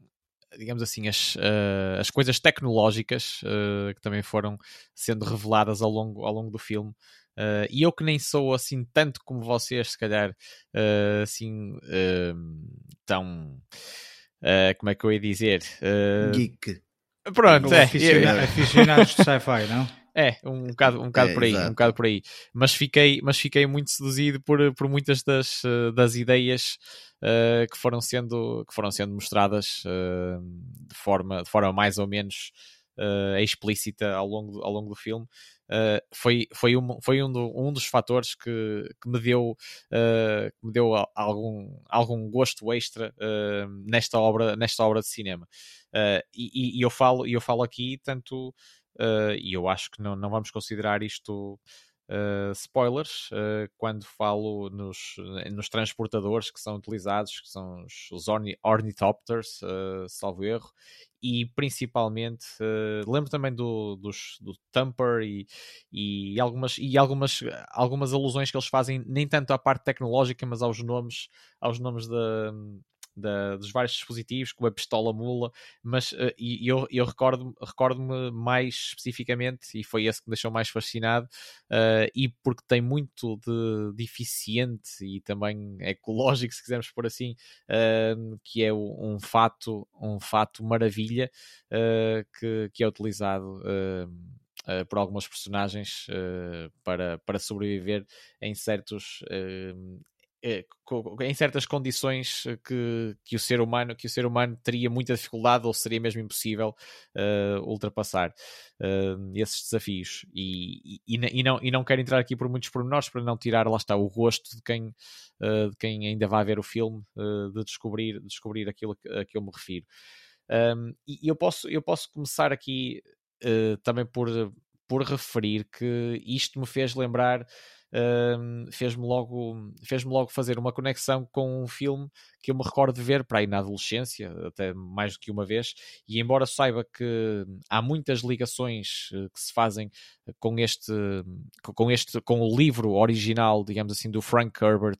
digamos assim, as, uh, as coisas tecnológicas uh, que também foram sendo reveladas ao longo, ao longo do filme. Uh, e eu que nem sou assim tanto como vocês, se calhar, assim, tão Uh, como é que eu ia dizer? Uh... Geek. Pronto, é. Aficionados de sci-fi, <laughs> não? É, um bocado, um bocado é, por aí, exato. um bocado por aí. Mas fiquei, mas fiquei muito seduzido por, por muitas das, das ideias uh, que, foram sendo, que foram sendo mostradas uh, de, forma, de forma mais ou menos uh, explícita ao longo, ao longo do filme. Uh, foi, foi, um, foi um, do, um dos fatores que, que me deu, uh, me deu algum, algum gosto extra uh, nesta, obra, nesta obra de cinema. E, e, eu, falo, eu falo aqui tanto, e eu acho que não, não vamos considerar isto Uh, spoilers uh, quando falo nos, nos transportadores que são utilizados, que são os, os orni, ornithopters, uh, salvo erro, e principalmente lembro também do, dos, do Thumper e, e, algumas, e algumas, algumas alusões que eles fazem, nem tanto à parte tecnológica, mas aos nomes, aos nomes da, da, dos vários dispositivos, como a pistola mula, mas uh, e eu, eu recordo-me recordo mais especificamente, e foi esse que me deixou mais fascinado, uh, e porque tem muito de, de eficiente e também ecológico, se quisermos por assim, uh, que é um fato, um fato maravilha que, que é utilizado. Uh, por algumas personagens uh, para, para sobreviver em certos em certas condições eh, que, que, o ser humano, que o ser humano teria muita dificuldade ou seria mesmo impossível uh, ultrapassar uh, esses desafios. E, e, e, não, e não quero entrar aqui por muitos pormenores para não tirar, lá está, o rosto de quem, uh, de quem ainda vai ver o filme, de descobrir, de descobrir aquilo a que eu me refiro. Um, e eu posso, eu posso começar aqui também por, por referir que isto me fez lembrar fez-me logo, fez logo fazer uma conexão com um filme que eu me recordo de ver para aí na adolescência, até mais do que uma vez, e embora saiba que há muitas ligações eh, que se fazem com este, com este, com o livro original, digamos assim, do Frank Herbert,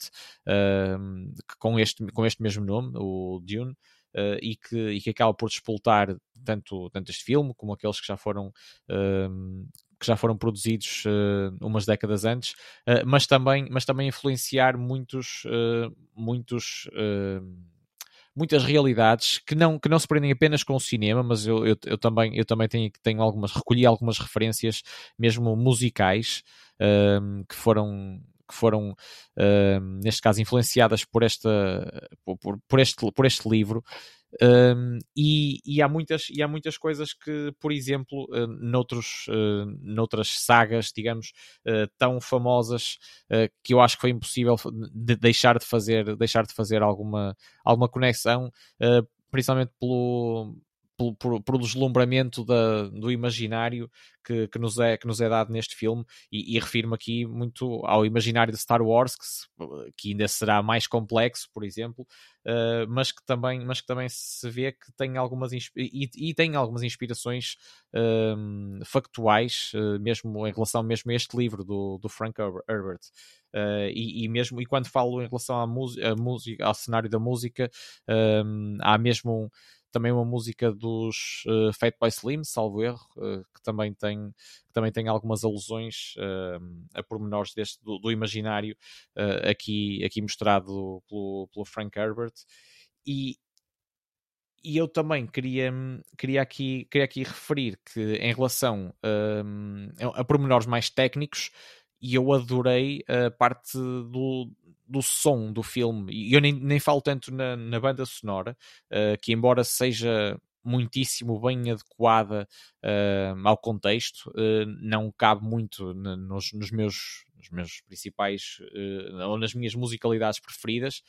com, este, com este mesmo nome, o Dune, Uh, e, que, e que acaba por despoltar tanto, tanto este filme como aqueles que já foram uh, que já foram produzidos uh, umas décadas antes, uh, mas, também, mas também influenciar muitos, uh, muitos muitas realidades que não, que não se prendem apenas com o cinema, mas eu, eu, eu também, eu também tenho, tenho algumas, recolhi algumas referências mesmo musicais que foram que foram, uh, neste caso, influenciadas por, esta, por, por, este, por este livro. Um, e, e, há muitas, e há muitas coisas que, por exemplo, uh, noutros, uh, noutras sagas, digamos, uh, tão famosas, que eu acho que foi impossível de deixar de fazer, deixar de fazer alguma, alguma conexão, principalmente pelo, por, deslumbramento da, do imaginário que, que, nos é, que nos é dado neste filme, e, e refiro-me aqui muito ao imaginário de Star Wars, que, se, que ainda será mais complexo, por exemplo, uh, mas, que também, mas que também se vê que tem algumas e, e tem algumas inspirações uh, factuais, uh, mesmo em relação mesmo a este livro do, do Frank Herbert. E, e, mesmo e quando falo em relação à música, ao cenário da música, há mesmo um, também uma música dos uh, eh, Boy Slim, salvo erro, uh, que, também tem, que também tem algumas alusões uh, a pormenores deste, do, do imaginário uh, aqui, aqui mostrado pelo, pelo Frank Herbert. E, e eu também queria, queria, aqui, queria aqui referir que em relação a pormenores mais técnicos, e eu adorei a parte do, do som do filme, e eu nem, nem falo tanto na, na banda sonora, uh, que embora seja muitíssimo bem adequada uh, ao contexto, uh, não cabe muito nos, nos, meus, meus principais ou nas minhas musicalidades preferidas,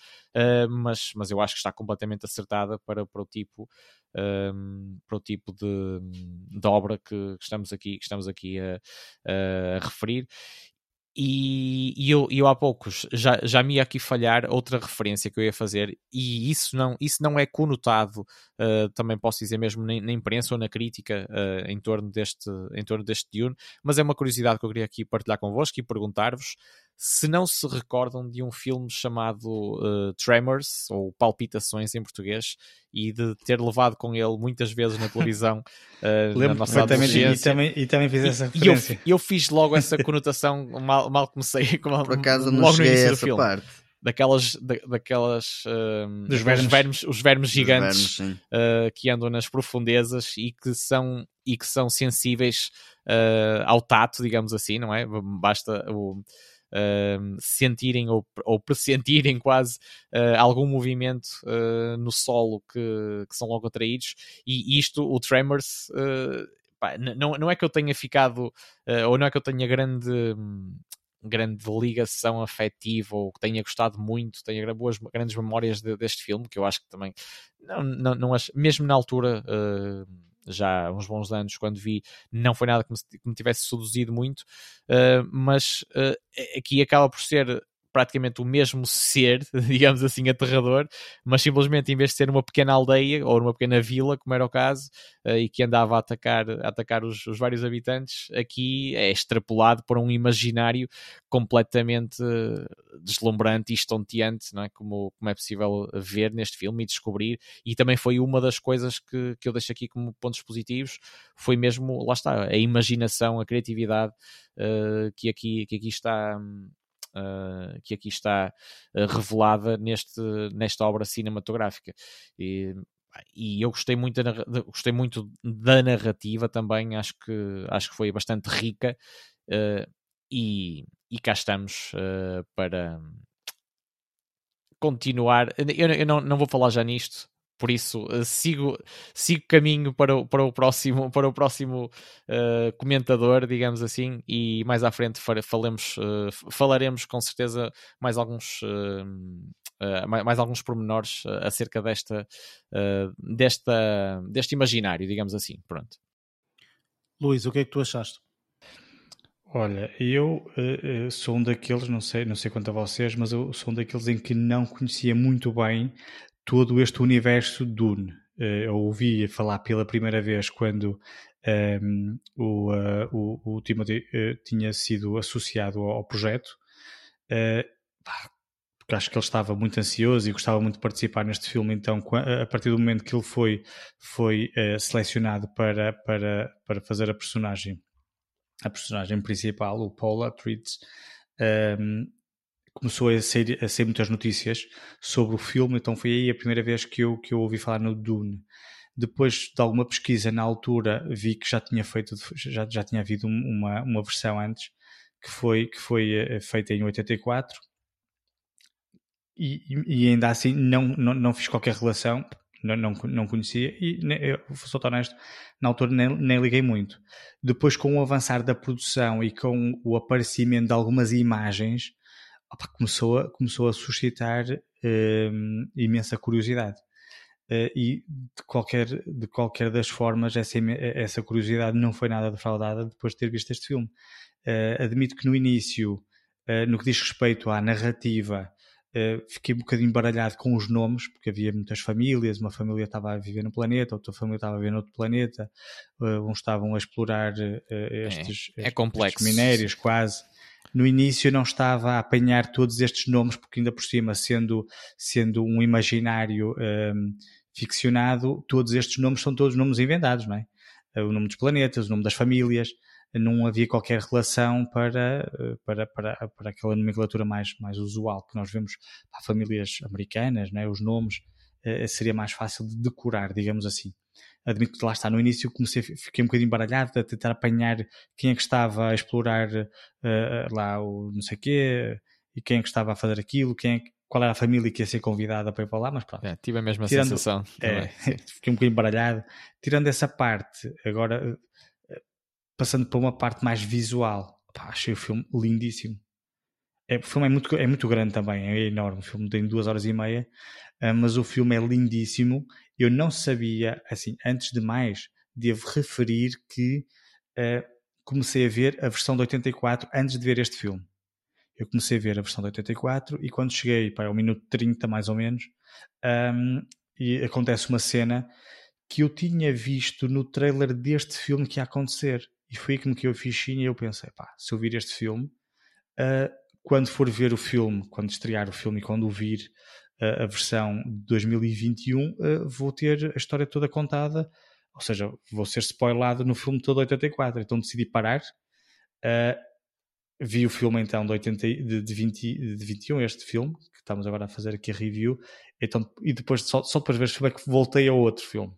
mas, mas eu acho que está completamente acertada para, para o tipo. para o tipo de, de obra que, que, estamos aqui, que estamos aqui a, a referir e, e eu, eu há poucos já, já me ia aqui falhar outra referência que eu ia fazer, e isso não, isso não é conotado, uh, também posso dizer mesmo na, na imprensa ou na crítica uh, em, torno deste, em torno deste Dune, mas é uma curiosidade que eu queria aqui partilhar convosco e perguntar-vos se não se recordam de um filme chamado uh, Tremors, ou Palpitações em português, e de ter levado com ele muitas vezes na televisão uh, <laughs> na nossa adolescência. E também, e também fiz essa referência. E eu, eu, fiz logo essa conotação, mal, mal comecei. <laughs> Por acaso não logo cheguei a essa filme. parte daquelas, da, daquelas uh, Dos vermes. vermes. os vermes gigantes vermes, uh, que andam nas profundezas e que são e que são sensíveis uh, ao tato, digamos assim, não é? Basta o uh, sentirem ou, ou <laughs> pressentirem quase uh, algum movimento uh, no solo que, que, são logo atraídos. E isto, o Tremors, uh, pá, não, não é que eu tenha ficado, ou não é que eu tenha grande. grande ligação afetiva ou que tenha gostado muito, tenha boas, grandes memórias de, deste filme, que eu acho que também não, não, não acho, mesmo na altura já há uns bons anos, quando vi, não foi nada que me, que me tivesse seduzido muito, uh, mas uh, aqui acaba por ser praticamente o mesmo ser, <laughs> digamos assim, aterrador, mas simplesmente em vez de ser uma pequena aldeia ou uma pequena vila, como era o caso, uh, e que andava a atacar, a atacar os, os, vários habitantes, aqui é extrapolado para um imaginário completamente deslumbrante e estonteante, não é? Como, como é possível ver neste filme e descobrir, e também foi uma das coisas que, que eu deixo aqui como pontos positivos, foi mesmo, lá está, a imaginação, a criatividade uh, que, aqui, que aqui está uh, que aqui está uh, revelada neste, nesta obra cinematográfica. E, e eu gostei muito da, gostei muito da narrativa também, acho que, acho que foi bastante rica uh, e, e cá estamos para continuar. Eu, eu não, não vou falar já nisto, por isso uh, sigo, sigo caminho para o, para o próximo, <laughs> para o próximo uh, comentador, digamos assim, e mais à frente falemos, uh, falaremos com certeza mais alguns, mais, mais, alguns pormenores acerca desta, desta, deste imaginário, digamos assim. Pronto. Luís, o que é que tu achaste? Olha, eu uh, sou um daqueles, não sei, não sei quanto a vocês, mas eu sou um daqueles em que não conhecia muito bem todo este universo Dune. Eh, eu ouvi falar pela primeira vez quando um, ehm, o, uh, o, o Timothy uh, tinha sido associado ao, ao projeto, uh, porque acho que ele estava muito ansioso e gostava muito de participar neste filme. Então, a partir do momento que ele foi, foi selecionado para, para, para fazer a personagem, a personagem principal, o Paul Atreides, um, ehm, começou a sair, a muitas notícias sobre o filme, então foi aí a primeira vez que eu, que eu ouvi falar no Dune. Depois de alguma pesquisa na altura, vi que já tinha feito, já, já tinha havido uma, uma versão antes, que foi, que foi eh, feita em 84, e, e ainda assim não, não, não fiz qualquer relação, não, não, não conhecia, e eu sou honesto, na altura nem, nem liguei muito. Depois, com o avançar da produção e com o aparecimento de algumas imagens, opa, começou, a, começou a suscitar hum, imensa curiosidade. Uh, e de qualquer, de qualquer das formas, essa, essa curiosidade não foi nada defraudada depois de ter visto este filme. Uh, admito que no início, uh, no que diz respeito à narrativa, fiquei um bocadinho baralhado com os nomes, porque havia muitas famílias, uma família estava a viver no planeta, outra família estava a viver noutro planeta, uns estavam a explorar estes, é, é complexo. estes minérios quase no início não estava a apanhar todos estes nomes, porque ainda por cima, sendo, sendo um imaginário um, ficcionado, todos estes nomes são todos nomes inventados, não é? O nome dos planetas, o nome das famílias, não havia qualquer relação para, para, para, para aquela nomenclatura mais, mais usual que nós vemos para famílias americanas, não é? os nomes, eh, seria mais fácil de decorar, digamos assim admito que lá está, no início comecei, fiquei um bocadinho baralhado a tentar apanhar quem é que estava a explorar uh, lá o não sei quê e quem é que estava a fazer aquilo, quem é, qual era a família que ia ser convidada para ir para lá, mas pronto. É, tive a mesma Tirando, sensação. <laughs> É, <laughs> fiquei um bocadinho baralhado. Tirando essa parte, agora passando para uma parte mais visual, pá, achei o filme lindíssimo. É, o filme é muito, é muito grande também, é enorme. O filme tem duas horas e meia, mas o filme é lindíssimo eu não sabia, assim, antes de mais, devo referir que uh, comecei a ver a versão de 84 antes de ver este filme. Eu comecei a ver a versão de 84 e quando cheguei para o minuto 30, mais ou menos, um, e acontece uma cena que eu tinha visto no trailer deste filme que ia acontecer. E foi que me caiu a fichinha e eu pensei, pá, se eu vir este filme, uh, quando for ver o filme, quando estrear o filme e quando o vir, a, versão de 2021, uh, vou ter a história toda contada, ou seja, vou ser spoilado no filme todo 84. Então decidi parar. Uh, vi o filme então de, 80, de, de, 20, de 21, este filme, que estamos agora a fazer aqui a review, então, e depois, só, só depois de ver este filme é que voltei a outro filme.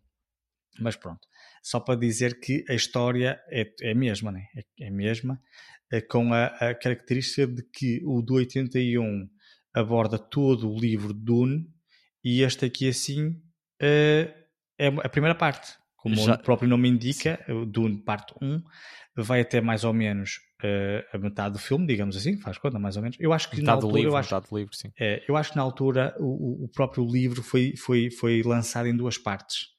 Mas pronto, só para dizer que a história é, é a mesma, né? é, é a mesma, é com a, a, característica de que o do 81 aborda todo o livro de Dune e este aqui assim uh, é a primeira parte. Como Já... o próprio nome indica, Dune parte 1 vai até mais ou menos uh, a metade do filme, digamos assim, faz conta mais ou menos. Eu acho que metade na altura, livro, eu acho, do livro, sim. É, eu acho que na altura o, o próprio livro foi, foi, foi lançado em duas partes.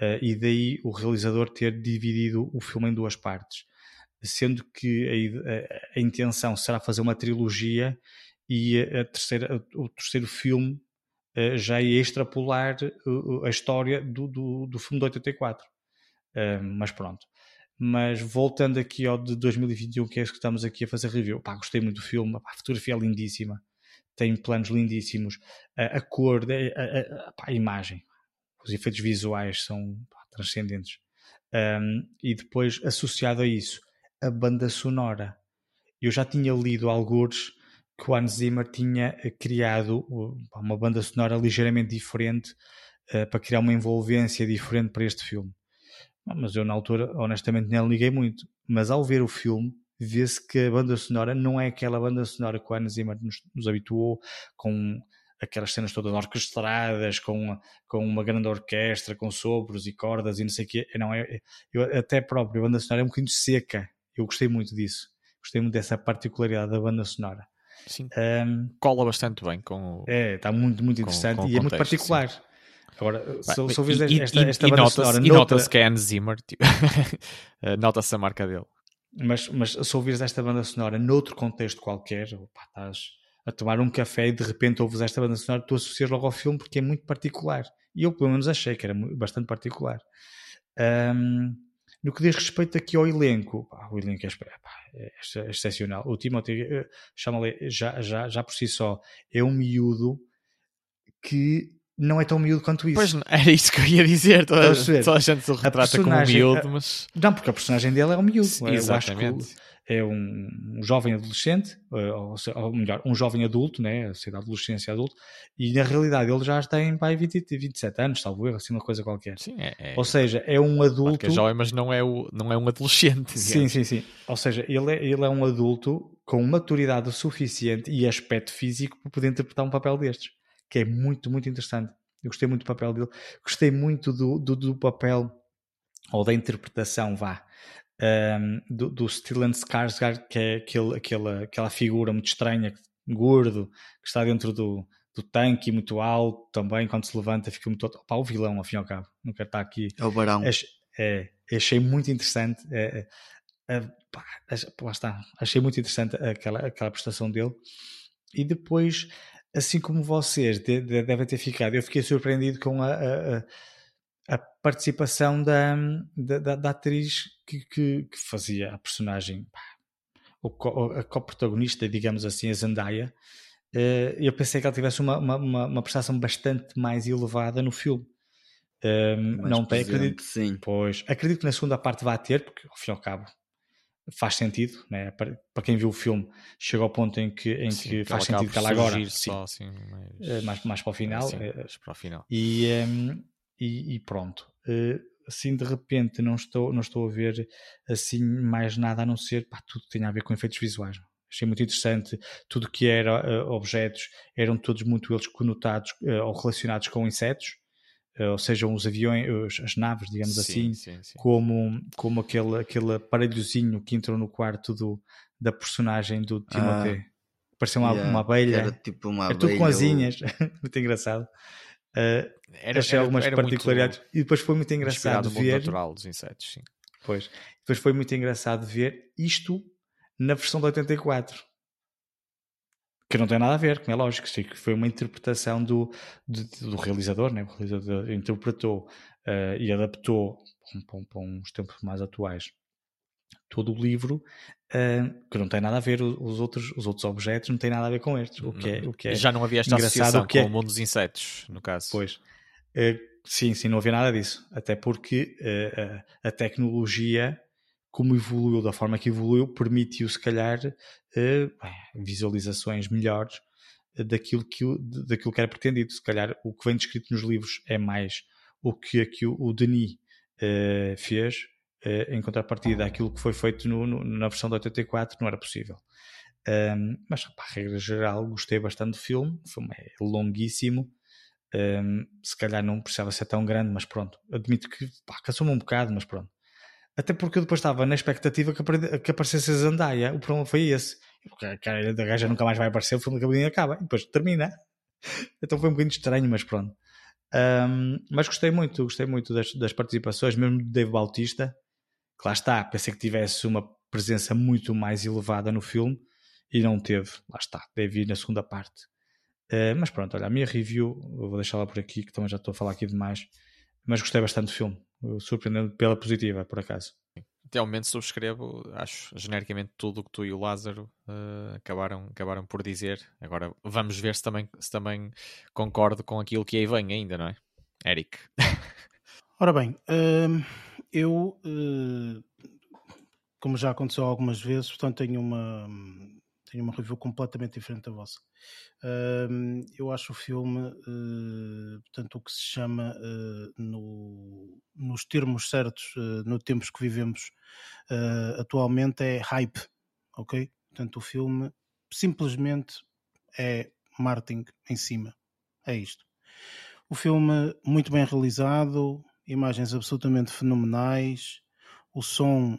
Uh, e daí o realizador ter dividido o filme em duas partes, sendo que a, a, a intenção será fazer uma trilogia e a terceira, o terceiro filme uh, já ia extrapolar uh, a história do, do, do, filme de 84. mas pronto. Mas voltando aqui ao de 2021, que é isso que estamos aqui a fazer review, pá, gostei muito do filme, a fotografia é lindíssima, tem planos lindíssimos, a, a cor, a, a, a, imagem, os efeitos visuais são pá, transcendentes. Um, e depois, associado a isso, a banda sonora. Eu já tinha lido alguns que o Hans Zimmer tinha eh, criado uma banda sonora ligeiramente diferente uh, para criar uma envolvência diferente para este filme. Mas eu, na altura, honestamente, nem liguei muito. Mas ao ver o filme, vê-se que a banda sonora não é aquela banda sonora que o Hans Zimmer nos, nos habituou, com aquelas cenas todas orquestradas, com, com uma grande orquestra, com sopros e cordas e não sei o quê. Não, é, eu, até próprio, a banda sonora é um bocadinho seca. Eu gostei muito disso. Gostei muito dessa particularidade da banda sonora. Sim. Um, Cola bastante bem com o. É, está muito, muito interessante com, com e é muito particular. Sim. Agora, se, se ouvires esta, esta e, banda nota sonora. E nota-se que é Hans Zimmer, tipo, <laughs> nota-se a marca dele. Mas, mas se ouvires esta banda sonora noutro contexto qualquer, opa, estás a tomar um café e de repente ouves esta banda sonora, tu associas logo ao filme porque é muito particular. E eu, pelo menos, achei que era bastante particular. Um, no que diz respeito aqui ao elenco, pá, o elenco é, pá, é, é excepcional. O Timothy, eh, chama-lhe, já, já, já por si só, é um miúdo que não é tão miúdo quanto isso. Pois, era isso que eu ia dizer. Toda, toda a gente se retrata como um miúdo, mas... Não, porque a personagem dele é um miúdo. Exatamente é um, um jovem adolescente, eh, ou, ou, melhor, um jovem adulto, né, a da adolescência adulto, e na realidade ele já tem pai 20, 27 anos, salvo erro, assim uma coisa qualquer. Sim, é, é... Ou seja, é um adulto. é jovem, mas não é, o, não é um adolescente. Sim, sim, sim. Ou seja, ele é, ele é um adulto com maturidade suficiente e aspecto físico para poder interpretar um papel destes, que é muito, muito interessante. Eu gostei muito do papel dele, gostei muito do, do, do papel ou da interpretação, vá, um, do, do Stellan Skarsgård, que é aquele, aquela, aquela figura muito estranha, gordo, que está dentro do, do tanque, muito alto também, quando se levanta fica muito... Pá, o vilão, ao fim e ao cabo, não quero estar aqui. É o Barão. Achei, é, achei muito interessante, é, é, pá, lá está, achei muito interessante aquela, aquela prestação dele. E depois, assim como vocês de, de, devem ter ficado, eu fiquei surpreendido com a, a, a participação da, da, da atriz que, que, que, fazia a personagem, a co-protagonista, digamos assim, a Zendaya. Eh, eu pensei que ela tivesse uma, uma, uma prestação bastante mais elevada no filme. Ehm, não tem, acredito. Sim. Pois, acredito que na segunda parte vai ter, porque ao fim e ao cabo faz sentido, né? para, para quem viu o filme, chega ao ponto em que, em sim, que, que faz sentido que ela agora sim, só, assim, mais, eh, mais, mais para o final. Sim, eh, para o final. E, um, ehm, e, e pronto. Uh, assim de repente não estou, não estou a ver assim mais nada a não ser pá, tudo que tem a ver com efeitos visuais. Achei muito interessante. Tudo que era uh, objetos eram todos muito eles conotados uh, ou relacionados com insetos, uh, ou sejam os aviões, as naves, digamos sim, assim, sim, sim. como, como aquele, aquele aparelhozinho que entrou no quarto do, da personagem do Timothée. Ah, Parecia uma, yeah, uma abelha. Era tipo uma era abelha. tudo com asinhas. <laughs> muito engraçado. Uh, era, achei algumas era particularidades. e depois foi muito engraçado ver natural dos insetos, sim. Pois, depois foi muito engraçado ver isto na versão de 84 que não tem nada a ver, como é lógico, que foi uma interpretação do, do, do realizador, né? o realizador interpretou uh, e adaptou para, para uns tempos mais atuais todo o livro uh, que não tem nada a ver os outros os outros objetos não tem nada a ver com estes o que é o que é já não havia esta associação com é... o mundo dos insetos no caso. Pois. Uh, sim sim não havia nada disso. Até porque uh, a tecnologia como evoluiu da forma que evoluiu permitiu se calhar visualizações melhores daquilo que daquilo que era pretendido. Se calhar o que vem descrito nos livros é mais o que aqui o Denis fez uh, em contrapartida àquilo que foi feito no, no, na versão de 84 não era possível. Um, mas, para a regra geral, gostei bastante do filme. O filme é longuíssimo. Um, se calhar não precisava ser tão grande, mas pronto. Admito que cansou-me um bocado, mas pronto. Até porque eu depois estava na expectativa que, que aparecesse a Zandaia. O problema foi esse. Porque a cara da gaja nunca mais vai aparecer, o filme acaba e acaba. E depois termina. <laughs> Então foi um bocadinho estranho, mas pronto. Um, mas gostei muito, gostei muito das, das participações, mesmo do Dave Bautista, que lá está, pensei que tivesse uma presença muito mais elevada no filme e não teve, lá está, deve ir na segunda parte. Uh, mas pronto, olha, a minha review, vou deixá-la por aqui, que também já estou a falar aqui demais, mas gostei bastante do filme, surpreendendo pela positiva, por acaso. Até ao momento subscrevo, acho genericamente tudo o que tu e o Lázaro uh, acabaram, acabaram por dizer. Agora vamos ver se também, se também concordo com aquilo que aí vem ainda, não é? Eric. <laughs> Ora bem, uh, eu, uh, como já aconteceu algumas vezes, portanto tenho uma, tenho uma review completamente diferente da vossa. Eu acho o filme, uh, portanto, o que se chama uh, no, nos termos certos, no tempos que vivemos atualmente, é hype, ok? Portanto, o filme simplesmente é marketing em cima. É isto. O filme muito bem realizado, imagens absolutamente fenomenais, o som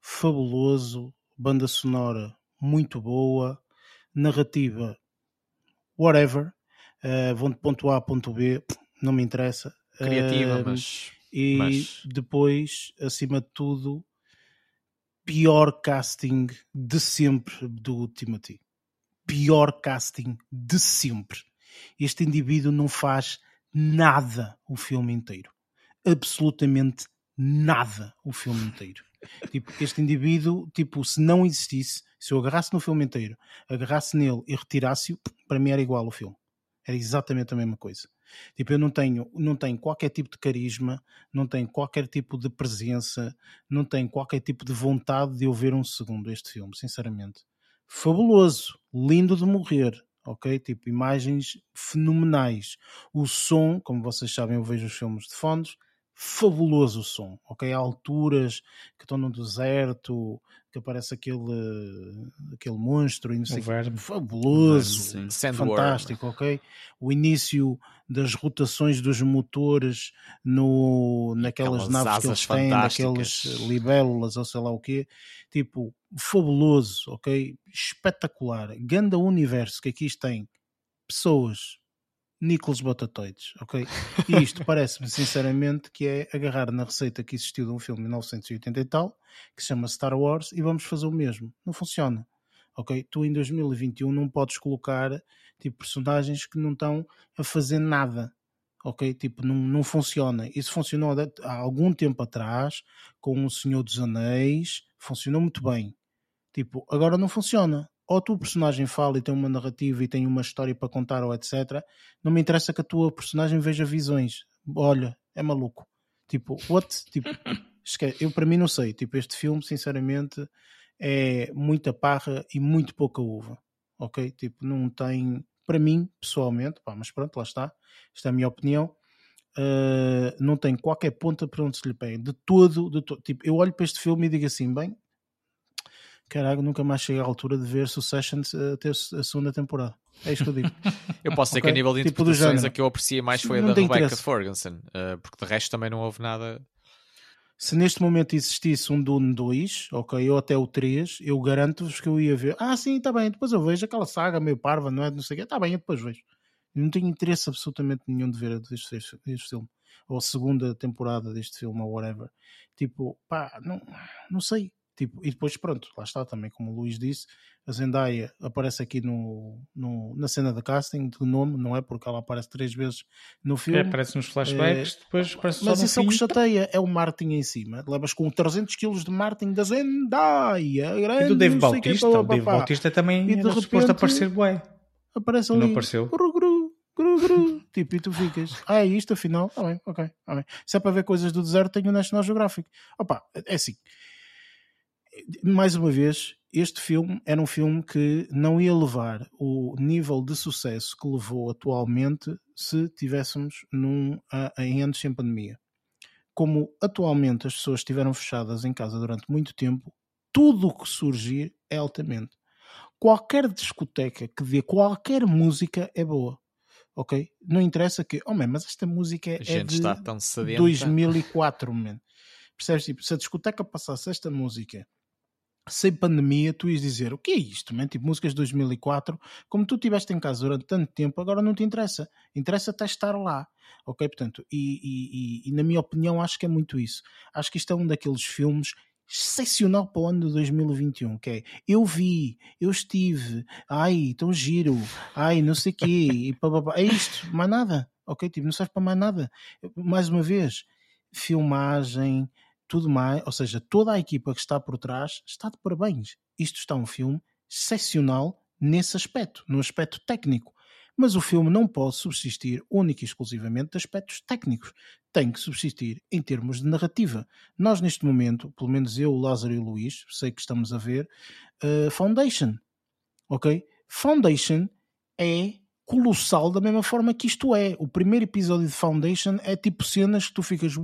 fabuloso, banda sonora muito boa, narrativa whatever, uh, vão de ponto A a ponto B, não me interessa. Criativa, uh, mas. E mas... depois, acima de tudo, pior casting de sempre do Timothy. Pior casting de sempre. Este indivíduo não faz nada o filme inteiro. Absolutamente nada o filme inteiro. Tipo, este indivíduo, tipo, se não existisse, se eu agarrasse no filme inteiro, agarrasse nele e retirasse-o, para mim era igual o filme. Era exatamente a mesma coisa. Tipo, eu não tenho, não tenho qualquer tipo de carisma, não tenho qualquer tipo de presença, não tenho qualquer tipo de vontade de eu ver um segundo este filme, sinceramente. Fabuloso, lindo de morrer, ok? Tipo, imagens fenomenais. O som, como vocês sabem, eu vejo os filmes de fondos, fabuloso o som, ok? Há alturas que estão no deserto, que aparece aquele, aquele monstro e não sei verme. fabuloso, fantástico, ok? O início das rotações dos motores no, naquelas Aquelas naves que eles têm, naquelas libélulas ou sei lá o quê, tipo, fabuloso, ok? Espetacular. Ganda universo que aqui tem pessoas Nicolas Botatoides, ok? E isto <laughs> parece-me sinceramente que é agarrar na receita que existiu de um filme de 1980 e tal, que se chama Star Wars, e vamos fazer o mesmo. Não funciona, ok? Tu em 2021 não podes colocar tipo personagens que não estão a fazer nada, ok? Tipo, não, não funciona. Isso funcionou há algum tempo atrás com o Senhor dos Anéis, funcionou muito bem. Tipo, agora não funciona ou a tua personagem fala e tem uma narrativa e tem uma história para contar ou etc. Não me interessa que a tua personagem veja visões. Olha, é maluco. Tipo, what? Tipo, <laughs> eu para mim não sei. Tipo, este filme, sinceramente, é muita parra e muito pouca uva. Ok? Tipo, não tem, para mim, pessoalmente, pá, mas pronto, lá está. Esta é a minha opinião. Uh, não tem qualquer ponta para onde se lhe pegue. De todo, de todo. Tipo, eu olho para este filme e digo assim, bem, caralho, nunca mais chega à altura de ver Succession até a segunda temporada. É isto que eu digo. <laughs> eu posso dizer Ok? que a nível de Tipo interpretações a que eu apreciei mais foi a Não da tem Rebecca interesse. Ferguson, uh, porque de resto também não houve nada. Se neste momento existisse um Dune 2, ok, ou até o 3, eu garanto-vos que eu ia ver. Ah, sim, está bem, depois eu vejo aquela saga meio parva, não é? Não sei o quê. Está bem, eu depois vejo. Não tenho interesse absolutamente nenhum de ver este, este, este filme. Ou a segunda temporada deste filme, ou whatever. Tipo, pá, não, não sei. Tipo, e depois, pronto, lá está também, como o Luís disse, a Zendaya aparece aqui no, no, na cena de casting do nome, não é? Porque ela aparece três vezes no filme. É, aparece nos flashbacks, depois aparece Mas isso é o que chateia, é o marketing em cima. Levas com 300 kg de marketing da Zendaya, grande, E do Dave não Bautista, o Dave. Bautista também E de era suposto repente- aparecer bué. Aparece Não ali. apareceu. Gru, gru, gru, gru. tipo, e tu ficas. Ah, é isto afinal? Tá bem, ok. Tá bem. Se é para ver coisas do deserto, tenho o National Geographic. Opa, é assim. Mais uma vez, este filme era um filme que não ia levar o nível de sucesso que levou atualmente se tivéssemos num, em anos sem pandemia. Como atualmente as pessoas estiveram fechadas em casa durante muito tempo, tudo o que surgir é altamente. Qualquer discoteca que dê qualquer música é boa. Ok? Não interessa que, oh man, mas esta música A é gente de está tão sedenta. 2004, man. Percebes? Tipo, se a discoteca passasse esta música sem pandemia, tu ias dizer o que é isto, man? tipo músicas de 2004, como tu estiveste em casa durante tanto tempo, agora não te interessa, interessa até estar lá, ok? Portanto, e, e, e, na minha opinião, acho que é muito isso. Acho que isto é um daqueles filmes excepcional para o ano de 2021, que é eu vi, eu estive, ai, tão giro, ai, não sei o quê, <laughs> e pá, pá, pá. é isto, mais nada, ok? Tipo, não serve para mais nada. Mais uma vez, filmagem, tudo mais, ou seja, toda a equipa que está por trás está de parabéns. Isto está um filme excepcional nesse aspecto, no aspecto técnico. Mas o filme não pode subsistir única e exclusivamente de aspectos técnicos. Tem que subsistir em termos de narrativa. Nós, neste momento, pelo menos eu, o Lázaro e o Luís, sei que estamos a ver, uh, Foundation. Ok? Foundation é colossal da mesma forma que isto é. O primeiro episódio de Foundation é tipo cenas que tu ficas.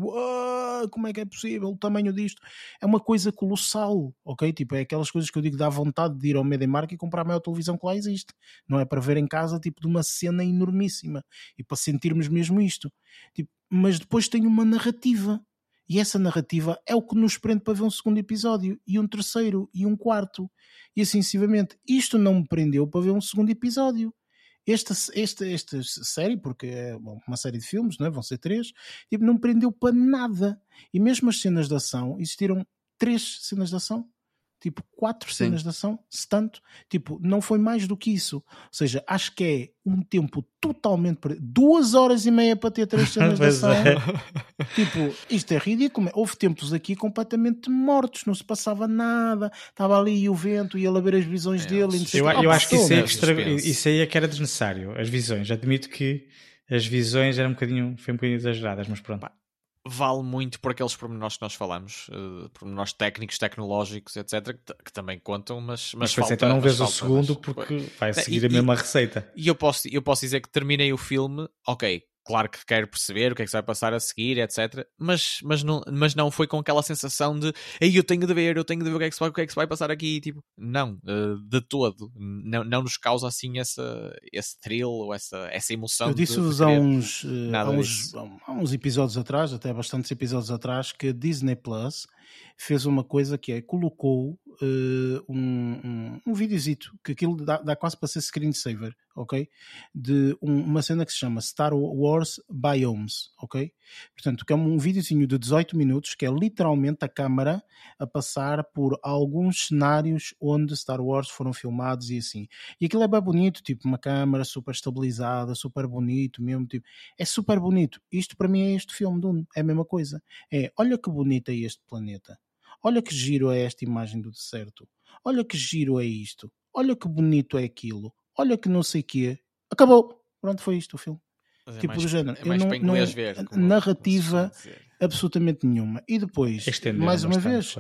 Uau! como é que é possível o tamanho disto? É uma coisa colossal, ok? Tipo, é aquelas coisas que eu digo, dá vontade de ir ao MediaMarkt e comprar a maior televisão que lá existe. Não é para ver em casa, tipo, de uma cena enormíssima e para sentirmos mesmo isto. Tipo, mas depois tem uma narrativa. E essa narrativa é o que nos prende para ver um segundo episódio, e um terceiro, e um quarto, e assim sucessivamente. Isto não me prendeu para ver um segundo episódio esta, esta, esta série, porque é bom, uma série de filmes, não é? vão ser três, tipo, não prendeu para nada. E mesmo as cenas de ação, existiram três cenas de ação tipo quatro Sim. cenas de ação, se tanto, tipo, não foi mais do que isso. Ou seja, acho que é um tempo totalmente duas horas e meia para ter três <laughs> cenas de ação. É. Tipo, isto é ridículo. Houve tempos aqui completamente mortos, não se passava nada, estava ali o vento, ia lá ver as visões é, dele. Eu, eu acho que isso, é extra, isso aí é que era desnecessário, as visões. Admito que as visões eram um bocadinho, foi um bocadinho exageradas, mas pronto vale muito por aqueles pormenores que nós falamos, uh, pormenores técnicos, tecnológicos, etc., que, que também contam, mas, mas, mas falta, então não vês o segundo mas, porque vai seguir e, a mesma e, receita. E eu posso, eu posso dizer que terminei o filme, ok, claro que quero perceber o que é que se vai passar a seguir, etc. Mas, mas, não, mas não foi com aquela sensação de Ei, eu tenho de ver, eu tenho de ver o que é que se vai, o que é que se vai passar aqui. Tipo, não, uh, de todo. Não, não nos causa assim essa, esse thrill ou essa, essa emoção. Eu disse-vos há, uns, há, uns, há uns episódios atrás, até bastantes episódios atrás, que Disney Plus fez uma coisa que é colocou uh, um, um, um videozito que aquilo dá, dá quase para ser screensaver, ok? De um, uma cena que se chama Star Wars Biomes, ok? Portanto, que é um videozinho de 18 minutos que é literalmente a câmara a passar por alguns cenários onde Star Wars foram filmados e assim. E aquilo é bem bonito, tipo uma câmara super estabilizada, super bonito mesmo, tipo, é super bonito. Isto para mim é este filme, Dune, é a mesma coisa. É, olha que bonito é este planeta. Olha que giro é esta imagem do deserto. Olha que giro é isto. Olha que bonito é aquilo. Olha que não sei o quê. Acabou. Pronto, foi isto o filme. É tipo do género. É não, não, ver, como, narrativa como absolutamente nenhuma. E depois, mais uma vez,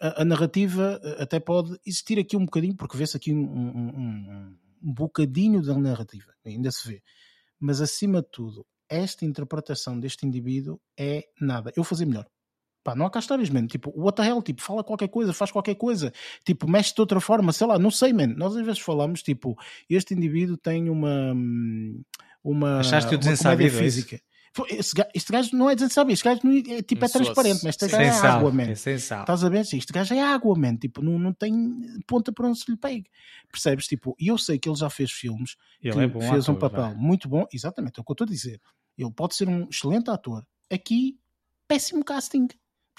a, a, narrativa eh, até pode existir aqui um bocadinho, porque vê-se aqui um, um, um, um bocadinho da narrativa, ainda se vê. Mas acima de tudo, esta interpretação deste indivíduo é nada. Eu vou fazer melhor. Pá, não há cá histórias, man. Tipo, what the hell? Tipo, fala qualquer coisa, faz qualquer coisa. Tipo, mexe de outra forma, sei lá, não sei, man. Nós às vezes falamos, tipo, este indivíduo tem uma. uma Achaste o desensabido é física. Este gajo, este gajo não é desensabido, este gajo não é, tipo, é transparente, mas este gajo é água, man. É Estás a ver? Este gajo é água, man. Tipo, não, não tem ponta para onde se lhe pegue. Percebes? Tipo, e eu sei que ele já fez filmes, ele que é bom fez ator, um papel vai. muito bom, exatamente, é o que eu estou a dizer. Ele pode ser um excelente ator. Aqui, péssimo casting.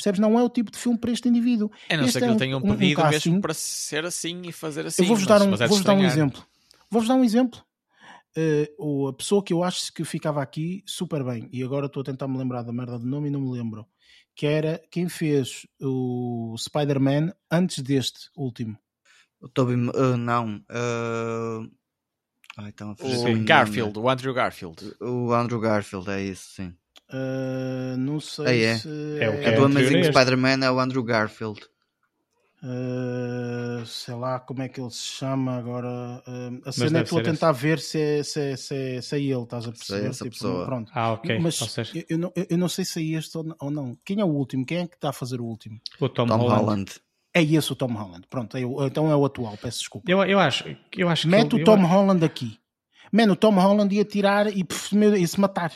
Percebes? Não é o tipo de filme para este indivíduo. É não sei que é ele tenha um pedido um mesmo para ser assim e fazer assim. Eu vou-vos dar, um, é vou dar um exemplo. Vou-vos dar um exemplo. Uh, a pessoa que eu acho que ficava aqui super bem, e agora estou a tentar me lembrar da merda do nome e não me lembro, que era quem fez o Spider-Man antes deste último. O Toby, uh, não. Uh... Ai, então, o Garfield, o Andrew Garfield. O Andrew Garfield, é isso, sim. Uh, não sei é. se. É, o é do Amazing Spider-Man é o Andrew Garfield. Uh, sei lá como é que ele se chama agora. Uh, a cena é que estou a tentar esse. ver se é, se, é, se, é, se é ele, estás a perceber? essa tipo, pessoa. Pronto. Ah, ok. Mas eu, eu, não, eu não sei se é este ou não. Quem é o último? Quem é que está a fazer o último? O Tom, Tom Holland. Holland. É esse o Tom Holland. Pronto, é o, então é o atual, peço desculpa. Eu, eu acho, eu acho Mete o Tom Holland aqui. Mano, o Tom Holland ia tirar e, pff, ia se matar.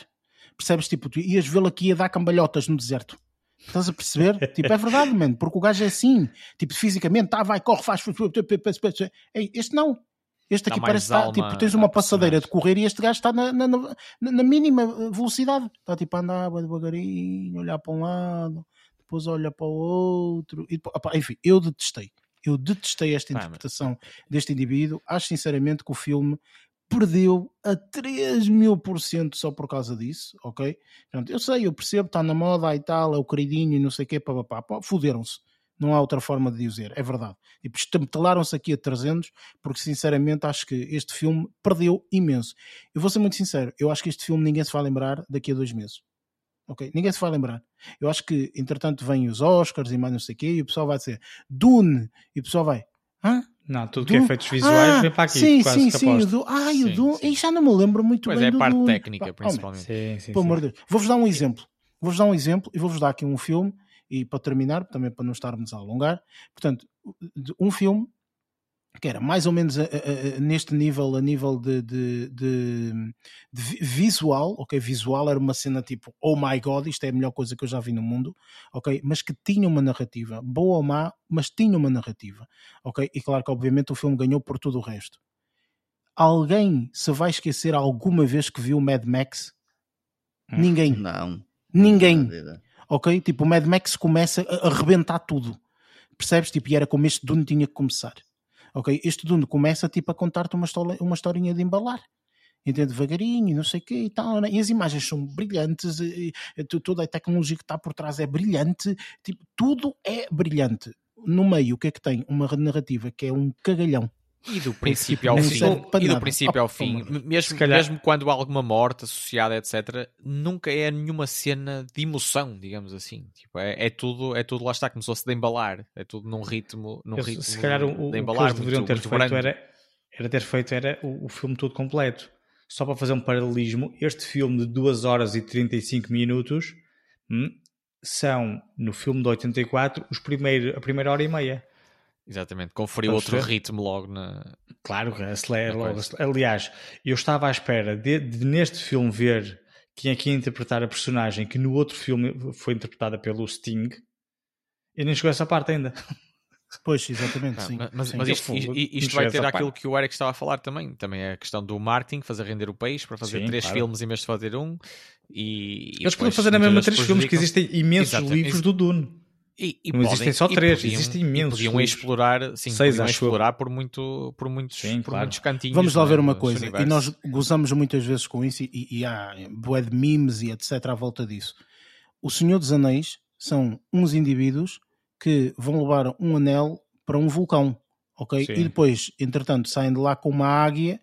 Percebes? Tipo, tu ias vê-lo aqui a dar cambalhotas no deserto. Estás a perceber? <laughs> tipo, é verdade, mano, porque o gajo é assim, tipo, fisicamente, tá, vai, corre, faz. Este não. Este aqui parece estar, tipo, alma tens uma passadeira de correr e este gajo está na, na, na- na mínima velocidade. Está tipo a andar devagarinho, olhar para um lado, depois olha para o outro. E, opá, enfim, eu detestei. Eu detestei esta interpretação deste indivíduo. Acho sinceramente que o filme perdeu a 3 mil por cento só por causa disso, ok? Portanto, eu sei, eu percebo, está na moda e tal, é o queridinho e não sei o quê, papapá, pá, fuderam-se. Não há outra forma de dizer, é verdade. Tipo, estamtelaram-se aqui a 300, porque sinceramente acho que este filme perdeu imenso. Eu vou ser muito sincero, eu acho que este filme ninguém se vai lembrar daqui a dois meses. Ok? Ninguém se vai lembrar. Eu acho que, entretanto, vêm os Oscars e mais não sei o quê, e o pessoal vai dizer Dune, e o pessoal vai, hã? Não, tudo que é efeitos visuais Ah, vem para aqui, Sim, quase sim, que sim. O. Dune. Ai, o Dune. sim. E já não me lembro muito Pois bem é, a do parte técnica, Pá, oh, principalmente. Sim, sim, pelo sim. amor de Deus. Vou-vos dar um exemplo. Vou-vos dar um exemplo e vou-vos dar aqui um filme, e para terminar, também para não estarmos a alongar. Portanto, um filme que era mais ou menos a- a- a- neste nível, a nível de, de- de- de vi- visual, ok? Visual era uma cena tipo, oh my god, isto é a melhor coisa que eu já vi no mundo, ok? Mas que tinha uma narrativa, boa ou má, mas tinha uma narrativa, ok? E claro que obviamente o filme ganhou por tudo o resto. Alguém se vai esquecer alguma vez que viu Mad Max? Hum. Ninguém. Não. Ninguém. Vida. Ok? Tipo, o Mad Max começa a arrebentar tudo. Percebes? Tipo, e era como este Dune tinha que começar. Ok? Este Dune começa tipo a contar-te uma, história, uma historinha de embalar. Entende? Devagarinho, não sei o quê e tal. né? E as imagens são brilhantes, e, e, toda a tecnologia que está por trás é brilhante. Tipo, tudo é brilhante. No meio, o que é que tem? Uma narrativa que é um cagalhão. E do princípio ao fim, e do princípio Oh, ao fim, toma. mesmo, mesmo quando há alguma morte associada, etc., nunca é nenhuma cena de emoção, digamos assim. Tipo, é, é tudo, é tudo lá está, começou-se de embalar, é tudo num ritmo, num Eu- ritmo se calhar o, o- de o que embalar eles deveriam muito, ter muito feito grande. era, era ter feito era o, o filme todo completo. Só para fazer um paralelismo, este filme de 2 horas e 35 minutos hum, são, no filme de 84, os primeiro, a primeira hora e meia. Exatamente, conferiu Vamos outro ver? ritmo logo na. Claro, acelera logo. acelera. Aliás, eu estava à espera de, de neste filme ver quem é que ia interpretar a personagem que no outro filme foi interpretada pelo Sting. E nem chegou a essa parte ainda. <laughs> Pois, exatamente, Ah, sim. mas sim. mas isto, isto- vai ter aquilo parte. que o Eric estava a falar também. Também é a questão do marketing, fazer render o país para fazer Sim, três claro. filmes em vez de fazer um. E, e Eles podem fazer na mesma três filmes, que existem imensos Exatamente. livros do Dune. E, e Não existem podem- só e três, podiam- existem e imensos Podiam livros. explorar, sim, Seis, podiam explorar por, muito, por, muitos, Sim, por claro. muitos cantinhos. Vamos lá ver uma coisa, e nós gozamos muitas vezes com isso, e, e há bué de memes e etc. à volta disso. O Senhor dos Anéis são uns indivíduos que vão levar um anel para um vulcão, ok? Sim. E depois, entretanto, saem de lá com uma águia,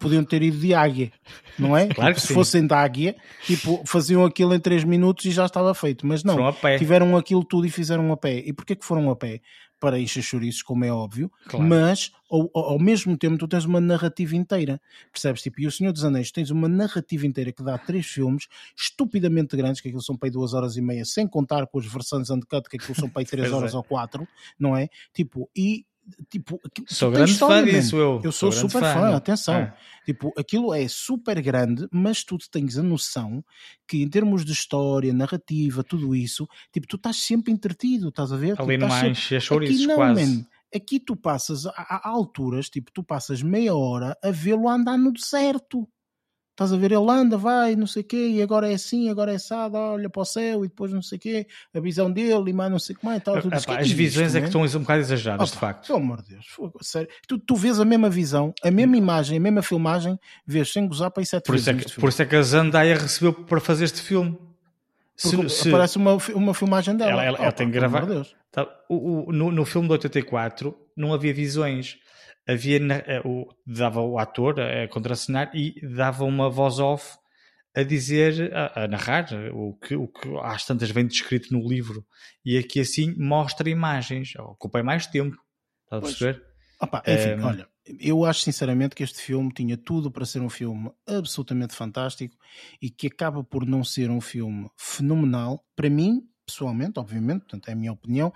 podiam ter ido de águia, não é? <laughs> Claro que se sim. fossem de águia, tipo, faziam aquilo em 3 minutos e já estava feito, mas não, tiveram aquilo tudo e fizeram a pé. E porquê que foram a pé? Para encher chouriços, como é óbvio, Claro. mas ao, ao mesmo tempo tu tens uma narrativa inteira, percebes? Tipo, e o Senhor dos Anéis tens uma narrativa inteira que dá três filmes estupidamente grandes, que aquilo são para aí duas horas e meia, sem contar com as versões uncut, que aquilo são para <laughs> aí três horas é. ou quatro, não é? Tipo, e tipo, Sou grande história, fã disso, eu. Eu sou, Sou super fã, fã, atenção. é. Tipo, aquilo é super grande, mas tu tens a noção que em termos de história, narrativa, tudo isso, tipo, tu estás sempre entretido, estás a ver? Ali tipo, mais sempre- é chouriços Aqui não, quase. man. Aqui tu passas, há, há alturas, tipo, tu passas meia hora a vê-lo andar no deserto. Estás a ver? Ele anda, vai, não sei o quê, e agora é assim, agora é assado, olha para o céu, e depois não sei o quê, a visão dele, e mais não sei o que mais, e tal. Tu dizes, Epá, "Que as é visões isto, é que man?" estão um bocado exageradas, de Opa, facto. Pelo amor de Deus, fogo, sério. Tu, tu vês a mesma visão, a mesma imagem, a mesma filmagem, vês sem gozar para aí sete Por isso, é que, por isso é que a Zendaya recebeu para fazer este filme. Porque se- aparece uma, uma filmagem dela. Ela- ela- ela tem que gravar. de. Tá, o- o- no, no filme de 84 não havia visões. Havia, eh, o, dava o ator a, contracenar e dava uma voz off a dizer, a, a narrar o que, o que às tantas vem descrito no livro. E aqui assim mostra imagens. Ocupei mais tempo. Estás a perceber? Opa, enfim, Ehm, olha, eu acho sinceramente que este filme tinha tudo para ser um filme absolutamente fantástico e que acaba por não ser um filme fenomenal. Para mim, pessoalmente, obviamente, portanto é a minha opinião,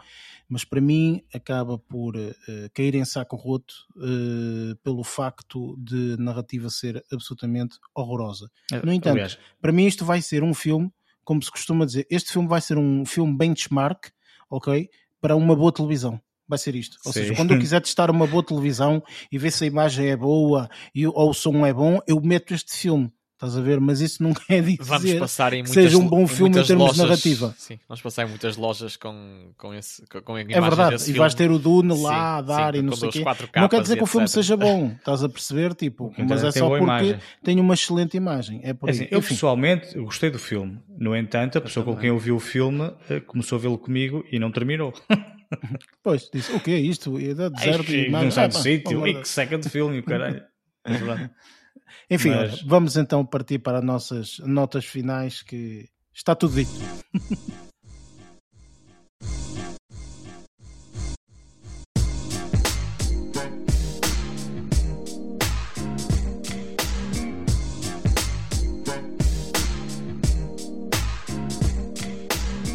mas para mim acaba por eh, cair em saco roto eh, pelo facto de a narrativa ser absolutamente horrorosa. No entanto, Aliás, para mim isto vai ser um filme como se costuma dizer, este filme vai ser um filme benchmark, ok? Para uma boa televisão. Vai ser isto. Ou Sim. seja, quando eu <laughs> quiser testar uma boa televisão e ver se a imagem é boa e, ou o som é bom, eu meto este filme. Estás a ver? Mas isso não quer dizer Vamos passar em que muitas, seja um bom em filme em muitas termos lojas, de narrativa. Sim, vamos passar em muitas lojas com, com, esse, com, com É verdade, desse e vais ter o Dune Sim, lá a dar sim, e não sei o quê. 4 Não quer dizer que o filme etc. seja bom, <laughs> estás a perceber? Tipo, mas é é só porque imagem. tem uma excelente imagem. É por É assim, eu Enfim, pessoalmente eu gostei do filme. No entanto, a pessoa com quem eu vi o filme eh, começou a vê-lo comigo e não terminou. <laughs> pois, disse, o que é isto? E dá Ai, deserto e não sai Ah, do sítio. E que seca de filme, o caralho. <laughs> É verdade. Enfim, Mas- olha, vamos então partir para as nossas notas finais que está tudo dito.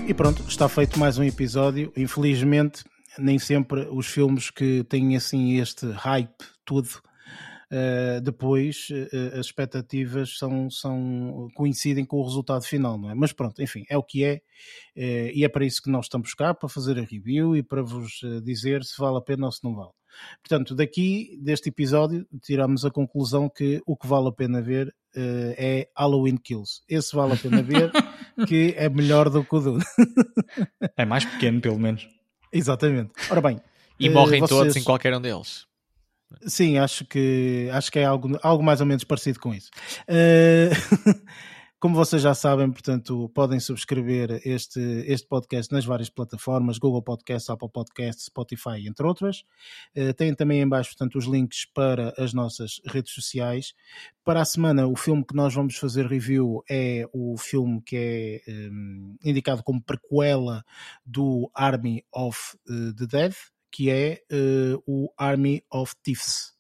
E pronto, está feito mais um episódio. Infelizmente, nem sempre os filmes que têm assim este hype tudo, eh, depois eh, as expectativas são, são, coincidem com o resultado final, não é? Mas pronto, enfim, é o que é, eh, e é para isso que nós estamos cá, para fazer a review e para vos dizer se vale a pena ou se não vale. Portanto, daqui deste episódio tiramos a conclusão que o que vale a pena ver eh, é Halloween Kills. Esse vale a pena ver, <laughs> que é melhor do que o Dune. É mais pequeno, pelo menos. <laughs> Exatamente. Ora bem. E morrem todos vocês- em qualquer um deles. Sim, acho que acho que é algo, algo mais ou menos parecido com isso. Eh, <laughs> como vocês já sabem, portanto, podem subscrever este, este podcast nas várias plataformas, Google Podcasts, Apple Podcasts, Spotify, entre outras. Eh, têm também em baixo, portanto, os links para as nossas redes sociais. Para a semana, o filme que nós vamos fazer review é o filme que é eh, indicado como prequela do Army of the Dead, que é eh, o Army of Thieves.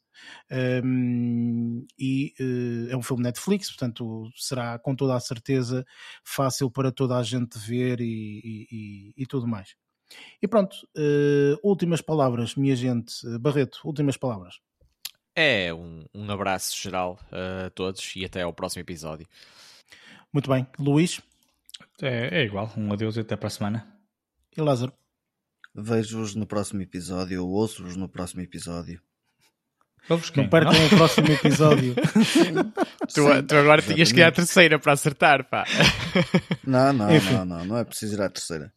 Um, e eh, é um filme Netflix, portanto será com toda a certeza fácil para toda a gente ver e, e- e- e tudo mais. E pronto, eh, últimas palavras, minha gente. Barreto, últimas palavras. É um, um abraço geral uh, a todos e até ao próximo episódio. Muito bem, Luís É, é igual. Um adeus e até para a semana. e Lázaro. Vejo-os no próximo episódio, ou ouço-os no próximo episódio. Não percam o próximo episódio. <laughs> Tu, tu agora tinhas que ir à terceira para acertar, pá. Não, não, Enfim. não, não, não é preciso ir à terceira.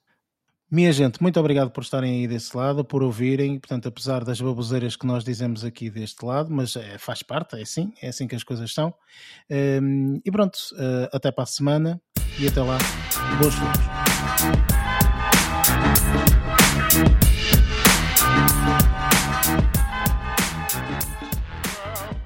Minha gente, muito obrigado por estarem aí desse lado, por ouvirem, portanto, apesar das baboseiras que nós dizemos aqui deste lado, mas eh, faz parte, é assim, é assim que as coisas são. Ehm, e pronto, eh, até para a semana e até lá, boas filmes.